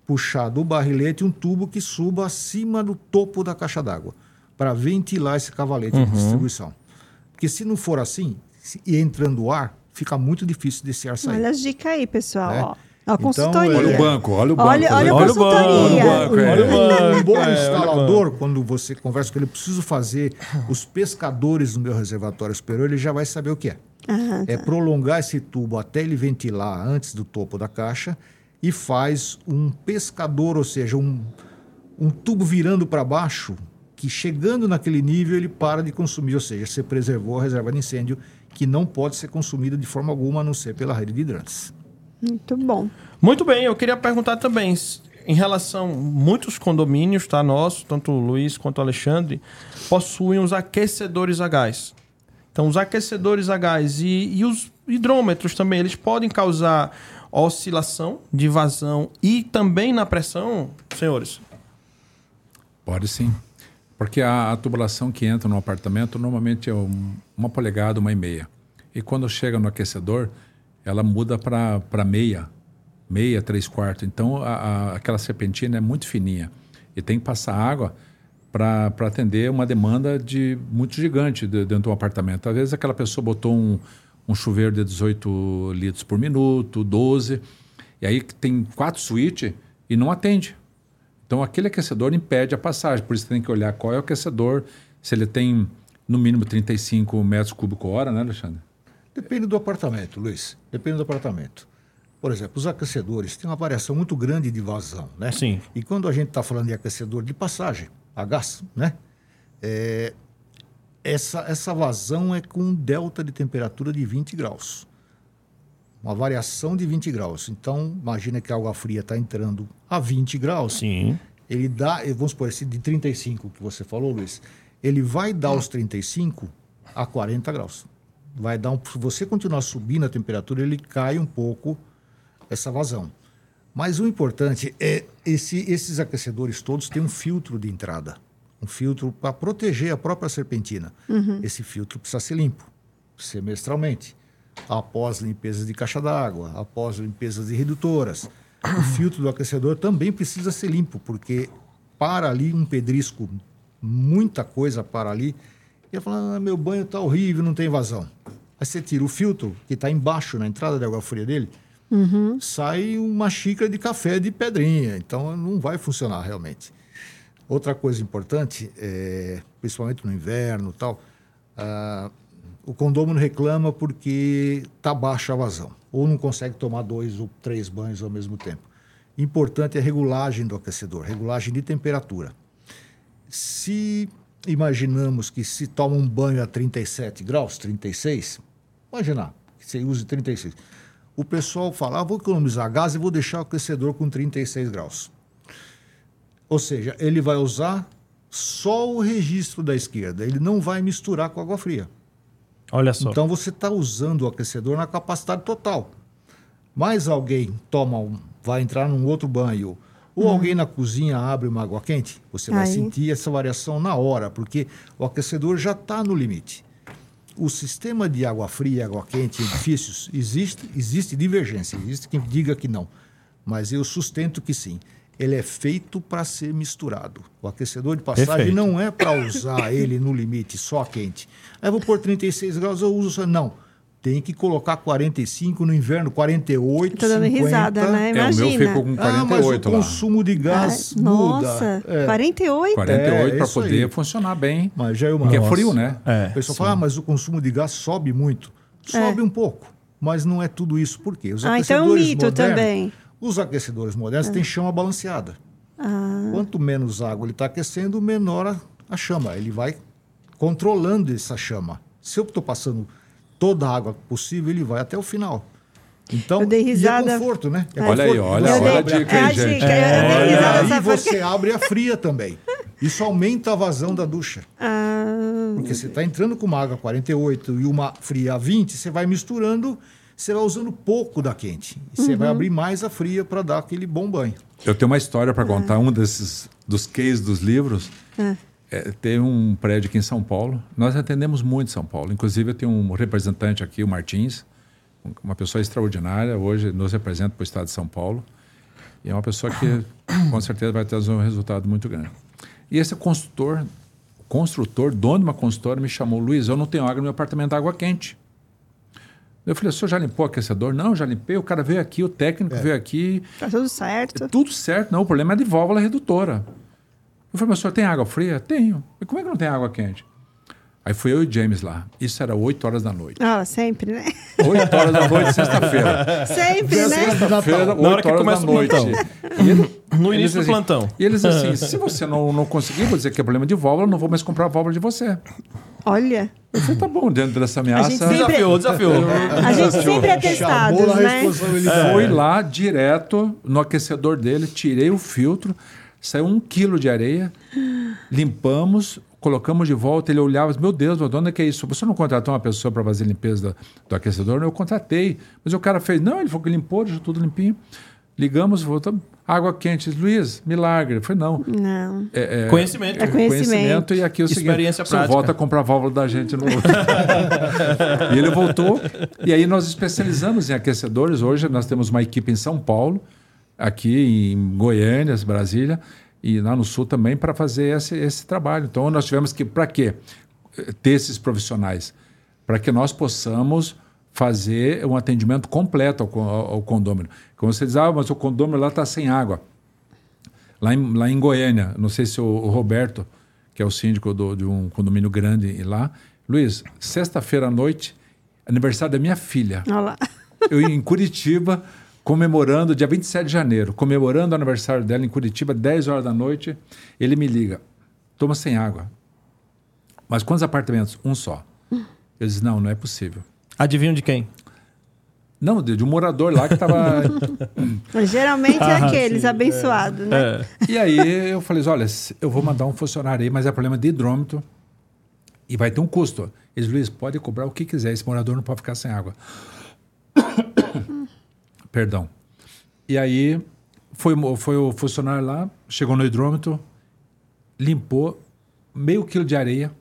[SPEAKER 4] Puxar do barrilete um tubo que suba acima do topo da caixa d'água para ventilar esse cavalete de distribuição. Porque se não for assim, e entrando ar, fica muito difícil desse ar sair.
[SPEAKER 2] Olha as dicas aí, pessoal.
[SPEAKER 4] É.
[SPEAKER 2] Ó.
[SPEAKER 4] Então,
[SPEAKER 2] a consultoria.
[SPEAKER 3] Olha o banco, olha o banco.
[SPEAKER 2] Olha, olha a
[SPEAKER 1] Olha o banco,
[SPEAKER 2] consultoria.
[SPEAKER 1] olha o banco, é.
[SPEAKER 4] Um- um bom
[SPEAKER 1] é, olha o
[SPEAKER 4] instalador, quando você conversa com ele, eu preciso fazer os pescadores no meu reservatório superior, ele já vai saber o que é.
[SPEAKER 2] Ah,
[SPEAKER 4] É prolongar esse tubo até ele ventilar antes do topo da caixa e faz um pescador, ou seja, um, um tubo virando para baixo, que chegando naquele nível ele para de consumir, ou seja, você preservou a reserva de incêndio que não pode ser consumida de forma alguma a não ser pela rede de hidrantes.
[SPEAKER 2] muito bom.
[SPEAKER 1] Muito bem, eu queria perguntar também, em relação, muitos condomínios, tá, nossos, tanto o Luiz quanto o Alexandre, possuem os aquecedores a gás. Então, os aquecedores a gás e, e os hidrômetros também, eles podem causar oscilação de vazão e também na pressão, senhores?
[SPEAKER 3] Pode sim. Porque a, a tubulação que entra no apartamento normalmente é um- uma polegada, uma e meia. E quando chega no aquecedor, ela muda para meia, meia, três quartos. Então a, a- aquela serpentina é muito fininha. E tem que passar água para atender uma demanda de muito gigante de- dentro do apartamento. Às vezes aquela pessoa botou um, um chuveiro de 18 litros por minuto, 12, e aí tem quatro suítes e não atende. Então, aquele aquecedor impede a passagem. Por isso, tem que olhar qual é o aquecedor, se ele tem no mínimo 35 metros cúbicos hora, né, Alexandre?
[SPEAKER 4] Depende do apartamento, Luiz. Depende do apartamento. Por exemplo, os aquecedores têm uma variação muito grande de vazão, né?
[SPEAKER 1] Sim.
[SPEAKER 4] E quando a gente está falando de aquecedor de passagem, a gás, né? É, essa, essa vazão é com um delta de temperatura de 20 graus. Uma variação de 20 graus. Então, imagina que a água fria está entrando a 20 graus.
[SPEAKER 1] Sim.
[SPEAKER 4] Ele dá, vamos supor, esse de 35 que você falou, Luiz, ele vai dar os 35 a 40 graus. Vai dar um, se você continuar subindo a temperatura, ele cai um pouco essa vazão. Mas o importante é esse, esses aquecedores todos têm um filtro de entrada, um filtro para proteger a própria serpentina. Esse filtro precisa ser limpo, semestralmente, após limpezas de caixa d'água, após limpezas de redutoras. O filtro do aquecedor também precisa ser limpo, porque para ali um pedrisco, muita coisa para ali. E fala, ah, meu banho está horrível, não tem vazão. Aí você tira o filtro, que está embaixo, na entrada da água fria dele, sai uma xícara de café de pedrinha. Então não vai funcionar realmente. Outra coisa importante, é, principalmente no inverno tal, ah, o condômino reclama porque está baixa a vazão, ou não consegue tomar dois ou três banhos ao mesmo tempo. Importante é a regulagem do aquecedor, regulagem de temperatura. Se imaginamos que se toma um banho a 37 graus, 36, imaginar que você use 36. O pessoal fala, ah, vou economizar gás e vou deixar o aquecedor com 36 graus. Ou seja, ele vai usar só o registro da esquerda, ele não vai misturar com água fria.
[SPEAKER 1] Olha só.
[SPEAKER 4] Então você está usando o aquecedor na capacidade total. Mas alguém toma um, vai entrar num outro banho, ou alguém na cozinha abre uma água quente, você vai
[SPEAKER 2] Aí.
[SPEAKER 4] sentir essa variação na hora, porque o aquecedor já está no limite. O sistema de água fria e água quente em edifícios existe, existe divergência, existe quem diga que não, mas eu sustento que sim. Ele é feito para ser misturado. O aquecedor de passagem
[SPEAKER 1] Perfeito.
[SPEAKER 4] não é para usar ele no limite, só quente. Aí eu vou pôr 36 graus, eu uso. Não. Tem que colocar 45 no inverno, 48,
[SPEAKER 2] Tô dando
[SPEAKER 4] 50.
[SPEAKER 2] risada, né?
[SPEAKER 3] É, o
[SPEAKER 2] Imagina.
[SPEAKER 3] meu ficou com
[SPEAKER 4] Ah, mas o
[SPEAKER 3] 48 lá.
[SPEAKER 4] consumo de gás
[SPEAKER 2] Ah,
[SPEAKER 4] muda.
[SPEAKER 2] Nossa,
[SPEAKER 4] É.
[SPEAKER 2] 48?
[SPEAKER 3] 48
[SPEAKER 4] É,
[SPEAKER 3] para poder
[SPEAKER 4] aí.
[SPEAKER 3] funcionar bem.
[SPEAKER 4] Mas já é uma
[SPEAKER 3] Porque é
[SPEAKER 1] Nossa.
[SPEAKER 3] frio, né?
[SPEAKER 1] É,
[SPEAKER 4] O pessoal
[SPEAKER 1] sim.
[SPEAKER 4] fala, ah, mas o consumo de gás sobe muito. Sobe um pouco, mas não é tudo isso. Por quê? Os
[SPEAKER 2] Ah, então é um
[SPEAKER 4] aquecedores
[SPEAKER 2] mito
[SPEAKER 4] modernos-
[SPEAKER 2] também.
[SPEAKER 4] Os aquecedores modernos têm chama balanceada.
[SPEAKER 2] Ah,
[SPEAKER 4] Quanto menos água ele está aquecendo, menor a, a chama. Ele vai controlando essa chama. Se eu estou passando toda a água possível, ele vai até o final. Então,
[SPEAKER 2] Eu dei
[SPEAKER 4] e
[SPEAKER 2] risada.
[SPEAKER 4] é conforto, né? É
[SPEAKER 3] Olha aí,
[SPEAKER 4] conforto.
[SPEAKER 3] olha,
[SPEAKER 2] Eu
[SPEAKER 3] olha a dica
[SPEAKER 2] é
[SPEAKER 3] aí, gente.
[SPEAKER 2] dica, eu dei
[SPEAKER 4] E aí você abre a fria também. Isso aumenta a vazão da ducha.
[SPEAKER 2] Ah,
[SPEAKER 4] Porque você está entrando com uma água 48 e uma fria a 20, você vai misturando, você vai usando pouco da quente. E você
[SPEAKER 2] Uhum.
[SPEAKER 4] vai abrir mais a fria para dar aquele bom banho.
[SPEAKER 3] Eu tenho uma história para contar, um desses dos cases dos livros. É, tem um prédio aqui em São Paulo. Nós atendemos muito São Paulo. Inclusive, eu tenho um representante aqui, o Martins, um- uma pessoa extraordinária. Hoje nos representa para o estado de São Paulo. E é uma pessoa que, [COUGHS] com certeza, vai trazer um resultado muito grande. E esse construtor, construtor, dono de uma consultora, me chamou: Luiz, eu não tenho água no meu apartamento, água quente. Eu falei: o senhor já limpou o aquecedor? Não, já limpei. O cara veio aqui, o técnico veio aqui,
[SPEAKER 2] tá tudo certo.
[SPEAKER 3] é tudo certo, não. O problema é de válvula redutora. Eu falei, mas o senhor tem água fria? Tenho. E como é que não tem água quente? Aí fui eu e o James lá. Isso era 8 horas da noite.
[SPEAKER 2] Ah, sempre, né?
[SPEAKER 3] 8 horas da noite, sexta-feira.
[SPEAKER 2] Sempre, né?
[SPEAKER 3] Sexta-feira,
[SPEAKER 1] Na hora
[SPEAKER 3] 8
[SPEAKER 1] que
[SPEAKER 3] horas
[SPEAKER 1] começa
[SPEAKER 3] da noite. E ele-
[SPEAKER 1] No
[SPEAKER 3] eles
[SPEAKER 1] início do
[SPEAKER 3] assim-
[SPEAKER 1] plantão.
[SPEAKER 3] E eles assim, se você não, não conseguir, vou dizer que é problema de válvula, eu não vou mais comprar a válvula de você.
[SPEAKER 2] Olha,
[SPEAKER 3] Eu falei, tá bom, dentro dessa ameaça...
[SPEAKER 2] gente sempre-
[SPEAKER 1] Desafiou, [LAUGHS] desafiou.
[SPEAKER 2] a gente sempre é né?
[SPEAKER 4] responsabilidade.
[SPEAKER 3] Fui lá direto no aquecedor dele, tirei o filtro, saiu um quilo de areia, limpamos, colocamos de volta. Ele olhava, meu Deus, de onde é que é isso? Você não contratou uma pessoa para fazer limpeza do, do aquecedor? Eu contratei. Mas o cara fez, não, ele falou que limpou, deixou tudo limpinho. Ligamos, voltamos. Água quente. Luiz, milagre. Falei, não.
[SPEAKER 2] Não.
[SPEAKER 3] É, é-
[SPEAKER 1] Conhecimento.
[SPEAKER 2] É conhecimento.
[SPEAKER 3] E aqui é o
[SPEAKER 1] Experiência
[SPEAKER 3] seguinte,
[SPEAKER 1] prática.
[SPEAKER 3] volta a comprar a válvula da gente no [LAUGHS] E ele voltou. E aí nós especializamos em aquecedores. Hoje nós temos uma equipe em São Paulo, aqui em Goiânia, Brasília, e lá no Sul também, para fazer esse, esse trabalho. Então nós tivemos que, para quê? Ter esses profissionais. Para que nós possamos fazer um atendimento completo ao, ao, ao condômino. Como você diz, ah, mas o condômino lá está sem água. Lá em, lá em Goiânia, não sei se o, o Roberto, que é o síndico do- de um condomínio grande lá, Luiz, sexta-feira à noite, aniversário da minha filha.
[SPEAKER 2] Olha lá.
[SPEAKER 3] Eu em Curitiba, comemorando, dia 27 de janeiro, comemorando o aniversário dela em Curitiba, 10 horas da noite, ele me liga, toma sem água. Mas quantos apartamentos? Um só. Eu disse, não, não é possível.
[SPEAKER 1] Adivinho de quem?
[SPEAKER 3] Não, de, de um morador lá que estava [LAUGHS]
[SPEAKER 2] Geralmente é
[SPEAKER 1] Ah,
[SPEAKER 2] aqueles
[SPEAKER 1] sim,
[SPEAKER 2] abençoados, né?
[SPEAKER 1] É.
[SPEAKER 3] E aí eu falei, olha, eu vou mandar um funcionário aí, mas é problema de hidrômetro e vai ter um custo. Eles, Luiz, pode cobrar o que quiser, esse morador não pode ficar sem água. Perdão. E aí foi, foi o funcionário lá, chegou no hidrômetro, limpou meio quilo de areia,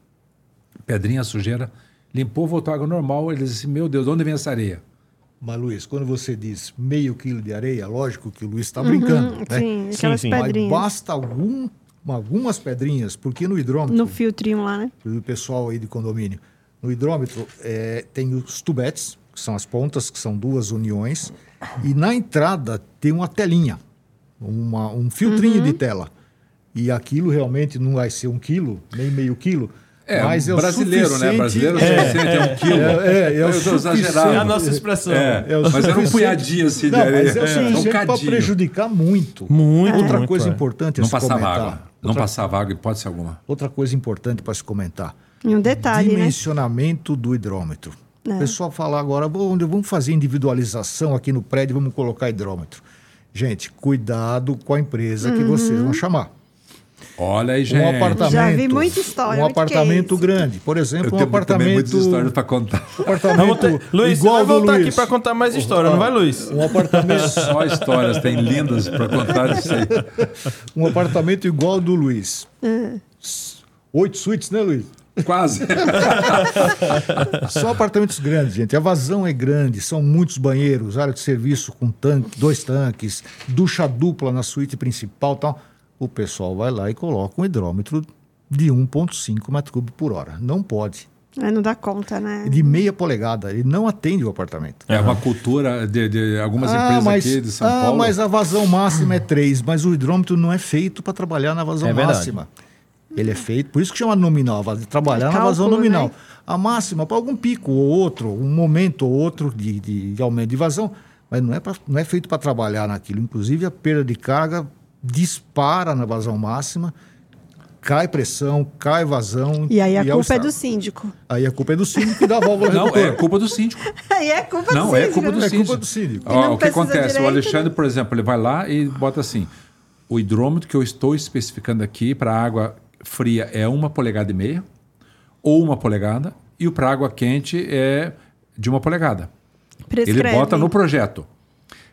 [SPEAKER 3] pedrinha, sujeira, limpou, voltou à água normal. Ele disse, meu Deus, de onde vem essa areia?
[SPEAKER 4] Mas, Luiz, quando você diz meio quilo de areia, lógico que o Luiz está brincando. né?
[SPEAKER 2] Sim, aquelas
[SPEAKER 1] sim.
[SPEAKER 4] Mas basta algum, algumas pedrinhas, porque no hidrômetro,
[SPEAKER 2] No filtrinho lá, né?
[SPEAKER 4] o pessoal aí de condomínio, no hidrômetro é, tem os tubetes, que são as pontas, que são duas uniões, e na entrada tem uma telinha, uma, um filtrinho
[SPEAKER 2] Uhum.
[SPEAKER 4] de tela. E aquilo realmente não vai ser um quilo, nem meio quilo, mas é o
[SPEAKER 3] brasileiro, né?
[SPEAKER 4] suficiente-
[SPEAKER 3] Brasileiro
[SPEAKER 4] é,
[SPEAKER 3] é, suficiente, é um quilo.
[SPEAKER 4] É, é, é o suficiente.
[SPEAKER 1] É a nossa expressão.
[SPEAKER 3] É,
[SPEAKER 4] É o
[SPEAKER 3] mas era um punhadinho assim de
[SPEAKER 4] Não,
[SPEAKER 3] areia.
[SPEAKER 4] mas é o
[SPEAKER 3] É,
[SPEAKER 4] suficiente
[SPEAKER 3] um
[SPEAKER 4] para
[SPEAKER 3] cadinho.
[SPEAKER 4] prejudicar muito.
[SPEAKER 1] Muito,
[SPEAKER 4] Outra
[SPEAKER 1] muito,
[SPEAKER 4] coisa
[SPEAKER 1] é.
[SPEAKER 4] importante a
[SPEAKER 3] Não
[SPEAKER 4] se
[SPEAKER 3] passava
[SPEAKER 4] comentar.
[SPEAKER 3] água. Não
[SPEAKER 4] Outra,
[SPEAKER 3] passava água, hipótese alguma.
[SPEAKER 4] outra coisa importante para se comentar.
[SPEAKER 2] E um detalhe, né?
[SPEAKER 4] Dimensionamento do hidrômetro. O pessoal fala agora, "Bom, vamos fazer individualização aqui no prédio, vamos colocar hidrômetro. Gente, cuidado com a empresa que vocês vão chamar.
[SPEAKER 3] Olha aí, gente.
[SPEAKER 4] Um apartamento.
[SPEAKER 2] Já vi muita história,
[SPEAKER 4] Um
[SPEAKER 2] muito
[SPEAKER 4] apartamento
[SPEAKER 2] case.
[SPEAKER 4] grande. Por exemplo,
[SPEAKER 3] Eu
[SPEAKER 4] um apartamento.
[SPEAKER 3] muitas histórias para contar.
[SPEAKER 4] apartamento
[SPEAKER 1] Vamos ter... Luiz, você
[SPEAKER 4] igual
[SPEAKER 1] vai
[SPEAKER 4] ao do
[SPEAKER 1] voltar aqui
[SPEAKER 4] Luiz.
[SPEAKER 1] pra contar mais história, não vai, Luiz?
[SPEAKER 4] Um apartamento, [LAUGHS]
[SPEAKER 3] Só histórias tem lindas para contar disso aí. [LAUGHS]
[SPEAKER 4] um apartamento igual ao do Luiz.
[SPEAKER 2] É.
[SPEAKER 4] Oito suítes, né, Luiz?
[SPEAKER 3] Quase. [LAUGHS]
[SPEAKER 4] Só apartamentos grandes, gente. A vazão é grande, são muitos banheiros, área de serviço com tanque, dois tanques, ducha dupla na suíte principal e tal. O pessoal vai lá e coloca um hidrômetro de 1,5 metro cúbico por hora. Não pode.
[SPEAKER 2] Aí não dá conta, né?
[SPEAKER 4] De meia polegada. Ele não atende o apartamento.
[SPEAKER 3] É uma cultura de, de algumas empresas
[SPEAKER 4] mas,
[SPEAKER 3] aqui de São
[SPEAKER 4] ah,
[SPEAKER 3] Paulo.
[SPEAKER 4] mas a vazão máxima é 3, mas o hidrômetro não é feito para trabalhar na vazão
[SPEAKER 1] É verdade.
[SPEAKER 4] Ele é feito, por isso que chama nominal, a trabalhar na
[SPEAKER 2] Cálculo,
[SPEAKER 4] vazão nominal.
[SPEAKER 2] né?
[SPEAKER 4] A máxima, para algum pico ou outro, um momento ou outro de, de- de aumento de vazão, mas não é, pra- não é feito para trabalhar naquilo. Inclusive, a perda de carga dispara na vazão máxima, cai pressão, cai vazão.
[SPEAKER 2] E aí a
[SPEAKER 4] o
[SPEAKER 2] culpa é
[SPEAKER 4] estrago.
[SPEAKER 2] do síndico.
[SPEAKER 4] Aí a culpa é do síndico e da válvula
[SPEAKER 3] Não,
[SPEAKER 4] redutora. [LAUGHS]
[SPEAKER 3] é culpa do síndico.
[SPEAKER 2] Aí é culpa
[SPEAKER 3] Não,
[SPEAKER 2] do
[SPEAKER 3] é
[SPEAKER 2] síndico.
[SPEAKER 3] culpa do
[SPEAKER 4] É
[SPEAKER 3] síndico.
[SPEAKER 4] culpa do síndico.
[SPEAKER 2] E
[SPEAKER 3] Ó,
[SPEAKER 2] não
[SPEAKER 3] o que acontece?
[SPEAKER 2] direito,
[SPEAKER 3] o Alexandre,
[SPEAKER 2] né?
[SPEAKER 3] por exemplo, ele vai lá e bota assim: o hidrômetro que eu estou especificando aqui para água fria é uma polegada e meia, ou uma polegada, e o para água quente é de uma polegada.
[SPEAKER 2] Prescreve.
[SPEAKER 3] Ele bota no projeto.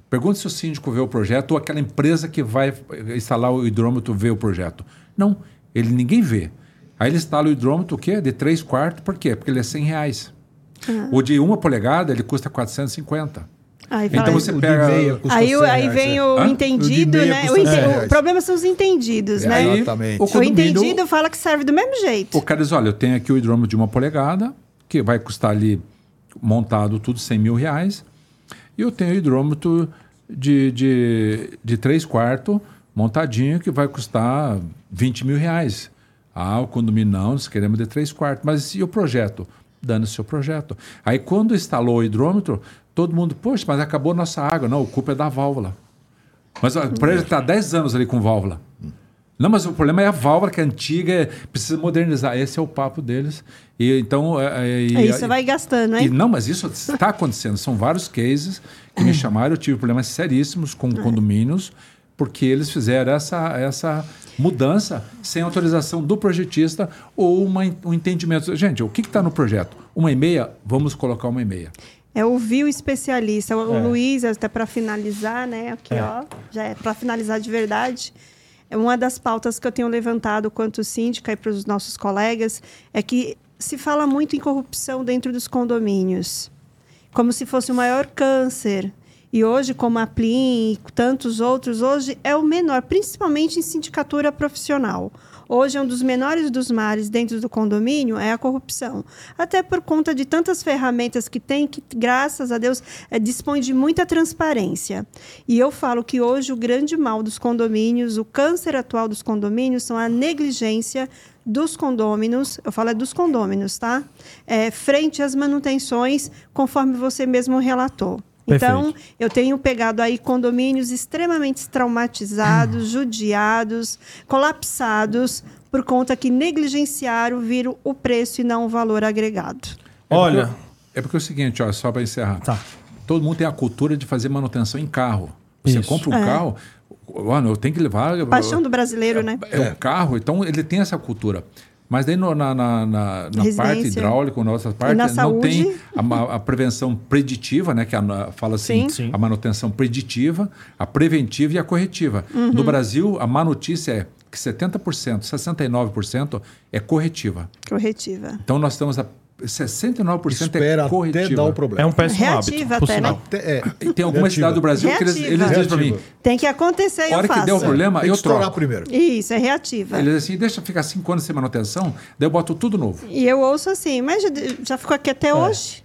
[SPEAKER 3] Pergunta se o síndico vê o projeto ou aquela empresa que vai instalar o hidrômetro vê o projeto. Não, ele ninguém vê. Aí ele instala o hidrômetro o quê? De 3 quartos, por quê? Porque ele é 100 reais.
[SPEAKER 2] Ah.
[SPEAKER 3] O de uma polegada, ele custa 450.
[SPEAKER 2] Aí
[SPEAKER 3] Então
[SPEAKER 2] fala-
[SPEAKER 3] você
[SPEAKER 4] O
[SPEAKER 3] pega...
[SPEAKER 4] meia custa
[SPEAKER 2] Aí, o-
[SPEAKER 4] 100
[SPEAKER 2] aí vem
[SPEAKER 4] é.
[SPEAKER 2] o
[SPEAKER 3] Hã?
[SPEAKER 2] entendido,
[SPEAKER 4] O de meia
[SPEAKER 2] né? O, ente-
[SPEAKER 4] 100
[SPEAKER 2] o problema são os entendidos,
[SPEAKER 3] É,
[SPEAKER 2] né?
[SPEAKER 4] Exatamente.
[SPEAKER 3] o
[SPEAKER 2] O entendido fala que serve do mesmo jeito.
[SPEAKER 3] O cara diz, olha, eu tenho aqui o hidrômetro de uma polegada, que vai custar ali, montado tudo, 100 mil reais. E eu tenho o hidrômetro de, de, de 3 quartos, montadinho, que vai custar 20 mil reais. Ah, o condomínio não, nós queremos de 3 quartos. Mas e o projeto? Dando seu projeto. Aí quando instalou o hidrômetro, todo mundo, poxa, mas acabou nossa água. Não, o culpa é da válvula. Mas por ele está 10 anos ali com válvula. Não, mas o problema é a válvula que é antiga, é- precisa modernizar. Esse é o papo deles. E então. É, é, e-
[SPEAKER 2] Aí você vai gastando,
[SPEAKER 3] e,
[SPEAKER 2] hein?
[SPEAKER 3] não, mas isso está acontecendo. São vários cases que me [CLEARS THROAT] chamaram. Eu tive problemas seríssimos com condomínios, porque eles fizeram essa, essa mudança sem autorização do projetista ou uma, um entendimento. Gente, o que está no projeto? Uma e meia? Vamos colocar uma e meia.
[SPEAKER 2] É ouvir o especialista. O,
[SPEAKER 1] É.
[SPEAKER 2] Luiz, até para finalizar, né? Aqui, ó, já é para finalizar de verdade. É uma das pautas que eu tenho levantado quanto síndica e para os nossos colegas é que se fala muito em corrupção dentro dos condomínios, como se fosse o maior câncer. E hoje, como a Plin e tantos outros, hoje é o menor, principalmente em sindicatura profissional. Hoje um dos menores dos males dentro do condomínio é a corrupção. Até por conta de tantas ferramentas que tem, que graças a Deus é, dispõe de muita transparência. E eu falo que hoje o grande mal dos condomínios, o câncer atual dos condomínios, são a negligência dos condôminos, eu falo é dos condôminos, tá? É, frente às manutenções, conforme você mesmo relatou. Então, eu tenho pegado aí condomínios extremamente traumatizados, judiados, colapsados, por conta que negligenciaram, viram o preço e não o valor agregado.
[SPEAKER 3] É
[SPEAKER 1] Olha,
[SPEAKER 3] porque- é porque é o seguinte, ó, só para encerrar.
[SPEAKER 1] Tá.
[SPEAKER 3] Todo mundo tem a cultura de fazer manutenção em carro. Você
[SPEAKER 1] Isso.
[SPEAKER 3] compra um
[SPEAKER 2] É.
[SPEAKER 3] carro, olha, eu tenho que levar.
[SPEAKER 2] Paixão do brasileiro, né?
[SPEAKER 3] É um carro, então ele tem essa cultura. Mas daí no- na, na, na- na parte hidráulica, na outra parte,
[SPEAKER 2] na
[SPEAKER 3] não
[SPEAKER 2] saúde.
[SPEAKER 3] tem a, a prevenção preditiva, né? Que a- fala assim,
[SPEAKER 2] Sim.
[SPEAKER 1] Sim.
[SPEAKER 3] a manutenção preditiva, a preventiva e a corretiva.
[SPEAKER 2] Uhum.
[SPEAKER 3] No Brasil, a má notícia é que 70%, 69% é corretiva.
[SPEAKER 2] Corretiva.
[SPEAKER 3] Então nós estamos a 69%
[SPEAKER 4] Espera
[SPEAKER 3] é corretiva.
[SPEAKER 4] até dar o
[SPEAKER 1] é
[SPEAKER 4] problema.
[SPEAKER 1] um péssimo
[SPEAKER 2] Reativa
[SPEAKER 1] hábito,
[SPEAKER 2] até, né?
[SPEAKER 4] Até- é.
[SPEAKER 3] Tem alguma
[SPEAKER 4] Reativa.
[SPEAKER 3] cidade do Brasil que eles,
[SPEAKER 2] Reativa.
[SPEAKER 3] eles dizem para mim,
[SPEAKER 4] Reativa.
[SPEAKER 2] Tem que acontecer e
[SPEAKER 3] a hora
[SPEAKER 2] eu
[SPEAKER 3] que der o problema,
[SPEAKER 4] Tem que
[SPEAKER 3] eu
[SPEAKER 4] estourar
[SPEAKER 3] troco.
[SPEAKER 4] primeiro.
[SPEAKER 2] Isso, é reativa.
[SPEAKER 3] Eles dizem assim, deixa ficar cinco anos sem manutenção, daí eu boto tudo novo.
[SPEAKER 2] E eu ouço assim, mas já, já ficou aqui até hoje?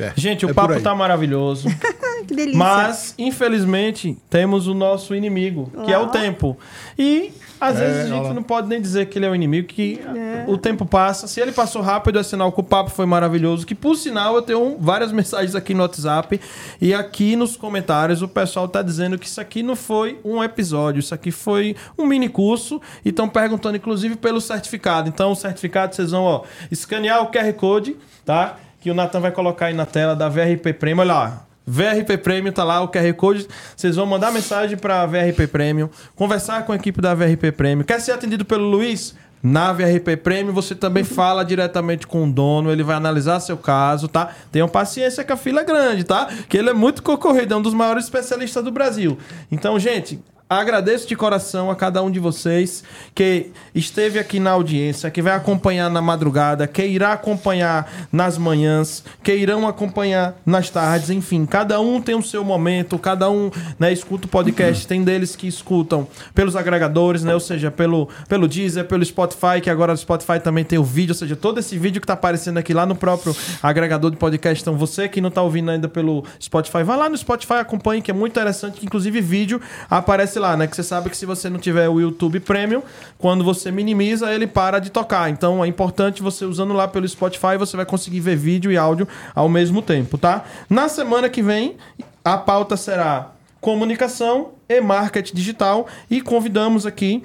[SPEAKER 4] É.
[SPEAKER 1] Gente, o
[SPEAKER 4] É
[SPEAKER 1] papo tá maravilhoso. [LAUGHS]
[SPEAKER 2] Que delícia.
[SPEAKER 1] Mas, infelizmente, temos o nosso inimigo, que é o tempo. E às
[SPEAKER 4] É,
[SPEAKER 1] vezes a gente
[SPEAKER 4] lá.
[SPEAKER 1] não pode nem dizer que ele é o inimigo, que o tempo passa. Se ele passou rápido, é sinal que o papo foi maravilhoso. Que, por sinal, eu tenho um- várias [LAUGHS] mensagens aqui no WhatsApp. E aqui nos comentários o pessoal tá dizendo que isso aqui não foi um episódio, isso aqui foi um mini curso. E estão perguntando, inclusive, pelo certificado. Então, o certificado, vocês vão, ó, escanear o QR Code, tá? Que o Natan vai colocar aí na tela da VRP Prêmio. Olha lá. VRP Prêmio, tá lá o QR Code. Vocês vão mandar mensagem para VRP Prêmio, conversar com a equipe da VRP Prêmio. Quer ser atendido pelo Luiz? Na VRP Prêmio, você também fala diretamente com o dono, ele vai analisar seu caso, tá? Tenham paciência que a fila é grande, tá? Que ele é muito concorrido, é um dos maiores especialistas do Brasil. Então, gente, Agradeço de coração a cada um de vocês que esteve aqui na audiência, que vai acompanhar na madrugada, que irá acompanhar nas manhãs, que irão acompanhar nas tardes, enfim, cada um tem o seu momento, cada um né, escuta o podcast, tem deles que escutam pelos agregadores, né, ou seja, pelo, pelo Deezer, pelo Spotify, que agora o Spotify também tem o vídeo, ou seja, todo esse vídeo que está aparecendo aqui lá no próprio agregador de podcast. Então, você que não está ouvindo ainda pelo Spotify, vá lá no Spotify, acompanhe, que é muito interessante, que inclusive vídeo aparece lá, né? Que você sabe que se você não tiver o YouTube Premium, quando você minimiza, ele para de tocar. Então é importante você usando lá pelo Spotify, você vai conseguir ver vídeo e áudio ao mesmo tempo, tá? Na semana que vem, a pauta será comunicação e marketing digital e convidamos aqui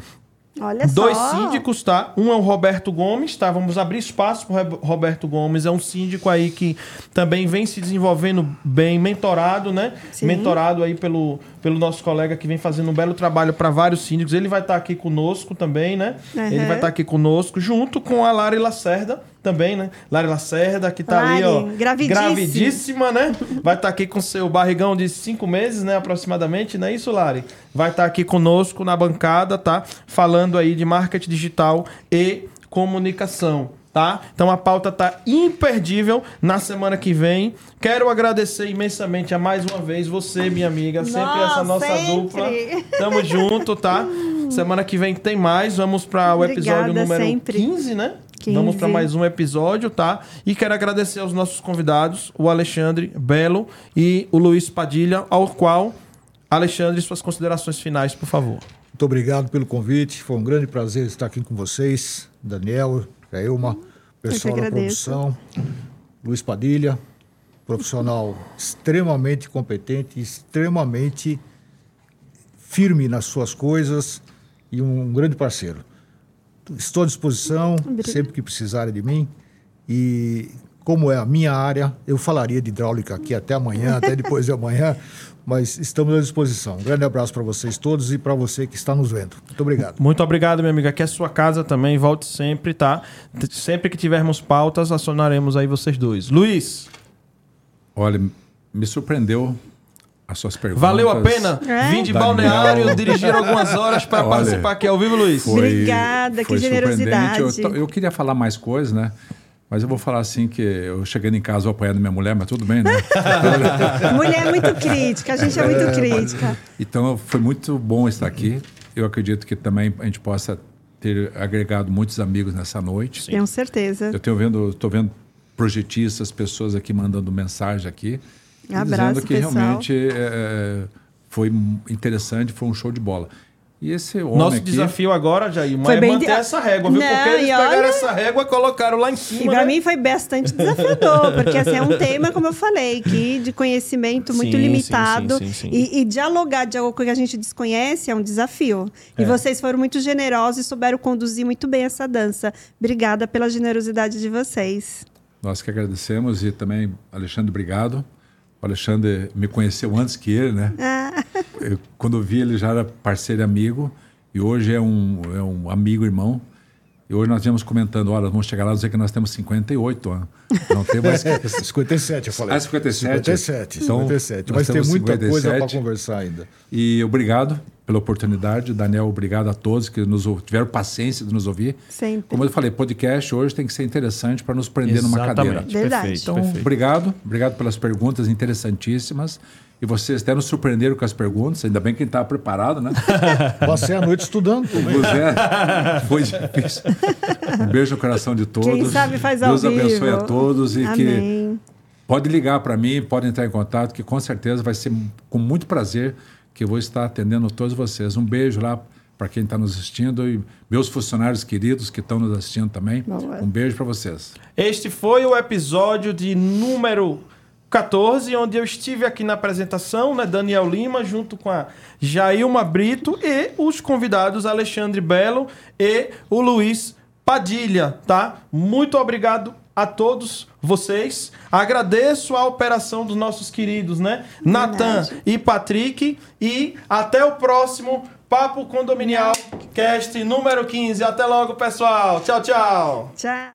[SPEAKER 2] Olha
[SPEAKER 1] Dois
[SPEAKER 2] só.
[SPEAKER 1] síndicos, tá? Um é o Roberto Gomes, tá? Vamos abrir espaço para o Roberto Gomes. É um síndico aí que também vem se desenvolvendo bem, mentorado, né?
[SPEAKER 2] Sim.
[SPEAKER 1] Mentorado aí pelo, pelo nosso colega que vem fazendo um belo trabalho para vários síndicos. Ele vai estar aqui conosco também, né?
[SPEAKER 2] Uhum.
[SPEAKER 1] Ele vai estar aqui conosco, junto com a Lari Lacerda também, né? Lari Lacerda, que tá ali, ó.
[SPEAKER 2] Lari, gravidíssima.
[SPEAKER 1] Gravidíssima, né? Vai estar aqui com seu barrigão de cinco meses, né? Aproximadamente, não é isso, Lari? Vai estar aqui conosco na bancada, tá? Falando aí de marketing digital e comunicação. Tá? Então a pauta tá imperdível na semana que vem. Quero agradecer imensamente a mais uma vez você, minha amiga, sempre
[SPEAKER 2] Nossa,
[SPEAKER 1] essa nossa
[SPEAKER 2] sempre.
[SPEAKER 1] dupla. Tamo junto, tá? [LAUGHS] Semana que vem tem mais. Vamos para o episódio número
[SPEAKER 2] sempre.
[SPEAKER 1] 15, né?
[SPEAKER 2] 15.
[SPEAKER 1] Vamos para mais um episódio, tá? E quero agradecer aos nossos convidados, o Alexandre Belo e o Luiz Padilha, ao qual, Alexandre, suas considerações finais, por favor.
[SPEAKER 4] Muito obrigado pelo convite. Foi um grande prazer estar aqui com vocês. Daniel, Jailma, pessoal da produção, Luiz Padilha, profissional extremamente competente, extremamente firme nas suas coisas e um grande parceiro. Estou à disposição
[SPEAKER 2] Obrigada.
[SPEAKER 4] sempre que precisarem de mim. E como é a minha área, eu falaria de hidráulica aqui até amanhã, até [LAUGHS] depois de amanhã, mas estamos à disposição. Um grande abraço para vocês todos e para você que está nos vendo. Muito obrigado.
[SPEAKER 1] Muito obrigado, minha amiga. Aqui é sua casa também. Volte sempre, tá? Sempre que tivermos pautas, acionaremos aí vocês dois. Luiz,
[SPEAKER 3] Olha, me surpreendeu as suas perguntas.
[SPEAKER 1] valeu a pena
[SPEAKER 2] É?
[SPEAKER 1] vir de
[SPEAKER 3] Daniel.
[SPEAKER 1] balneário, dirigir algumas horas para
[SPEAKER 3] Olha,
[SPEAKER 1] participar aqui ao vivo, Luiz?
[SPEAKER 3] Foi-
[SPEAKER 2] Obrigada, que
[SPEAKER 3] foi
[SPEAKER 2] generosidade.
[SPEAKER 3] surpreendente. Eu, eu queria falar mais coisas, né? Mas eu vou falar assim que eu chegando em casa vou apanhando minha mulher, mas tudo bem, né? [LAUGHS]
[SPEAKER 2] Mulher é muito crítica, a gente é muito crítica.
[SPEAKER 3] Então foi muito bom estar aqui. Eu acredito que também a gente possa ter agregado muitos amigos nessa noite.
[SPEAKER 2] Tenho certeza.
[SPEAKER 3] Eu tenho vendo, estou vendo projetistas, pessoas aqui mandando mensagem aqui,
[SPEAKER 2] Abraço,
[SPEAKER 3] dizendo que
[SPEAKER 2] pessoal.
[SPEAKER 3] realmente é, foi interessante, foi um show de bola. E esse homem
[SPEAKER 1] Nosso
[SPEAKER 3] aqui,
[SPEAKER 1] desafio agora, Jair,
[SPEAKER 2] Foi
[SPEAKER 1] é
[SPEAKER 2] bem
[SPEAKER 1] manter
[SPEAKER 2] de-
[SPEAKER 1] essa régua, viu?
[SPEAKER 2] Não,
[SPEAKER 1] Porque eles
[SPEAKER 2] e
[SPEAKER 1] pegaram
[SPEAKER 2] olha-
[SPEAKER 1] essa régua e colocaram lá em
[SPEAKER 2] E
[SPEAKER 1] cima.
[SPEAKER 2] para
[SPEAKER 1] né?
[SPEAKER 2] mim foi bastante desafiador, porque assim, é um tema, como eu falei, que de conhecimento muito
[SPEAKER 1] Sim,
[SPEAKER 2] limitado.
[SPEAKER 1] sim, sim, sim, sim.
[SPEAKER 2] E, e dialogar de algo que a gente desconhece é um desafio. E
[SPEAKER 1] É.
[SPEAKER 2] vocês foram muito generosos e souberam conduzir muito bem essa dança. Obrigada pela generosidade de vocês.
[SPEAKER 3] nós que agradecemos e também, Alexandre, obrigado. O Alexandre me conheceu antes que ele, né?
[SPEAKER 2] Ah.
[SPEAKER 3] Eu, quando eu vi ele já era parceiro e amigo e hoje é um, é um amigo, irmão. E hoje nós viemos comentando, olha, vamos chegar lá e dizer que nós temos 58 anos. Não tem mais [LAUGHS] que...
[SPEAKER 4] 57, eu falei.
[SPEAKER 3] Ah, 57?
[SPEAKER 4] 57,
[SPEAKER 3] Então,
[SPEAKER 4] 57.
[SPEAKER 3] nós
[SPEAKER 4] Mas tem
[SPEAKER 3] temos
[SPEAKER 4] muita coisa para
[SPEAKER 3] 57.
[SPEAKER 4] conversar ainda.
[SPEAKER 3] E obrigado pela oportunidade. Daniel, obrigado a todos que nos, tiveram paciência de nos ouvir.
[SPEAKER 2] Sempre.
[SPEAKER 3] Como eu falei, podcast hoje tem que ser interessante para nos prender numa cadeira.
[SPEAKER 1] Exatamente,
[SPEAKER 2] Verdade.
[SPEAKER 1] perfeito,
[SPEAKER 3] Então,
[SPEAKER 1] perfeito.
[SPEAKER 3] obrigado. Obrigado pelas perguntas interessantíssimas. E vocês até nos surpreenderam com as perguntas. Ainda bem que a gente estava preparado, né? [LAUGHS]
[SPEAKER 4] Passei a noite estudando também.
[SPEAKER 3] Zé foi difícil. Um beijo no coração de todos.
[SPEAKER 2] Quem sabe faz ao
[SPEAKER 3] Deus abençoe
[SPEAKER 2] vivo.
[SPEAKER 3] a todos e que
[SPEAKER 2] Amém.
[SPEAKER 3] pode ligar para mim, pode entrar em contato, que com certeza vai ser com muito prazer que eu vou estar atendendo todos vocês. Um beijo lá para quem está nos assistindo e meus funcionários queridos que estão nos assistindo também.
[SPEAKER 2] Boa.
[SPEAKER 3] Um beijo para vocês.
[SPEAKER 1] Este foi o episódio de número 14, onde eu estive aqui na apresentação, né, Daniel Lima, junto com a Jailma Brito e os convidados Alexandre Belo e o Luiz Padilha, tá? Muito obrigado a todos vocês. Agradeço a operação dos nossos queridos, né? Natan e Patrick. E até o próximo Papo Condominial Cast número 15. Até logo, pessoal. Tchau, tchau.
[SPEAKER 2] Tchau.